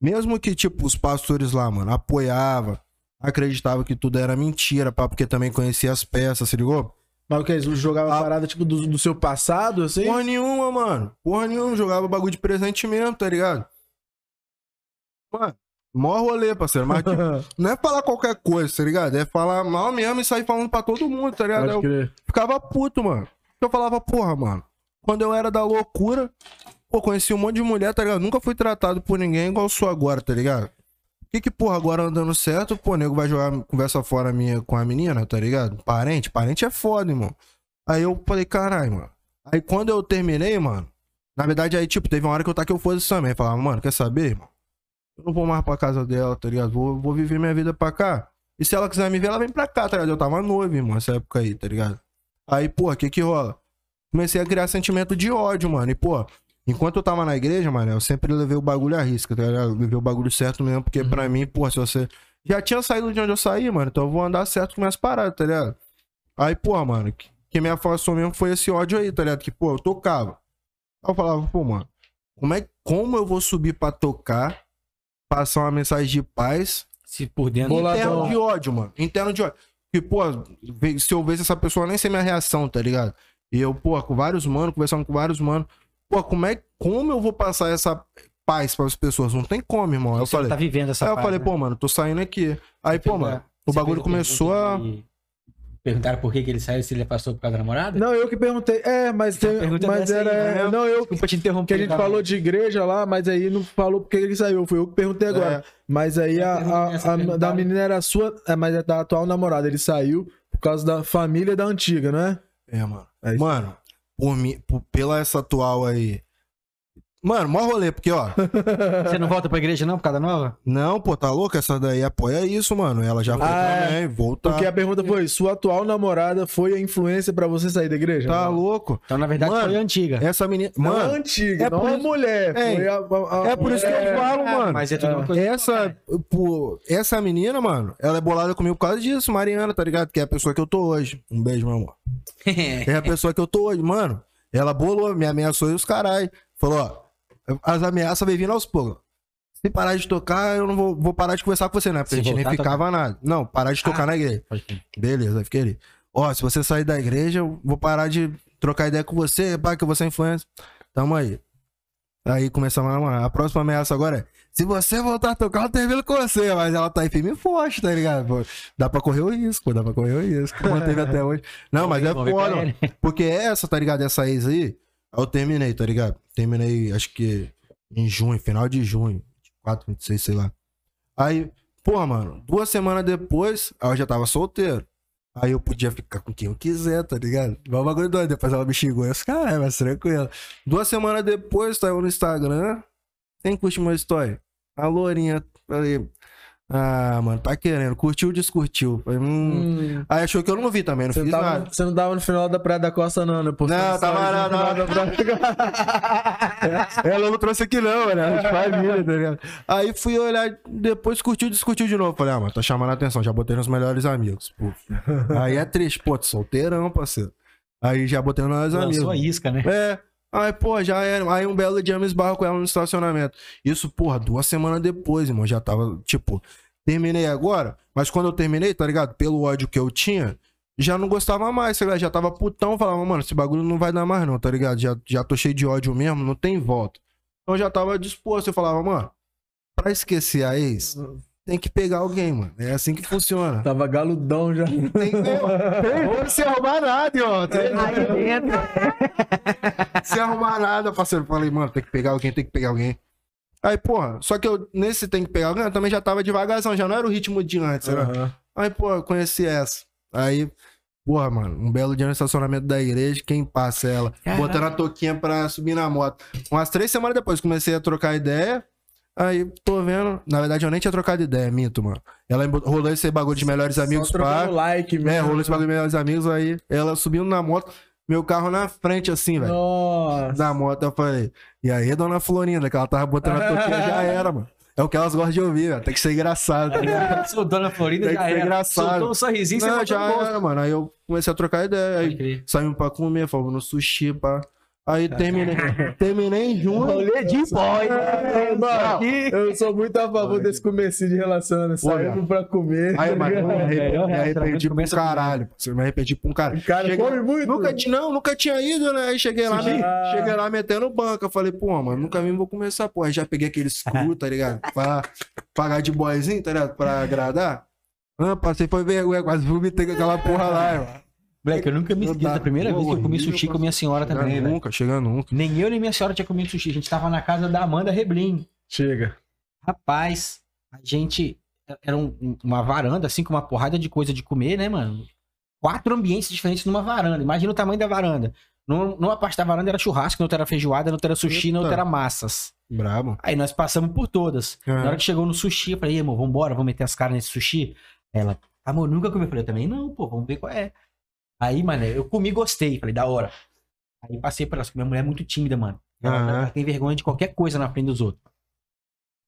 Mesmo que, tipo, os pastores lá, mano, apoiavam, acreditavam que tudo era mentira, pá, porque também conhecia as peças, se ligou? Mas o que? Eles jogavam Ah. parada, tipo, do, do seu passado, assim? Porra nenhuma, mano. Porra nenhuma. Jogava bagulho de presente mesmo, tá ligado? Mano, mó rolê, parceiro. Mas, tipo, <laughs> não é falar qualquer coisa, tá ligado? É falar mal mesmo e sair falando pra todo mundo, tá ligado? Pode Eu ficava puto, mano. Eu falava, porra, mano. Quando eu era da loucura, pô, conheci um monte de mulher, tá ligado? Nunca fui tratado por ninguém igual eu sou agora, tá ligado? Que que, porra, agora andando certo, pô, nego vai jogar conversa fora minha com a menina, tá ligado? Parente, parente é foda, irmão. Aí eu falei, caralho, mano. Aí quando eu terminei, mano, na verdade aí, tipo, teve uma hora que eu taquei o foda-se também. Falava, mano, quer saber, irmão? Eu não vou mais pra casa dela, tá ligado? Vou, vou viver minha vida pra cá. E se ela quiser me ver, ela vem pra cá, tá ligado? Eu tava noivo, irmão, nessa época aí, tá ligado? Aí, pô, o que que rola? Comecei a criar sentimento de ódio, mano. E, pô, enquanto eu tava na igreja, mano, eu sempre levei o bagulho à risca, tá ligado? Levei o bagulho certo mesmo, porque Uhum. pra mim, pô, se você. Já tinha saído de onde eu saí, mano, então eu vou andar certo com minhas paradas, tá ligado? Aí, pô, mano, que, que me afastou mesmo foi esse ódio aí, tá ligado? Que, pô, eu tocava. Aí eu falava, pô, mano, como, é, como eu vou subir pra tocar, passar uma mensagem de paz Se por dentro. Interno de ódio, mano. Interno de ódio. Que, pô, se eu vesse essa pessoa, nem sei minha reação, tá ligado? E eu, pô, com vários manos, conversando com vários manos. Pô, como é como eu vou passar essa paz para as pessoas? Não tem como, irmão. Eu Você falei. tá vivendo essa Aí eu paz, falei, né? pô, mano, tô saindo aqui. Aí, pô, mano, o Você bagulho começou a. de- Perguntaram por que, que ele saiu, se ele afastou por causa da namorada? Não, eu que perguntei. É, mas, tem, mas dessa aí, era. né? Não, eu Desculpa te interromper. que a gente cara. falou de igreja lá, mas aí não falou porque ele saiu. Foi eu que perguntei agora. É. Mas aí a, a- a- da menina era a sua, é, mas é da atual namorada. Ele saiu por causa da família da antiga, não é? É, mano. É. Mano, por mim, por- pela essa atual aí. Mano, mó rolê, porque, ó. <laughs> Você não volta pra igreja não por causa da nova? não, pô, tá louco? Essa daí apoia isso, mano. Ela já foi Ah, é. também, voltar. Porque a pergunta foi: sua atual namorada foi a influência pra você sair da igreja? Tá Não. louco? Então, na verdade, Mano, foi antiga. Essa menina. Não Mano, a antiga, é não por a isso- mulher. É, foi a, a- a- É por isso que eu falo, mano. Mas é tudo uma coisa. Essa, pô, essa menina, mano, ela é bolada comigo por causa disso, Mariana, tá ligado? Que é a pessoa que eu tô hoje. Um beijo, meu amor. <laughs> É a pessoa que eu tô hoje, mano. Ela bolou, me ameaçou e os carai. Falou, ó, as ameaças vêm vindo aos poucos. Se parar de tocar, eu não vou, vou parar de conversar com você, né? Porque Se a gente nem voltar a ficava nada. Não, parar de tocar Ah. na igreja. Beleza, fiquei ali. Ó, se você sair da igreja, eu vou parar de trocar ideia com você, pá, que vou ser influência. Tamo aí. Aí começamos a. A próxima ameaça agora é: se você voltar a tocar, eu termino com você. Mas ela tá aí firme e forte, tá ligado? Pô, dá pra correr o risco, dá pra correr o risco. Manteve até hoje. Não, mas é foda. Porque essa, tá ligado? Essa ex aí, eu terminei, tá ligado? Terminei, acho que em junho, final de junho. 24, 26, sei lá. Aí, porra, mano, duas semanas depois, aí eu já tava solteiro. Aí eu podia ficar com quem eu quiser, tá ligado? Igual o bagulho doido. Depois ela me xingou. Eu disse, caralho, mas tranquilo. Duas semanas depois, eu no Instagram. Quem curte meu story? A Lourinha. Falei, ah, mano, tá querendo. Curtiu, descurtiu. Falei, hum. Hum, Aí achou que eu não vi também, não você, fiz tava, nada. você não tava no final da Praia da Costa, não, né? Postando Não, tava stories lá, no final não. da Praia- Ela <laughs> não trouxe aqui não, né? Família, tá ligado? Aí fui olhar, depois curtiu, descurtiu de novo. Falei, ah, mano, tá chamando a atenção, já botei nos melhores amigos. Pô. Aí é triste, pô, solteirão, parceiro. Aí já botei nos melhores amigos. isca, né? É. Aí, pô, já era. Aí um belo dia me esbarro com ela no estacionamento. Isso, porra, duas semanas depois, irmão. Já tava, tipo, terminei agora, mas quando eu terminei, tá ligado? Pelo ódio que eu tinha, já não gostava mais, tá? Já tava putão, falava, mano, esse bagulho não vai dar mais não, tá ligado? Já, já tô cheio de ódio mesmo, não tem volta. Então já tava disposto, eu falava, mano, pra esquecer a ex, tem que pegar alguém, mano. É assim que funciona. Tava galudão já. Tem que Não se arrumar nada, ó. Tem- se arrumar nada, parceiro. Falei, mano, tem que pegar alguém, tem que pegar alguém. Aí, porra, só que eu, nesse tem que pegar alguém, eu também já tava devagarzão, já não era o ritmo de antes, né? Aham. Aí, eu conheci essa. Aí, porra, mano, um belo dia no estacionamento da igreja, quem passa ela, Caralho. botando a toquinha pra subir na moto. Umas três semanas depois, comecei a trocar ideia. Aí, tô vendo. Na verdade, eu nem tinha trocado ideia, minto, mano. Ela rolou esse bagulho de melhores amigos, Só pá. like mesmo. É, rolou esse bagulho de melhores amigos, aí ela subindo na moto, meu carro na frente, assim, velho. Nossa. Da moto, eu falei, e aí, dona Florinda, que ela tava botando a toquinha, já <laughs> era, mano. É o que elas gostam de ouvir, velho. Tem que ser engraçado, tá ligado? <laughs> Sou Dona Florinda, Tem já que ser era. engraçado. Soltou um sorrisinho, você Não, botou já era, mano. Aí eu comecei a trocar ideia, aí saímos pra comer, fomos no sushi, pá. Aí terminei, <laughs> terminei em junho. Rolê de boy, É, mano, eu sou muito a favor desse comecinho de relacionamento. Saímos pra comer. Aí, tá mas eu me <laughs> arrependi, Melhor me arrependi pra um caralho. Você me arrependi pra um caralho. Cara, Cheguei- come muito. Nunca, não, nunca tinha ido, né? Aí cheguei lá, me- Ah. cheguei lá metendo banca. Falei, pô, mano, nunca vi, vou começar, pô. Aí já peguei aquele screw, tá ligado? Pra pagar de boyzinho, tá ligado? Pra agradar. Ah, passei, foi vergonha, quase vomitei com aquela porra lá, irmão. Moleque, eu nunca me Não esqueço da primeira vez que eu comi sushi com minha senhora Chega também, velho. nunca, chega nunca. Nem eu nem minha senhora tinha comido sushi. A gente tava na casa da Amanda Reblin. Chega. Rapaz, a gente. Era um- uma varanda, assim, com uma porrada de coisa de comer, né, mano? Quatro ambientes diferentes numa varanda. Imagina o tamanho da varanda. Num- Numa parte da varanda era churrasco, na outra era feijoada, na outra era sushi, na outra Eita. era massas. Brabo. Aí nós passamos por todas. Aham. Na hora que chegou no sushi, eu falei, "Ih, amor, vambora, vamos meter as caras nesse sushi. Ela, amor, nunca comi. Eu falei, eu também não, pô, vamos ver qual é. Aí, mano, eu comi gostei. Falei, da hora. Aí passei pra ela, minha mulher é muito tímida, mano. Ela, Aham. ela tem vergonha de qualquer coisa na frente dos outros.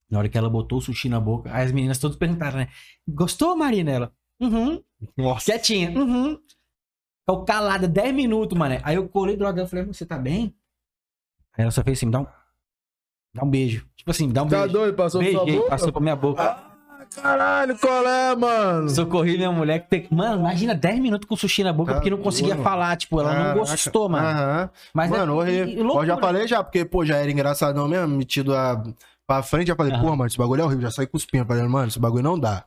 Na hora que ela botou o sushi na boca, aí as meninas todas perguntaram, né? Gostou, Marina? Ela, uhum. Nossa. Quietinha, uhum. Ficou calada 10 minutos, mano. Aí eu colei do lado dela e falei, você tá bem? Aí ela só fez assim, me dá um. Dá um beijo. Tipo assim, me dá um Tá beijo. doido? Passou na sua Beijei, boca? passou pra minha boca. Ah, caralho, qual é, mano? Socorri minha mulher que tem. Mano, imagina 10 minutos com sushi na boca Tá porque não conseguia falar. Tipo, ela não Caraca. gostou, mano. Aham. Mas Mano, é- horrível. e- e Eu já falei já, porque, pô, já era engraçadão mesmo, metido a... pra frente, já falei, Aham. pô, mano, esse bagulho é horrível, já saí cuspindo, falei, mano, esse bagulho não dá.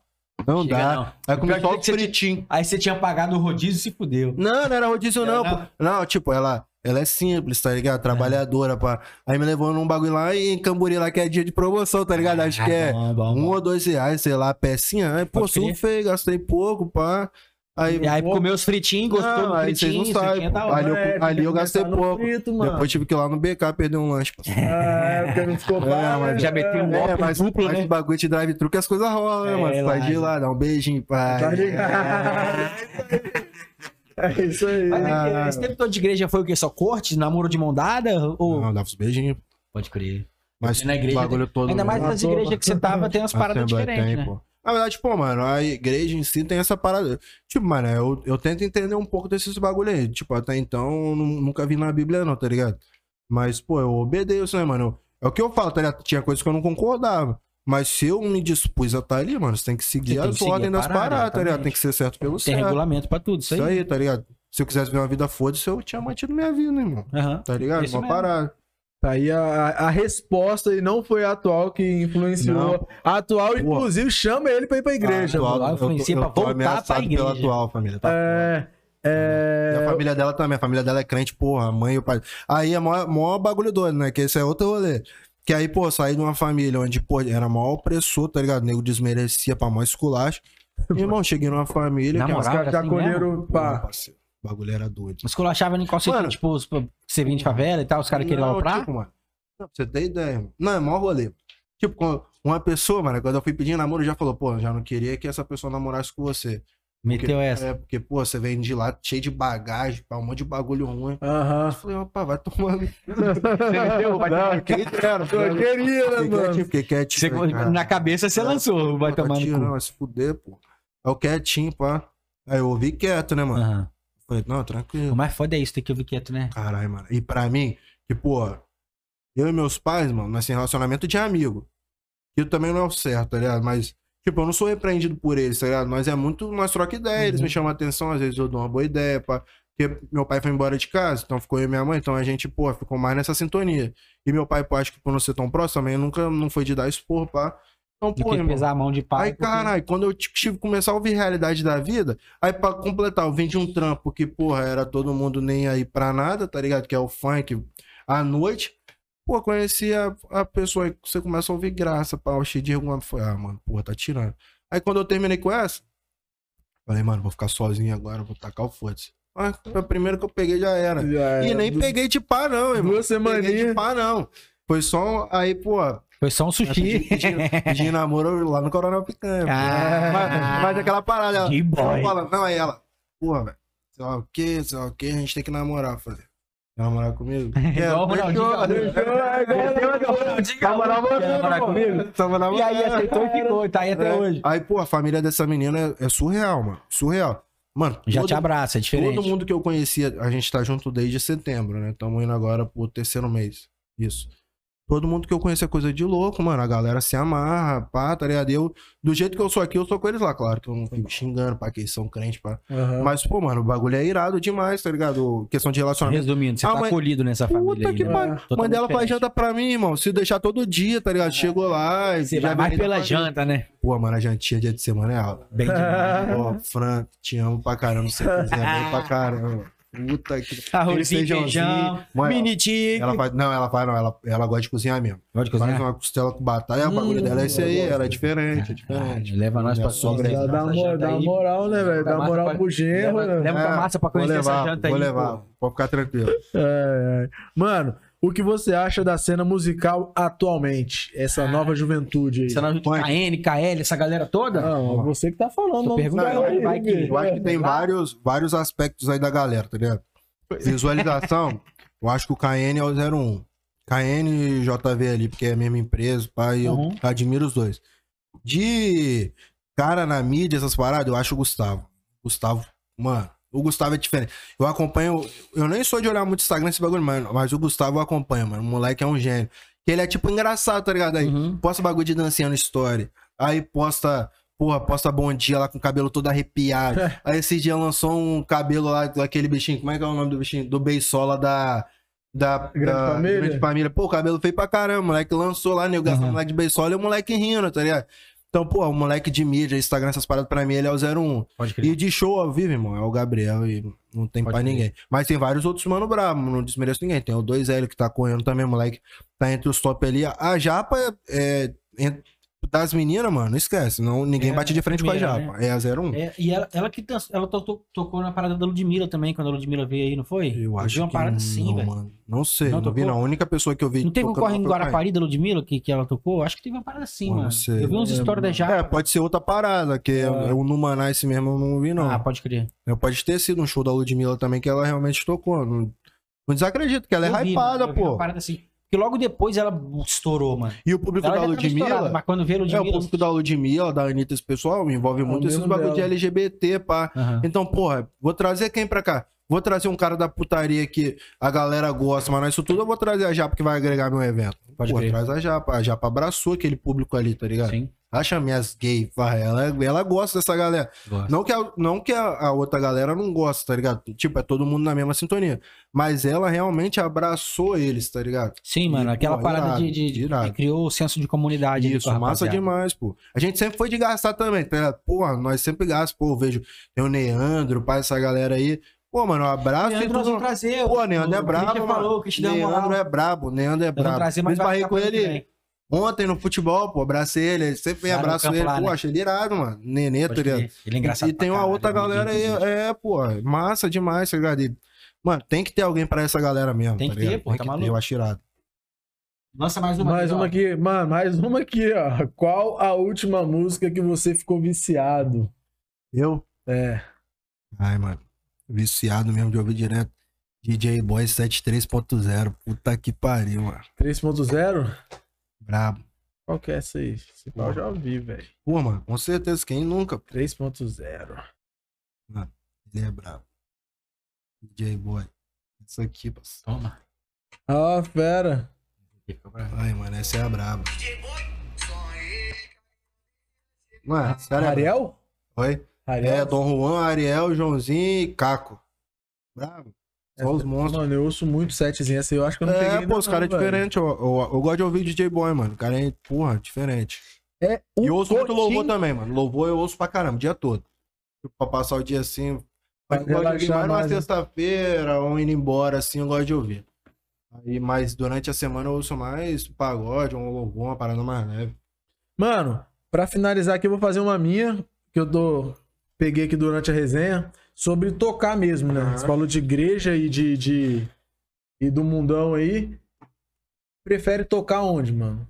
Não Chega, dá. não. Aí que o fritinho. Aí você tinha pagado o rodízio e se fudeu. Não, não era rodízio não, não? pô. Não, tipo, ela, ela é simples, tá ligado? Trabalhadora, pá. Aí me levou num bagulho lá em Cambori lá, que é dia de promoção, tá ligado? Acho Ah, que é bom, bom, um bom. ou dois reais, sei lá, pecinha. Aí, pô, surfei, gastei pouco, pá. Aí, E aí pô, comeu os fritinhos, gostou Não, do aí vocês fritinho, não sabem, fritinho tá Ali eu- É, ali eu gastei pouco. frito. Depois tive que ir lá no BK perder um lanche. pô. É, porque não ficou É, mas já meteu um É, golpe mas, duplo, mas né? bagulho de drive-thru que as coisas rolam, né, É, mano? Vai de lá, lá, dá um beijinho, pai. Tá ligado? <laughs> É isso aí. Mas Ah. esse tempo todo de igreja foi o quê? Só corte, namoro de mão dada? Ou... Não, dava os beijinhos. Pode crer. Mas Na igreja o bagulho todo. Ainda mais nas igrejas que você tava, tem umas <laughs> paradas diferentes, tem, né? pô. Na verdade, pô, mano, a igreja em si tem essa parada. Tipo, mano, eu, eu tento entender um pouco desses bagulho aí. Tipo, até então, nunca vi na Bíblia, não, tá ligado? Mas, pô, eu obedeço, né, mano? É o que eu falo, tá ligado? Tinha coisas que eu não concordava. Mas se eu me dispus a estar ali, mano, você tem que seguir tem as que seguir ordens das parada, paradas, tá ligado? Tem que ser certo pelo Tem certo. regulamento pra tudo, isso aí. Isso aí, tá ligado? Se eu quisesse ver uma vida foda-se, eu tinha mantido minha vida, irmão. Aham. Tá ligado? Isso uma mesmo. parada. Tá aí a, a resposta e não foi a atual que influenciou. Não. A atual, inclusive, chama ele pra ir pra igreja. A atual, influencia pra voltar pra igreja. pela atual família, tá? É. E a É. família dela também, a família dela é crente, porra, a mãe e o pai. Aí é maior, maior bagulho doido, né? Que esse é outro rolê. Que aí, pô, saí de uma família onde, pô, era maior opressor, tá ligado? O nego desmerecia pra maior esculacho. <laughs> Irmão, cheguei numa família Na que Os moral, caras já assim colheram. Pá. o bagulho era doido. Os colachavam em qual sentido? Tipo, os- você vinha de favela e tal, os caras queriam aloprar? tipo, mano. Não, pra você ter ideia, irmão. Não, é maior rolê. Tipo, quando uma pessoa, mano, quando eu fui pedir namoro, já falou, pô, já não queria que essa pessoa namorasse com você. Meteu Porque- essa. É, porque, pô, você vem de lá cheio de bagagem, pá, um monte de bagulho ruim. Aham. Eu falei, opa, vai tomando. <laughs> meteu? Vai não, tomar- quem. Eu queria, né, Fiquei mano? quietinho, fiquei quietinho. Você- cara, na cabeça você lançou, vai tomar no Não, cu. vai se fuder, pô. Aí eu quietinho, pá. Aí eu ouvi quieto, né, mano? Aham. Falei, não, O tranquilo. mais foda é isso, tem que ouvir quieto, né? Caralho, mano. E pra mim, que, pô, eu e meus pais, mano, nós temos relacionamento de amigo. Que também não é o certo, tá ligado? Mas, tipo, eu não sou repreendido por eles, tá ligado? Nós é muito, nós troca ideia, eles Uhum. me chamam a atenção, às vezes eu dou uma boa ideia, pá. Porque meu pai foi embora de casa, então ficou eu e minha mãe, então a gente, pô, ficou mais nessa sintonia. E meu pai, pô, acho que por não ser tão próximo, também nunca não foi de dar expor, pá. Então, pô, irmão, pesar a mão de pai. Aí, caralho, quando eu tive que começar a ouvir realidade da vida, aí pra completar, eu vim de um trampo que, porra, era todo mundo nem aí pra nada, tá ligado? Que é o funk à noite. Pô, conheci a, a pessoa aí, você começa a ouvir graça, o cheio de alguma. Foi, ah, mano, porra, tá tirando. Aí quando eu terminei com essa, falei, mano, vou ficar sozinho agora, vou tacar o foda-se. Ah, foi a primeira que eu peguei já era. Já E era. nem Du- peguei de pá, não, irmão. Duas Peguei de semaninhas. pá, não. Foi só. Aí, pô, Foi só um sushi. pedi, namoro lá no Coronel Picanha. Ah. mas, mas aquela parada, ela. Que boy. ela fala, não, aí ela, porra, velho, sei lá o que, sei lá o que, a gente tem que namorar. Falei, quer namorar comigo? <laughs> Igual o Ronaldinho é igual- Tava namorando, Quer namorar comigo? Tava E aí aceitou e ficou, tá aí até É. hoje. Aí, pô, a família dessa menina é, é surreal, mano. Surreal. Mano, Já todo- te abraça, é diferente. Todo mundo que eu conhecia, a gente tá junto desde setembro, né? Estamos indo agora pro terceiro mês. Isso. Todo mundo que eu conheço é coisa de louco, mano. A galera se amarra, pá, tá ligado? Eu, do jeito que eu sou aqui, eu sou com eles lá, claro. Que eu não fico xingando, pá, que eles são crentes, pá. Aham. Mas, pô, mano, o bagulho é irado demais, tá ligado? Questão de relacionamento. Resumindo, você Ah, tá mãe- acolhido nessa família Puta que né? pariu. Totalmente Mãe dela faz janta pra mim, irmão. Se deixar todo dia, tá ligado? Chegou lá e Você já vai mais vem pela janta, né? Pô, mano, a jantinha dia de semana é alta. Bem demais. <laughs> Ó, Fran, te amo pra caramba. Você quiser bem pra caramba. Puta que. <laughs> Arrozinho, feijãozinho. mini tigre. Ela faz, não, ela faz, não, ela, ela gosta de cozinhar mesmo. Gosta de Faz cozinhar? uma costela com batata. É, o bagulho Hum, dela é esse aí, ela é diferente, é diferente. Leva nós Minha pra sogra é- Dá, dá, mo- dá moral, né, velho? Dá moral pra- pro genro, Leva, né? leva É, pra massa pra Vou conhecer essa levar, janta vou aí. levar. pô. Pode ficar tranquilo. É, é. Mano, o que você acha da cena musical atualmente? Essa nova juventude aí. Você não Põe. KN, KL, essa galera toda? Não, é você que tá falando. Tô não aí, vai que-. Eu acho que tem vários, vários aspectos aí da galera, tá ligado? Visualização, eu acho que o KN é o 01. KN e JV ali, porque é a mesma empresa, pai, eu Uhum. admiro os dois. De cara na mídia, essas paradas, eu acho o Gustavo. Gustavo, mano, o Gustavo é diferente. Eu acompanho, eu nem sou de olhar muito Instagram esse bagulho, mano, mas o Gustavo eu acompanho, mano. O moleque é um gênio. Que ele é tipo engraçado, tá ligado? Aí, Uhum. posta bagulho de dancinha no story. Aí posta, porra, posta bom dia lá com o cabelo todo arrepiado. <laughs> Aí esse dia lançou um cabelo lá daquele bichinho. Como é que é o nome do bichinho? Do Beisola da. Da Grande da Família? Grande Família. Pô, o cabelo feio pra caramba. O moleque lançou lá, nego, gastando Uhum. moleque de Beisola e o moleque rindo, tá ligado? Então, pô, o moleque de mídia, Instagram, essas paradas pra mim, ele é o 01. Pode crer. E de show ao vivo, irmão, é o Gabriel e não tem Pode pra crer. ninguém. Mas tem vários outros mano brabo, não desmereço ninguém. Tem o 2L que tá correndo também, moleque. Tá entre os top ali. A Japa é. é- das meninas, mano, não esquece. Não, ninguém É, bate de frente com a Japa. É a 01. É, e ela, ela que dan- ela to- to- tocou na parada da Ludmilla também, quando a Ludmilla veio aí, não foi? Eu acho vi uma que parada assim, velho. mano. Não sei, Não não, vi não. A única pessoa que eu vi Não teve um corre em o. Guarapari da Ludmilla que, que ela tocou? Acho que teve uma parada assim, Pô, não mano. sei. Eu vi uns É, stories da. Japa. É, pode ser outra parada, que É. eu no Manais mesmo eu não vi, não. Ah, pode crer. Eu Pode ter sido um show da Ludmilla também que ela realmente tocou. Não, não desacredito, que ela é vi, hypada, vi uma pô. parada assim. Porque logo depois ela estourou, mano. E o público Ela da Ludmilla. mas quando veio a É, o Ludmilla... público da Ludmilla, da Anitta, esse pessoal, envolve muito esses bagulho de dela. LGBT, pá. Aham. Então, porra, vou trazer quem pra cá? Vou trazer um cara da putaria que a galera gosta, mas não é isso tudo, eu vou trazer a Japa que vai agregar meu evento. Pode Pô, traz a Japa. A Japa abraçou aquele público ali, tá ligado? Sim. Acha minhas vai. Ela, ela gosta dessa galera. Gosto. Não que, a, não que a, a outra galera não gosta, tá ligado? Tipo, é todo mundo na mesma sintonia. Mas ela realmente abraçou eles, tá ligado? Sim, mano. E, Aquela pô, parada irado, de, de- de- irado. que criou o senso de comunidade. Isso, massa demais, pô. A gente sempre foi de gastar também, tá ligado? Porra, nós sempre gastamos, pô, vejo. Tem o Neandro, pai, essa galera aí. Pô, mano, um abraço e Leandro, nós tudo. trazer. Pô, Neandro é brabo, falou, Neandro é brabo, Neandro é brabo. trazer, mas esbarrei ficar com ele vem. Ontem no futebol, pô, abracei ele. Sempre no abraço ele. lá, pô, né? achei ele irado, mano. Nenê, tá ligado? Ele é engraçado E tem uma caralho, outra é galera aí, é, pô, massa demais, tá ligado? E, mano, tem que ter alguém pra essa galera mesmo, Tem tá que ter, ligado? pô, tem tá que ter, maluco. eu acho irado. Lança mais uma. Mais aí, ó. uma aqui, mano, mais uma aqui, ó. Qual a última música que você ficou viciado? Eu? É. Ai, mano, viciado mesmo de ouvir direto. DJ Boy 73.0, puta que pariu, mano. 3.0? Brabo. Qual que é essa aí? Esse pau eu já ouvi, velho. Pô, mano, com certeza, quem nunca? 3.0. Ele é brabo. DJ Boy. Isso aqui, parceiro. Toma. Ah, fera. Ai, mano, essa é a braba. Mano, esse cara é Ariel? Oi? Ariel? É, Dom Juan, Ariel, Joãozinho e Caco. Brabo. Só os monstros. Mano, eu ouço muito setzinho essa aí, eu acho que eu não peguei É, pô, os caras é diferente. Eu, eu, eu gosto de ouvir DJ Boy, mano. O cara é, porra, diferente. É E eu ouço muito louvor também, mano. Louvor eu ouço pra caramba, o dia todo. Tipo, Pra passar o dia assim. Mas eu gosto de mais numa né? sexta-feira ou indo embora, assim, eu gosto de ouvir. Aí, mas durante a semana eu ouço mais pagode, um louvor, uma parada mais leve. Mano, pra finalizar aqui, eu vou fazer uma minha, que eu tô... peguei aqui durante a resenha, sobre tocar mesmo, né? Aham. Você falou de igreja e de, de- e do mundão aí. Prefere tocar onde, mano?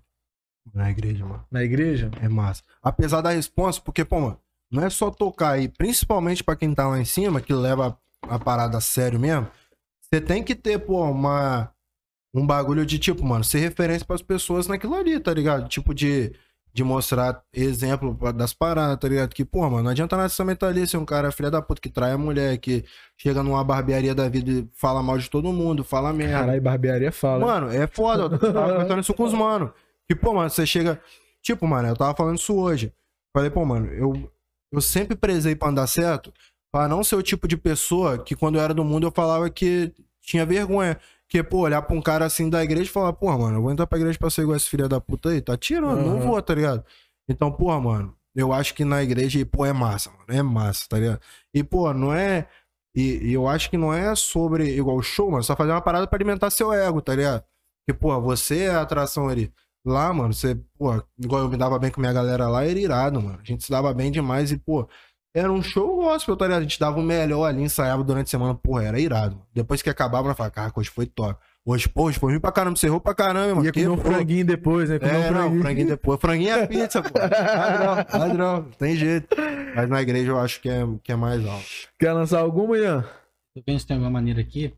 Na igreja, mano. Na igreja? É massa. Apesar da resposta, porque, pô, mano, não é só tocar aí, principalmente pra quem tá lá em cima, que leva a parada a sério mesmo, você tem que ter, pô, uma. Um bagulho de tipo, mano, ser referência pras pessoas naquilo ali, tá ligado? Tipo de, de mostrar exemplo das paradas, tá ligado? Que, pô, mano, não adianta nada você também tá ser um cara filha da puta que trai a mulher, que chega numa barbearia da vida e fala mal de todo mundo, fala merda. Caralho, barbearia fala. Mano, é foda. Eu tava <laughs> comentando isso com os mano. Que, pô, mano, você chega. Tipo, mano, eu tava falando isso hoje. Falei, pô, mano, eu, eu sempre prezei pra andar certo, pra não ser o tipo de pessoa que quando eu era do mundo eu falava que tinha vergonha. Que, pô, olhar pra um cara assim da igreja e falar, porra, mano, eu vou entrar pra igreja pra ser igual esse filho da puta aí. Tá tirando, não Aham. vou, tá ligado? Então, porra, mano, eu acho que na igreja, pô, é massa, mano. É massa, tá ligado? E, pô, não é E, e eu acho que não é sobre igual show, mano, só fazer uma parada pra alimentar seu ego, tá ligado? Porque, pô, você é a atração ali. Lá, mano, você, pô, igual eu me dava bem com minha galera lá, era irado, mano. A gente se dava bem demais e, pô, era um show gospel, tá ligado? A gente dava o melhor ali, ensaiava durante a semana, porra, era irado. Mano. Depois que acabava, eu falava, cara, hoje foi top. Hoje, pô, hoje foi ruim pra caramba, você errou pra caramba, mano. Ia comer um franguinho depois, né? Comer um é, não, franguinho. franguinho depois. Franguinho é pizza, pô. <laughs> Padrão, padrão, tem jeito. Mas na igreja eu acho que é, que é mais alto. Quer lançar alguma, Ian? Eu penso se tem alguma maneira aqui.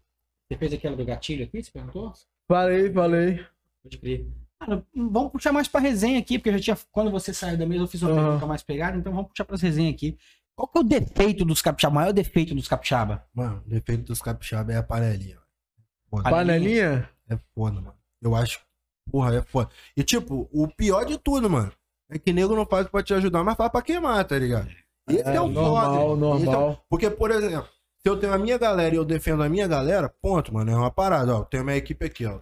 Você fez aquela do gatilho aqui, você perguntou? Falei, falei. Pode crer. Cara, vamos puxar mais pra resenha aqui, porque eu já tinha. Quando você saiu da mesa, eu fiz uma Aham. pergunta mais pegada, então vamos puxar pras resenhas aqui. Qual que é o defeito dos capixaba? O maior defeito dos capixaba? Mano, o defeito dos capixaba é a panelinha. Foda. Panelinha? É foda, mano. Eu acho. Porra, é foda. E tipo, o pior de tudo, mano, é que nego não faz pra te ajudar, mas faz pra queimar, tá ligado? Esse é, o normal, foda. normal. É o- Porque, por exemplo, se eu tenho a minha galera e eu defendo a minha galera, ponto, mano. É uma parada, ó. Tenho a minha equipe aqui, ó.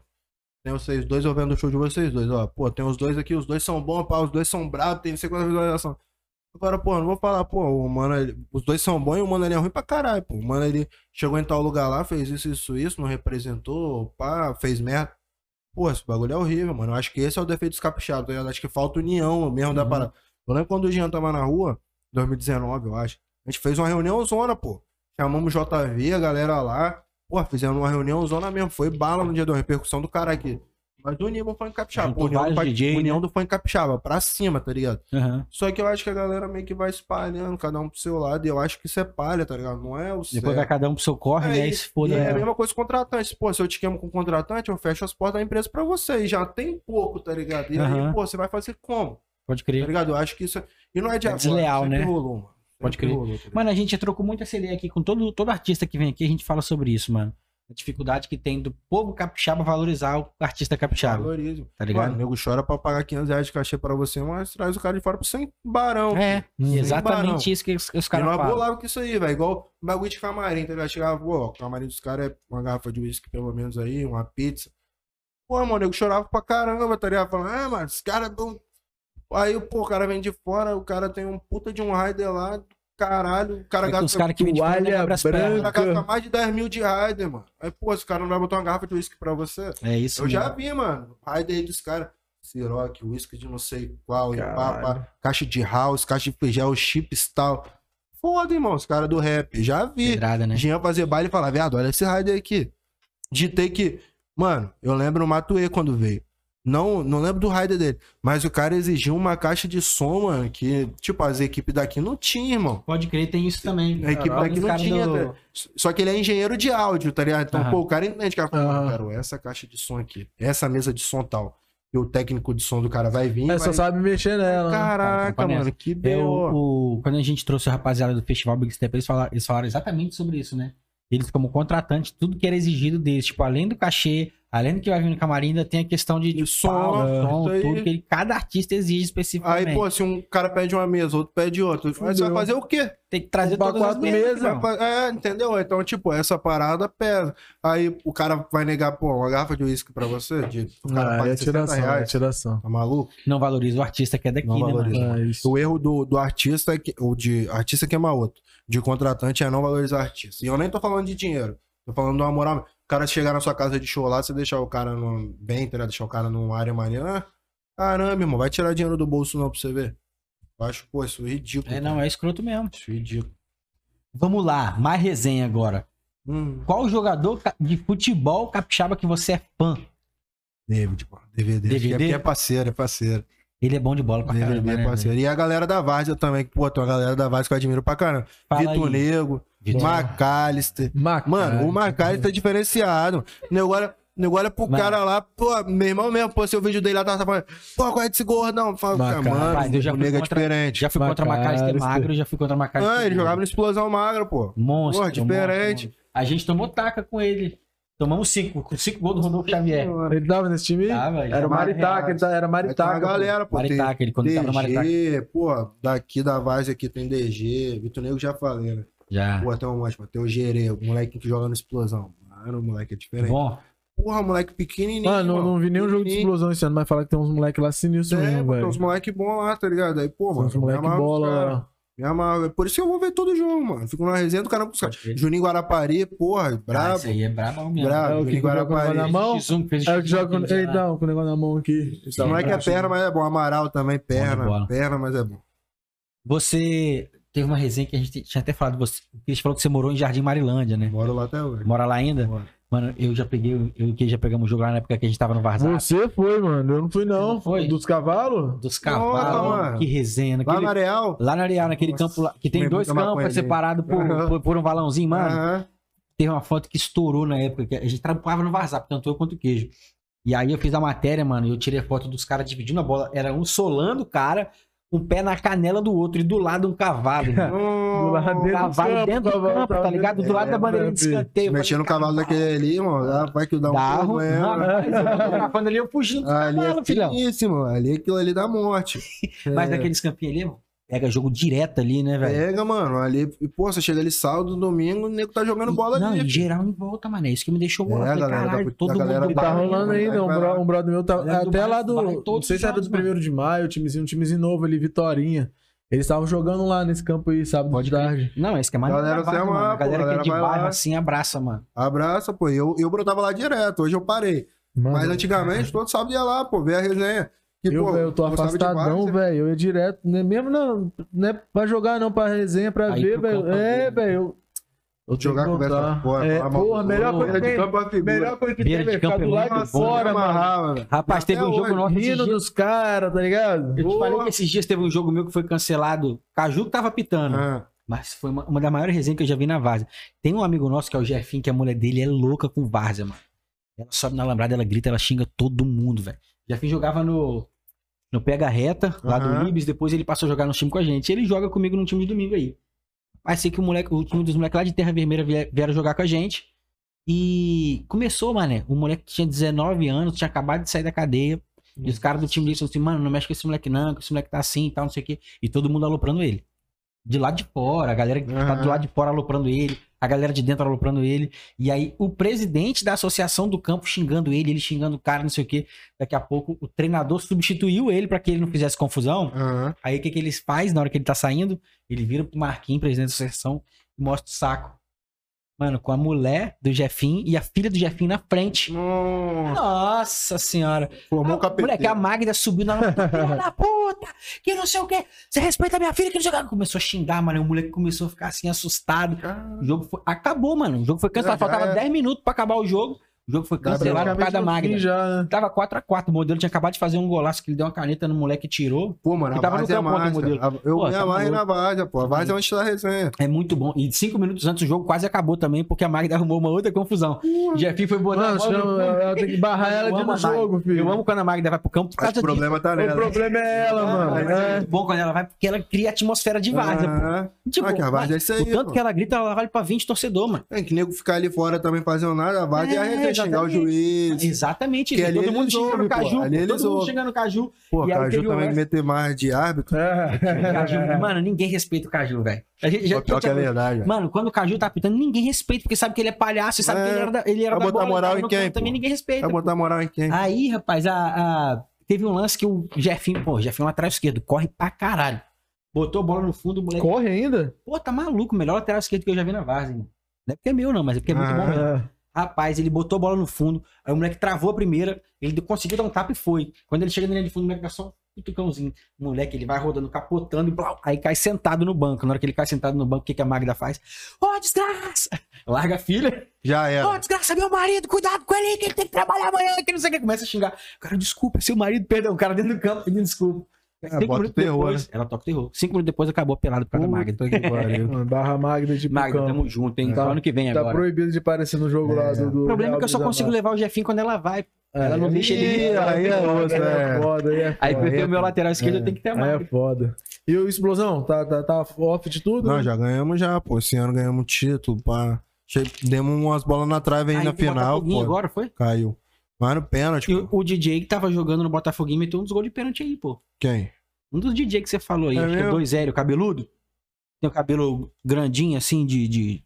Tem vocês dois, eu vendo o show de vocês dois, ó. Pô, tem os dois aqui, os dois são bons, pá, os dois são bravos, tem não sei quantas visualizações. Agora, pô, não vou falar, pô, o mano, ele- os dois são bons e o mano ele é ruim pra caralho, pô. O mano ele chegou em tal lugar lá, fez isso, isso, isso, não representou, pá, fez merda. Pô, esse bagulho é horrível, mano. Eu acho que esse é o defeito dos capixabas, tá ligado? Acho que falta união mesmo da Uhum. parada. Eu lembro quando o Jean tava na rua, 2019, eu acho. A gente fez uma reunião zona, pô. Chamamos o JV, a galera lá. Pô, fizemos uma reunião zona mesmo. Foi bala no dia da repercussão do cara aqui. Mas unimos o funk capixaba. Juntou União, do, DJ, união né? do funk capixaba, pra cima, tá ligado? Aham. Só que eu acho que a galera meio que vai espalhando, cada um pro seu lado. E eu acho que isso é palha, tá ligado? Não é o Depois certo. vai cada um pro seu corre, né? E se foda. E é a né? mesma coisa com contratante. Pô, se eu te queimo com contratante, eu fecho as portas da empresa pra você. E já tem pouco, tá ligado? E Aham. aí, pô, você vai fazer como? Pode Tá crer. ligado? Eu acho que isso é... E não é de É desleal, sempre né? rolou, mano. Pode Sempre crer. rolou, tá? Mano, a gente trocou muito essa ideia aqui com todo, todo artista que vem aqui, a gente fala sobre isso, mano. A dificuldade que tem do povo capixaba valorizar o artista capixaba. Valoriza. Tá ligado? Mano, o nego chora pra pagar 500 reais de cachê pra você, mas traz o cara de fora pro sem barão. É, Hum. exatamente barão. isso que os, os E caras nós falam. bolava com isso aí, velho. Igual bagulho de camarim, tá ligado? Chegava, pô, o camarim dos caras é uma garrafa de uísque, pelo menos aí, uma pizza. Pô, mano, o nego chorava pra caramba, tá ligado? Falando, ah, mano, esse cara é bom. Aí, pô, o cara vem de fora, o cara tem um puta de um rider lá, caralho, o cara É que os gasta, caras que toalha as o cara gasta mais de 10 mil de rider, mano. Aí, pô, esse cara não vai botar uma garrafa de uísque pra você. É isso Eu já mesmo. vi, mano. Rider aí dos caras. Ciroc, uísque de não sei qual, e pá, caixa de house, caixa de feijão, chips e tal. Foda, irmão, os caras do rap. Já vi. Pedrada, né? Jean fazer baile e falar, viado, olha esse rider aqui. Ditei que. Mano, eu lembro o Matuê quando veio. Não, não lembro do rider dele. Mas o cara exigiu uma caixa de som, mano, que, tipo, as equipes daqui não tinham, irmão. Pode crer, tem isso também. A equipe daqui não tinha, do- tá? Só que ele é engenheiro de áudio, tá ligado? Então, Aham. pô, o cara entende, cara. Fala. "Mano, quero essa caixa de som aqui, essa mesa de som tal. E o técnico de som do cara vai vir. É, vai... só sabe mexer nela. né? Caraca, Cara, mano, que o, o- quando a gente trouxe a rapaziada do Festival Big Step, eles falaram, eles falaram exatamente sobre isso, né? Eles, como contratante, tudo que era exigido deles, tipo, além do cachê, além do que vai vir no camarim, ainda tem a questão de, de som, é, som, aí. tudo que ele- cada artista exige especificamente. Aí, pô, se um cara pede uma mesa, outro pede outra, você vai fazer o quê? tem que trazer um todas as mesas, mesas, É, entendeu? Então, tipo, essa parada pesa. Aí o cara vai negar, pô, uma garrafa de uísque pra você? De, o cara Ah, paga é 60 tiração, é reais. tiração. Tá maluco? Não valoriza o artista que é daqui, Não né, valoriza. mano? É isso. O erro do, do artista, é que, ou de artista que é outro, de contratante é não valorizar artista. E eu nem tô falando de dinheiro, tô falando de uma moral. O cara chegar na sua casa de show lá, você deixar o cara no, bem, tá deixar o cara numa área maneira. Ah, caramba, irmão, vai tirar dinheiro do bolso não pra você ver. Eu acho, pô, isso é ridículo. É, não, cara. é escroto mesmo. Isso é ridículo. Vamos lá, mais resenha agora. Hum, Qual jogador de futebol capixaba que você é fã? David, pô. DVD. DVD? Que é, é parceiro, é parceiro. Ele é bom de bola pra DVD caramba, é né? parceiro. E a galera da Várzea também, que, pô, tem uma galera da Várzea que eu admiro pra caramba. Fala Vitor aí. Nego, Vitor- McAllister. Maca- Mano, o McAllister é diferenciado. O olha, o nego olha pro Mano. cara lá, pô, meu irmão mesmo, pô, seu vídeo dele lá tava falando, pô, qual é desse gordão? Fala, McAllister. mano, eu já o fui nego é contra- diferente. Já fui contra Macalister Macalister. magro, já fui contra a Macalister. Ah, ele jogava no Explosão Magra, pô. Monstro. Porra, diferente. monstro. A gente tomou taca com ele. Tomamos cinco, com cinco gols do Rodolfo Xavier. Ele tava nesse time? Tava, ele Era o Maritaca, ele tá- era Maritaca. galera, pô. Maritaca, ele quando tava no Maritaca. DG, pô, daqui da Várzea aqui tem DG, Vitor Nego já falei, né? Já. Pô, tem um monte, pô, tem o Gerê, o moleque que joga no Explosão. Mano, o moleque é diferente. Bom, Porra, moleque pequenininho. Mano, não, não vi nenhum jogo de explosão esse ano, mas fala que tem uns moleques lá sinistros É, mesmo, pô, tem velho. uns moleque bom lá, tá ligado? Aí, pô, Tem mano. uns moleque bola cara. lá. Me amarro. É Por isso que eu vou ver todo jogo, mano. Fico na resenha do canal com os caras. Juninho Guarapari, porra, Ah, brabo. Isso aí é brabo mesmo. Brabo, É o que Guarapari. na mão? X1 que fez É o que X1 joga com. lá. Então, com o negócio na mão aqui. Esse moleque é perna, mas é bom. Amaral também, perna. Perna, mas é bom. Você teve uma resenha que a gente tinha até falado. Você, o Cris falou que você morou em Jardim Marilândia, né? Moro lá até hoje. Mora lá ainda? Moro. Mano, eu já peguei, eu e o já pegamos o jogo lá na época que a gente tava no Varzap. Você foi, mano. Eu não fui, não. Não foi? Dos cavalos? Dos cavalos. que resenha. Lá Naquele, no Areal. lá na Areal, naquele Nossa, campo lá, que tem dois maconha campos separados por, Aham. por, por um valãozinho, mano. Aham. Teve uma foto que estourou na época, que a gente trabalhava no Varzap, tanto eu quanto o queijo. E aí eu fiz a matéria, mano, e eu tirei a foto dos caras dividindo a bola. Era um solando o cara, um pé na canela do outro, e do lado um cavalo. <laughs> Do lado Um dentro cavalo campo, dentro do cavalo campo, tava tá ligado? Do lado da É, bandeira de escanteio. Mexendo no cavalo daquele ali, mano. dá- Vai que dá um Dá eu tô fotografando ali, eu fugindo do Ali cavalo, é filhão. Ali aquilo ali dá morte. <laughs> Mas É. naqueles campinhos ali, mano, pega jogo direto ali, né, velho? Pega, mano. Ali, e, pô, você chega ali sábado, domingo, o nego tá jogando bola Não, ali. em filho. geral em volta, mano. É isso que me deixou É, galera da- caralho, da todo galera mundo do tá rolando vai, ainda, um, bro- lá. um brother meu, tá, Galera do até bairro- lá do do, não sei se era do primeiro de maio, timezinho, um timezinho novo ali, Vitorinha. Eles estavam jogando lá nesse campo aí, sábado Pode de tarde. Não, esse que é mais Galera, mano. é uma- A galera pô, que é galera de bairro lá. assim abraça, mano. Abraça, pô. Eu, eu brotava lá direto. Hoje eu parei. Mano, Mas antigamente, todo sábado ia lá, pô, ver a resenha. E, eu, pô, velho, eu tô afastadão, velho. Eu ia direto, né? mesmo não, não é pra jogar, não, pra resenha, pra Aí ver, velho. É, né? velho. Eu, Jogar que conversa fora. É, porra, melhor coisa que de campo é figura. Melhor coisa que tem, de velho. campo Ficar é muito de bom. fora, mano. Rapaz, teve um jogo nosso esses Rindo dias. dos caras, tá ligado? Eu te falei que esses dias teve um jogo meu que foi cancelado. Caju que tava pitando. Ah, Mas foi uma, uma das maiores resenhas que eu já vi na Várzea. Tem um amigo nosso que é o Jefinho, que a mulher dele é louca com Várzea, mano. Ela sobe na lambrada, ela grita, ela xinga todo mundo, velho. Jefinho jogava no, no Pega Reta, lá Aham. do Libes, depois ele passou a jogar no time com a gente. Ele joga comigo no time de domingo aí. Mas sei que o moleque, o time dos moleques lá de Terra Vermelha vie- vieram jogar com a gente. E começou, mané. O moleque tinha 19 anos, tinha acabado de sair da cadeia. E os caras do time disseram assim, mano, não mexe com esse moleque não, que esse moleque tá assim e tal, não sei o quê. E todo mundo aloprando ele. De lá de fora, a galera que tá Aham. do lado de fora aloprando ele, a galera de dentro aloprando ele. E aí o presidente da associação do campo xingando ele, ele xingando o cara, não sei o quê. Daqui a pouco o treinador substituiu ele pra que ele não fizesse confusão. aham. Aí o que, que eles faz na hora que ele tá saindo? Ele vira pro Marquinhos, presidente da associação, e mostra o saco. Mano, com a mulher do Jefinho e a filha do Jefinho na frente. Nossa, Nossa senhora. Formou o Ah, Moleque, a. Magda subiu na da puta, que não sei o que. Você respeita a minha filha, que não sei o que. Começou a xingar, mano. O moleque começou a ficar assim, assustado. O jogo foi... acabou, mano. O jogo foi cancelado. Faltava é. 10 minutos pra acabar o jogo. O jogo foi cancelado por causa da Magda. Já, né? Tava 4x4. O modelo tinha acabado de fazer um golaço que ele deu uma caneta no moleque e tirou. Pô, mano, a tava no é massa. modelo. A- Eu Pô, me maluco. na Várzea, pô. A Várzea é onde tá a resenha. É muito bom. E cinco minutos antes o jogo quase acabou também, porque a Magda <laughs> arrumou uma outra confusão. O Jefinho foi botar Mano, a bola ela tem que barrar Mano, ela de no a jogo, filho. Eu amo quando a Magda vai pro campo por o disso. problema tá O nela. problema é ela, mano. Mas É. é muito bom quando ela vai, porque ela cria atmosfera de várzea, pô. Tipo, Ah, a Várzea é isso aí, o tanto que ela grita, ela vale pra 20 torcedor, mano. É que nego ficar ali fora também fazendo nada, a Várzea é, a É, resenha, xingar o juiz. Exatamente Que isso. ali Todo mundo xingando o. Caju. Ali pô. Todo mundo ouvem. xingando o Caju. Pô, E aí Caju o também lance- meter mais de árbitro. É. <laughs> Caju, mano, ninguém respeita o Caju, velho. A gente já pior que é verdade. Mano, quando o Caju tá apitando, ninguém respeita, porque sabe que ele é palhaço, e sabe É. que ele era da, ele era Vai da botar bola, moral em quem, Também ninguém respeita. Vai botar moral em quem? Aí, rapaz, a, a- teve um lance que o Jefinho, pô, o Jefinho lateral esquerdo, corre pra caralho. Botou a bola no fundo, o moleque. Corre ainda? Pô, tá maluco, melhor lateral esquerdo que eu já vi na Várzea, hein? Não é porque é meu, não, mas é porque é muito Ah. bom mesmo. É. Rapaz, ele botou a bola no fundo, aí o moleque travou a primeira, ele conseguiu dar um tapa e foi. Quando ele chega na linha de fundo, o moleque dá só um cutucãozinho. O moleque, ele vai rodando, capotando e blau, aí cai sentado no banco. Na hora que ele cai sentado no banco, o que, que a Magda faz? Ô, desgraça! <laughs> Larga a filha. Já Ô, era. desgraça, meu marido, cuidado com ele, que ele tem que trabalhar amanhã, que não sei o que. Começa a xingar. Cara, desculpa, é seu marido, perdão. O cara dentro do campo pedindo desculpa. Cinco bota minutos terror, depois, ela toca o terror. Cinco minutos depois acabou a pelada por causa da Magda. Puta que pariu. Mano, Barra Magda de Magda, Pucão. tamo junto, hein? Tá- Ano que vem Tá agora. proibido de aparecer no jogo lá do, O problema é que eu só consigo levar o Jefinho quando ela vai. É, ela não deixa ele aí é Aí é é. foda, aí é foda. Aí pra eu ter é o meu lateral esquerdo, eu tenho que ter a Aí Magda. é foda. E o Explosão, tá, tá, tá off de tudo? Não, já ganhamos já, pô. Esse ano ganhamos título, pá. Demos umas bolas na trave aí Aí na final, pô. agora, foi? Caiu. Mas no pênalti, E pô. o, DJ que tava jogando no Botafoguinho meteu um dos gols de pênalti aí, pô. Quem? Um dos DJ que você falou aí, É acho que é mesmo? 2 0 cabeludo. Tem o cabelo grandinho, assim, de, de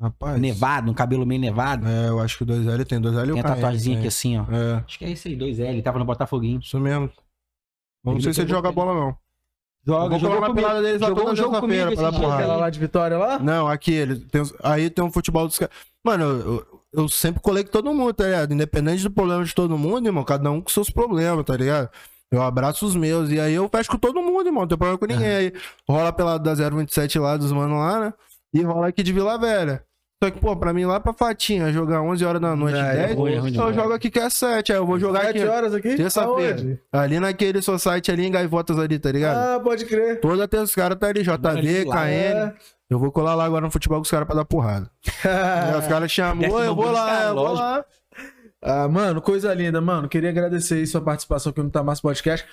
Rapaz. nevado, um cabelo meio nevado. É, eu acho que o 2L tem 2L e Tem o a tatuagemzinha aqui assim, ó. É, Acho que é esse aí, 2L, ele tava no Botafoguinho. isso mesmo. Eu não Ele sei se ele joga bola, não. Joga, jogou na pelada deles lá toda um comigo pra dar porrada. Lá de Vitória lá? Não, aqui, ele tem, aí tem um futebol dos caras. Mano, eu, eu- sempre colei com todo mundo, tá ligado? Independente do problema de todo mundo, irmão, cada um com seus problemas, tá ligado? Eu abraço os meus. E aí eu fecho com todo mundo, irmão. Não tem problema com ninguém. Aí rola pela da 027 lá dos manos lá, né? E rola aqui de Vila Velha. Só que, pô, pra mim lá pra Fatinha, jogar 11 horas da noite, É, 10, ruim, é ruim eu jogo aqui que é 7. Aí eu vou jogar Sete aqui. horas aqui? Terça-feira. Ali naquele society ali em Gaivotas ali, tá ligado? Ah, pode crer. Toda terça os caras tá ali, JV, KN. Eu vou colar lá agora no futebol com os caras pra dar porrada. <laughs> Aí os caras "Oi, eu vou lá, eu vou lá. Ah, mano, coisa linda, mano. Queria agradecer aí sua participação aqui no Tamás Podcast.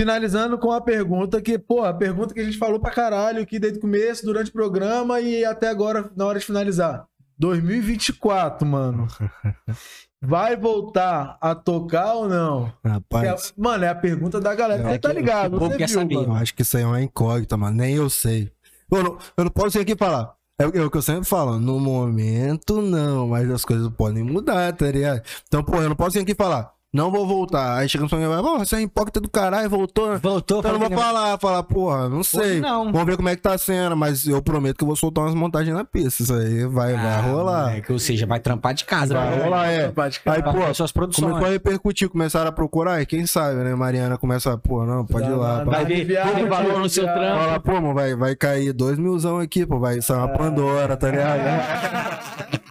Finalizando com a pergunta que, pô, a pergunta que a gente falou pra caralho aqui desde o começo, durante o programa e até agora, na hora de finalizar. 2024, mano. <laughs> Vai voltar a tocar ou não? Rapaz, É- mano, é a pergunta da galera. É Você tá que- ligado? que o povo Você quer viu, saber. eu mano. acho que isso aí é uma incógnita, mano. Nem eu sei. Eu não, eu não posso vir aqui falar. É o que- é o que eu sempre falo. No momento, não. Mas as coisas podem mudar, tá ligado? Então, pô, eu não posso vir aqui falar. Não vou voltar. Aí chega um e vai, pô, você é hipócrita do caralho, voltou. né?" Voltou, Então eu não vou falar, falar, porra, não sei. não. Vamos ver como é que tá sendo, mas eu prometo que eu vou soltar umas montagens na pista. Isso aí vai, vai Ah, rolar. moleque, ou seja, vai trampar de casa. Vai né? rolar, é. Pode Aí, Vai pô, fazer suas produções. começou a repercutir, começaram a procurar, e quem sabe, né? Mariana começa, pô, não, pode ir lá. Vai ver Viagem, valor no seu trampo. Fala, pô, mano, vai, vai cair dois milzão aqui, pô, vai sair uma Pandora, tá ligado? <laughs>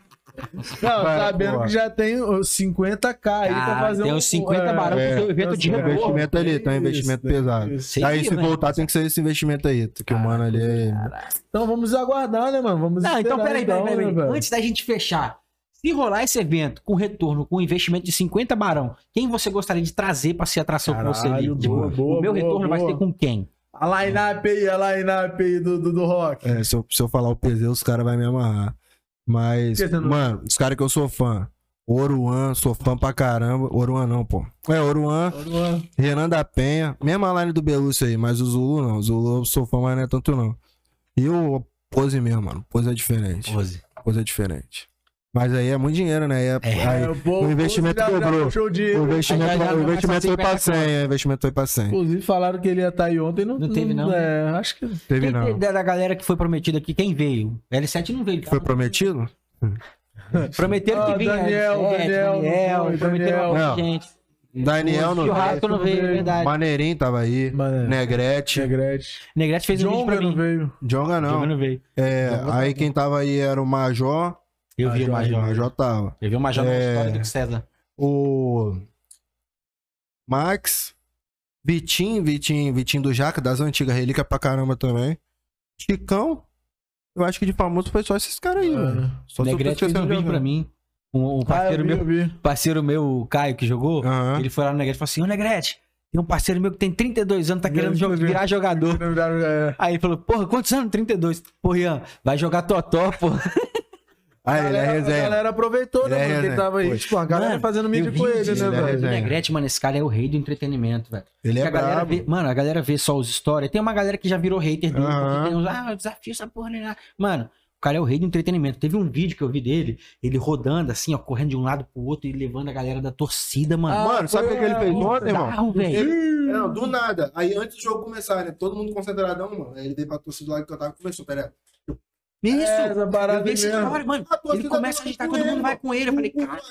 Não, Vai, sabendo porra. que já tem os 50k aí pra Cara, fazer tem um... uns 50 barão pro seu evento de Tem um investimento ali, tem um investimento Isso, pesado. isso. Aí que, se voltar tem que ser esse investimento aí, que o mano ali é... Então vamos aguardar, né, mano? Vamos Não, então esperar, peraí, peraí, peraí. né? Antes da gente fechar, se rolar esse evento com retorno, com investimento de 50 barão, quem você gostaria de trazer pra ser atração com você ali? Caralho, Tipo, boa, boa, o meu boa, retorno vai boa. ser com quem? A line-up aí, a line-up aí do, do, do rock. É, se eu, se eu falar o PZ, os caras vão me amarrar. Mas, não- mano, os caras que eu sou fã. Oruan, sou fã pra caramba. Oruan não, pô. É, Oruan, Renan da Penha. Mesma line do Belúcio aí, mas o Zulu não. O Zulu eu sou fã, mas não é tanto não. E o Pose mesmo, mano. Pose é diferente. Pose. Pose é diferente. Mas aí é muito dinheiro, né? Aí é- É. aí- É, pô, o investimento puxou o o investimento, já- já o não vai investimento foi pra 50 100, é, o investimento foi pra 100. Inclusive falaram que ele ia estar aí ontem. Não, Não teve, não? É, acho que... Teve Quem não. da galera que foi prometida aqui, quem veio? L7 não veio. Foi prometido? <laughs> Prometeram Ah, que vinha. Daniel, L7, Daniel, não Daniel, foi, prometeram Daniel. gente. Daniel não o Rato não veio, veio. verdade. Maneirinho tava aí. Mano, Negrete. Negrete. Negrete fez um vídeo Jonga pra não mim. veio. Jonga Jonga não. não veio. É, aí quem tava aí era o Major. Eu vi o Major, O Major. Tava. Eu vi o Major na É. história do César. O Max. Vitinho, Vitinho, Vitinho do Jaca, das antigas, relíquia pra caramba também. Chicão. Eu acho que de famoso foi só esses caras aí, É. mano. Só Negrete fez um vídeo pra mim. Um, um Ah, parceiro eu vi, meu, parceiro meu, o Caio, que jogou, Aham. ele foi lá no Negrete e falou assim: Ô Negrete, tem um parceiro meu que tem 32 anos, tá querendo Eu jo- vi. virar jogador. É. Aí ele falou, porra, quantos anos? 32. Porra, Ian, vai jogar Totó, pô. <laughs> Ah, ele é galera, a resenha. galera aproveitou, Ele é né, mano? Quem resenha. tava aí. Foi. Tipo, a galera Mano, fazendo mídia com ele, né, ele é velho? O. Negrete, mano, esse cara é o rei do entretenimento, velho. Ele Porque é a galera brabo. vê, mano, a galera vê só os stories. Tem uma galera que já virou hater dele, porque tem uns, ah, desafio essa porra, né? Mano, o cara é o rei do entretenimento. Teve um vídeo que eu vi dele, ele rodando assim, ó, correndo de um lado pro outro e levando a galera da torcida, mano. Ah, Mano, sabe o que ele a- fez ontem, irmão? Ele- Não, do nada. Aí antes do jogo começar, né? Todo mundo concentradão, mano. Aí ele veio pra torcida lá que eu tava conversando, ligado? Isso! É, essa eu vi esse mesmo. story, mano. A torcida Ele começa a agitar, todo mundo vai com ele. Eu falei, cara,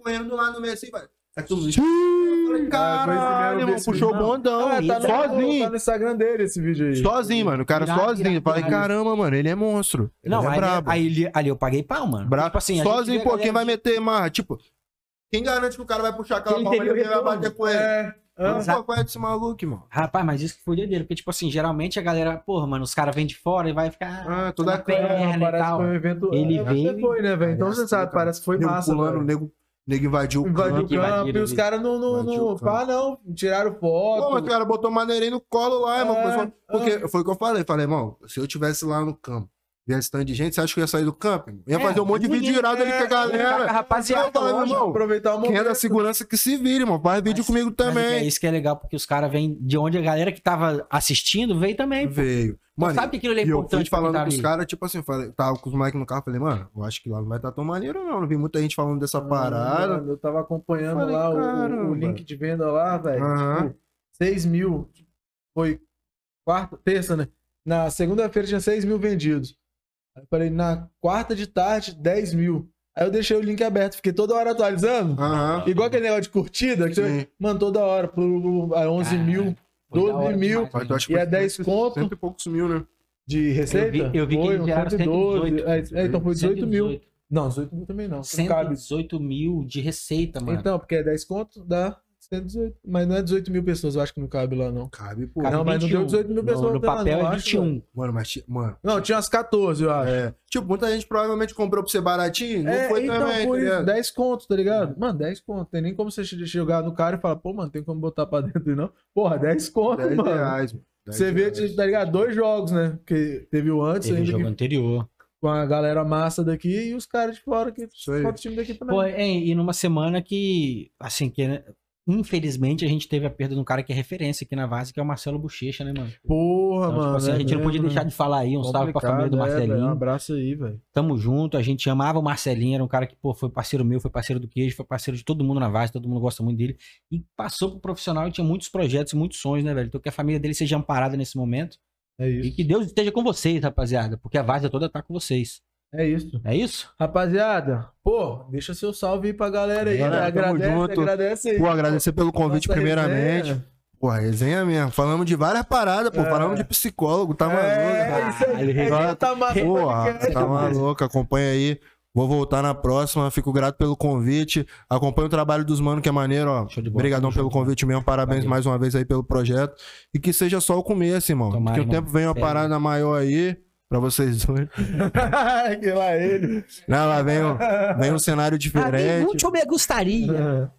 correndo do lado do meio assim, vai. Tá. Eu falei, caralho, irmão, puxou o bondão. Ah, tá no, sozinho. tá no Instagram dele esse vídeo aí. Sozinho, mano. O cara Irado, sozinho. irado, Falei, irado. caramba, mano, ele é monstro. Ele Não, é aí, brabo. aí ali eu paguei pau, mano. Brabo. Tipo assim, sozinho, pô, quem galera vai meter marra? Tipo, quem garante que o cara vai puxar aquela palma e vai bater com ele? É. Pô, qual é desse maluco, irmão? Rapaz, mas isso que foi dele, porque, tipo assim, geralmente a galera, porra, mano, os caras vêm de fora e vai ficar Ah, toda na a perna e parece que tal. foi um evento. Ele é, veio foi, né, velho? Então você sabe, parece que foi nego massa. pulando, velho. nego, nego invadiu o Invadiu o campo. campo e os caras não, não, não, pá, não, tiraram Pô, mas o foto. cara botou maneirinho no colo lá, irmão. É, começou- Porque foi o que eu falei. Falei, irmão, se eu tivesse lá no campo, viesse tanto de gente, você acha que eu ia sair do campo? irmão? Ia É, fazer um monte de vídeo irado ali com a é, galera. Rapaziada, falei, meu lógico. irmão, Aproveitar o quem é momento. da segurança que se vire, irmão. Faz vídeo Mas- comigo Mas é também. isso que é legal, porque os caras vêm de onde a galera que tava assistindo veio também. pô. Veio. Mano, sabe que aquilo é e eu importante fui falando tá com os caras, tipo assim, falei, tava com os moleques no carro, falei, mano, eu acho que lá não vai estar tão maneiro, não. Não vi muita gente falando dessa parada. Mano, eu tava acompanhando Falei, lá o- o, link de venda lá, velho. Aham. Tipo, 6 mil foi quarta, terça, né? Na segunda-feira tinha 6 mil vendidos. Aí eu falei, na quarta de tarde, 10 mil. Aí eu deixei o link aberto, fiquei toda hora atualizando. Aham. Igual aquele negócio de curtida, que você, mano, toda hora, pro, a 11 mil, Foi da 12 hora mil. que E é foi 10 cento- conto? Cento e poucos mil, né? de receita. Eu vi- eu vi que Foi, eles uns geraram 112. 118. É, então foi 18 mil. 118. Não, 18 mil também não. Não cabe. 118 mil de receita, mano. Então, porque é 10 conto, dá 118. Mas não é 18 mil pessoas, eu acho que não cabe lá, não. Cabe, pô. Cabe não, mas não 21. deu 18 mil No- pessoas No, lá, papel não, é acho, 21. Mano, mas, mano. Não, tinha umas 14, eu acho. É. Tipo, muita gente provavelmente comprou pra ser baratinho. Não É, foi então, também, tá isso, ligado? 10 conto, tá ligado? Mano, 10 conto. Tem nem como você che- chegar no cara e falar, pô, mano, tem como botar pra <laughs> dentro, não? Porra, 10 conto, 10 mano. reais, mano. 10 Você vê, reais. tá ligado? Dois jogos, né? Porque teve o antes Teve o ainda jogo que- anterior. com a galera massa daqui e os caras de fora que só o time daqui também. Pô, é, e numa semana que, assim, que né, infelizmente a gente teve a perda de um cara que é referência aqui na base, que é o Marcelo Bochecha, né, mano? Porra, Então, mano. tipo assim, a é gente não podia deixar né? de falar aí, um salve pra família do é, Marcelinho. velho, um abraço aí, velho. Tamo junto, a gente amava o Marcelinho, era um cara que, pô, foi parceiro meu, foi parceiro do Queijo, foi parceiro de todo mundo na Vaz, todo mundo gosta muito dele. E passou pro profissional e tinha muitos projetos, muitos sonhos, né, velho? Então que a família dele seja amparada nesse momento. É E isso. que Deus esteja com vocês, rapaziada, porque a Vaz toda tá com vocês. É isso. É isso? Rapaziada, pô, deixa seu salve aí pra galera aí. Galera, né? tamo Agradece, junto. agradece aí. Pô, agradecer pelo convite Nossa primeiramente. resenha. Pô, resenha mesmo. Falamos de várias paradas, pô. É. Falamos de psicólogo, tá maluco. É, isso aí. Ele- É, tá massa Porra, tá maluco, acompanha aí. Vou voltar na próxima, fico grato pelo convite. Acompanha o trabalho dos mano, que é maneiro, ó. Obrigadão pelo convite mesmo, parabéns Valeu. mais uma vez aí pelo projeto. E que seja só o começo, irmão. Tomara, que o tempo venha uma parada maior aí, pra vocês dois. <laughs> que lá ele. Não, lá vem, um- vem um cenário diferente. muito me gostaria.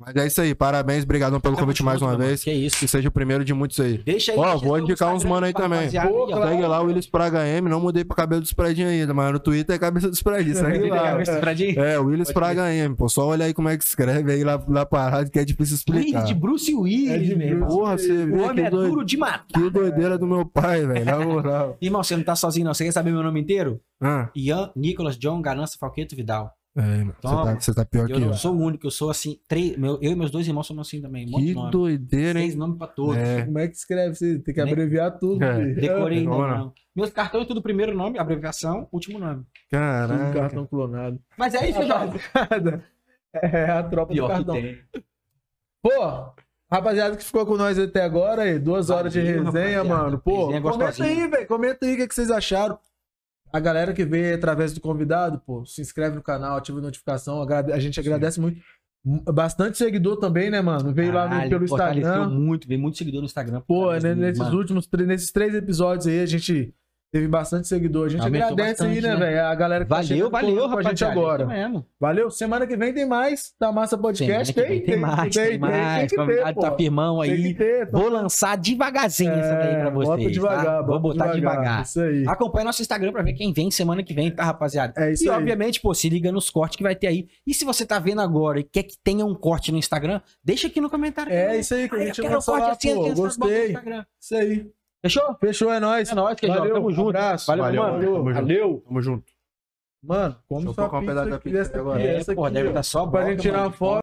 Mas é isso aí, parabéns, obrigadão pelo convite mais uma mano. vez. Que isso. Que seja o primeiro de muitos aí. Deixa aí. Ó, vou indicar uns mano aí pra também. Pô, claro. Segue lá o Willis Praga M, não mudei pro cabelo dos Pradinhos ainda, mas no Twitter é cabeça dos Pradinhos, segue lá. pra? É, Willis Praga M, pô, só olha aí como é que escreve aí lá, lá parado, que é difícil explicar. Willis de Bruce Willis, É irmão. Bruce. Porra, você O vê homem é doido, duro de matar. que doideira do meu pai, velho, na <laughs> moral. Irmão, você não tá sozinho, não. Você quer saber meu nome inteiro? Ian Nicolas John Ganança Falqueto Vidal. É, mano, você tá, tá pior que Eu eu. não sou o único, eu sou assim. Três, meu, eu e meus dois irmãos somos assim também. Um Que nome. doideira, Seis hein? nomes pra todos. É, Como é que escreve? Você tem que Nem- abreviar tudo. É. Decorei lá. não. Meus cartões tudo primeiro nome, abreviação, último nome. Tudo caraca. cartão clonado. Mas é isso, Jorge. É a tropa do Pior que cartão. tem. Pô, rapaziada que ficou com nós até agora aí, duas horas de resenha, rapaziada. mano. Pô, Resenha comenta gostosinha. aí, velho. Comenta aí o que, que vocês acharam. A galera que veio através do convidado, pô, se inscreve no canal, ativa a notificação. A gente agradece muito. M- Bastante seguidor também, né, mano? Veio lá no- Caralho, pelo Instagram. muito, veio muito seguidor no Instagram. Pô, né, nesses mano. últimos, nesses três episódios aí, a gente teve bastante seguidor. A gente Aumentou agradece aí, bastante, né, né? velho? A galera que tá Valeu, chegando valeu, com a gente rapaziada. agora. Mesmo. Valeu. Semana que vem tem mais da Massa Podcast. Que vem tem mais, tem, mais. que ter, Convidado pô. tá firmão Tem aí. ter. Vou lançar devagarzinho essa daí pra É, vocês. Bota devagar, tá? Vou bota botar devagar. Isso aí. Acompanhe nosso Instagram pra ver quem vem semana que vem, tá, rapaziada? É isso e, aí. obviamente, pô, se liga nos cortes que vai ter aí. E se você tá vendo agora e quer que tenha um corte no Instagram, deixa aqui no comentário. É também. isso aí que a gente corte lá, assim, pô. assim, Gostei. Isso aí. Fechou? Fechou, é nóis. É nóis, que Valeu, Tamo junto. abraço. Valeu, Valeu, mano. tamo junto. Valeu. Tamo junto. Mmano, como Deixa eu sua tocar um pizza pedaço da aqui, pizza essa agora. É, essa porra, aqui, deve estar só Pra gente tirar mano. uma foto.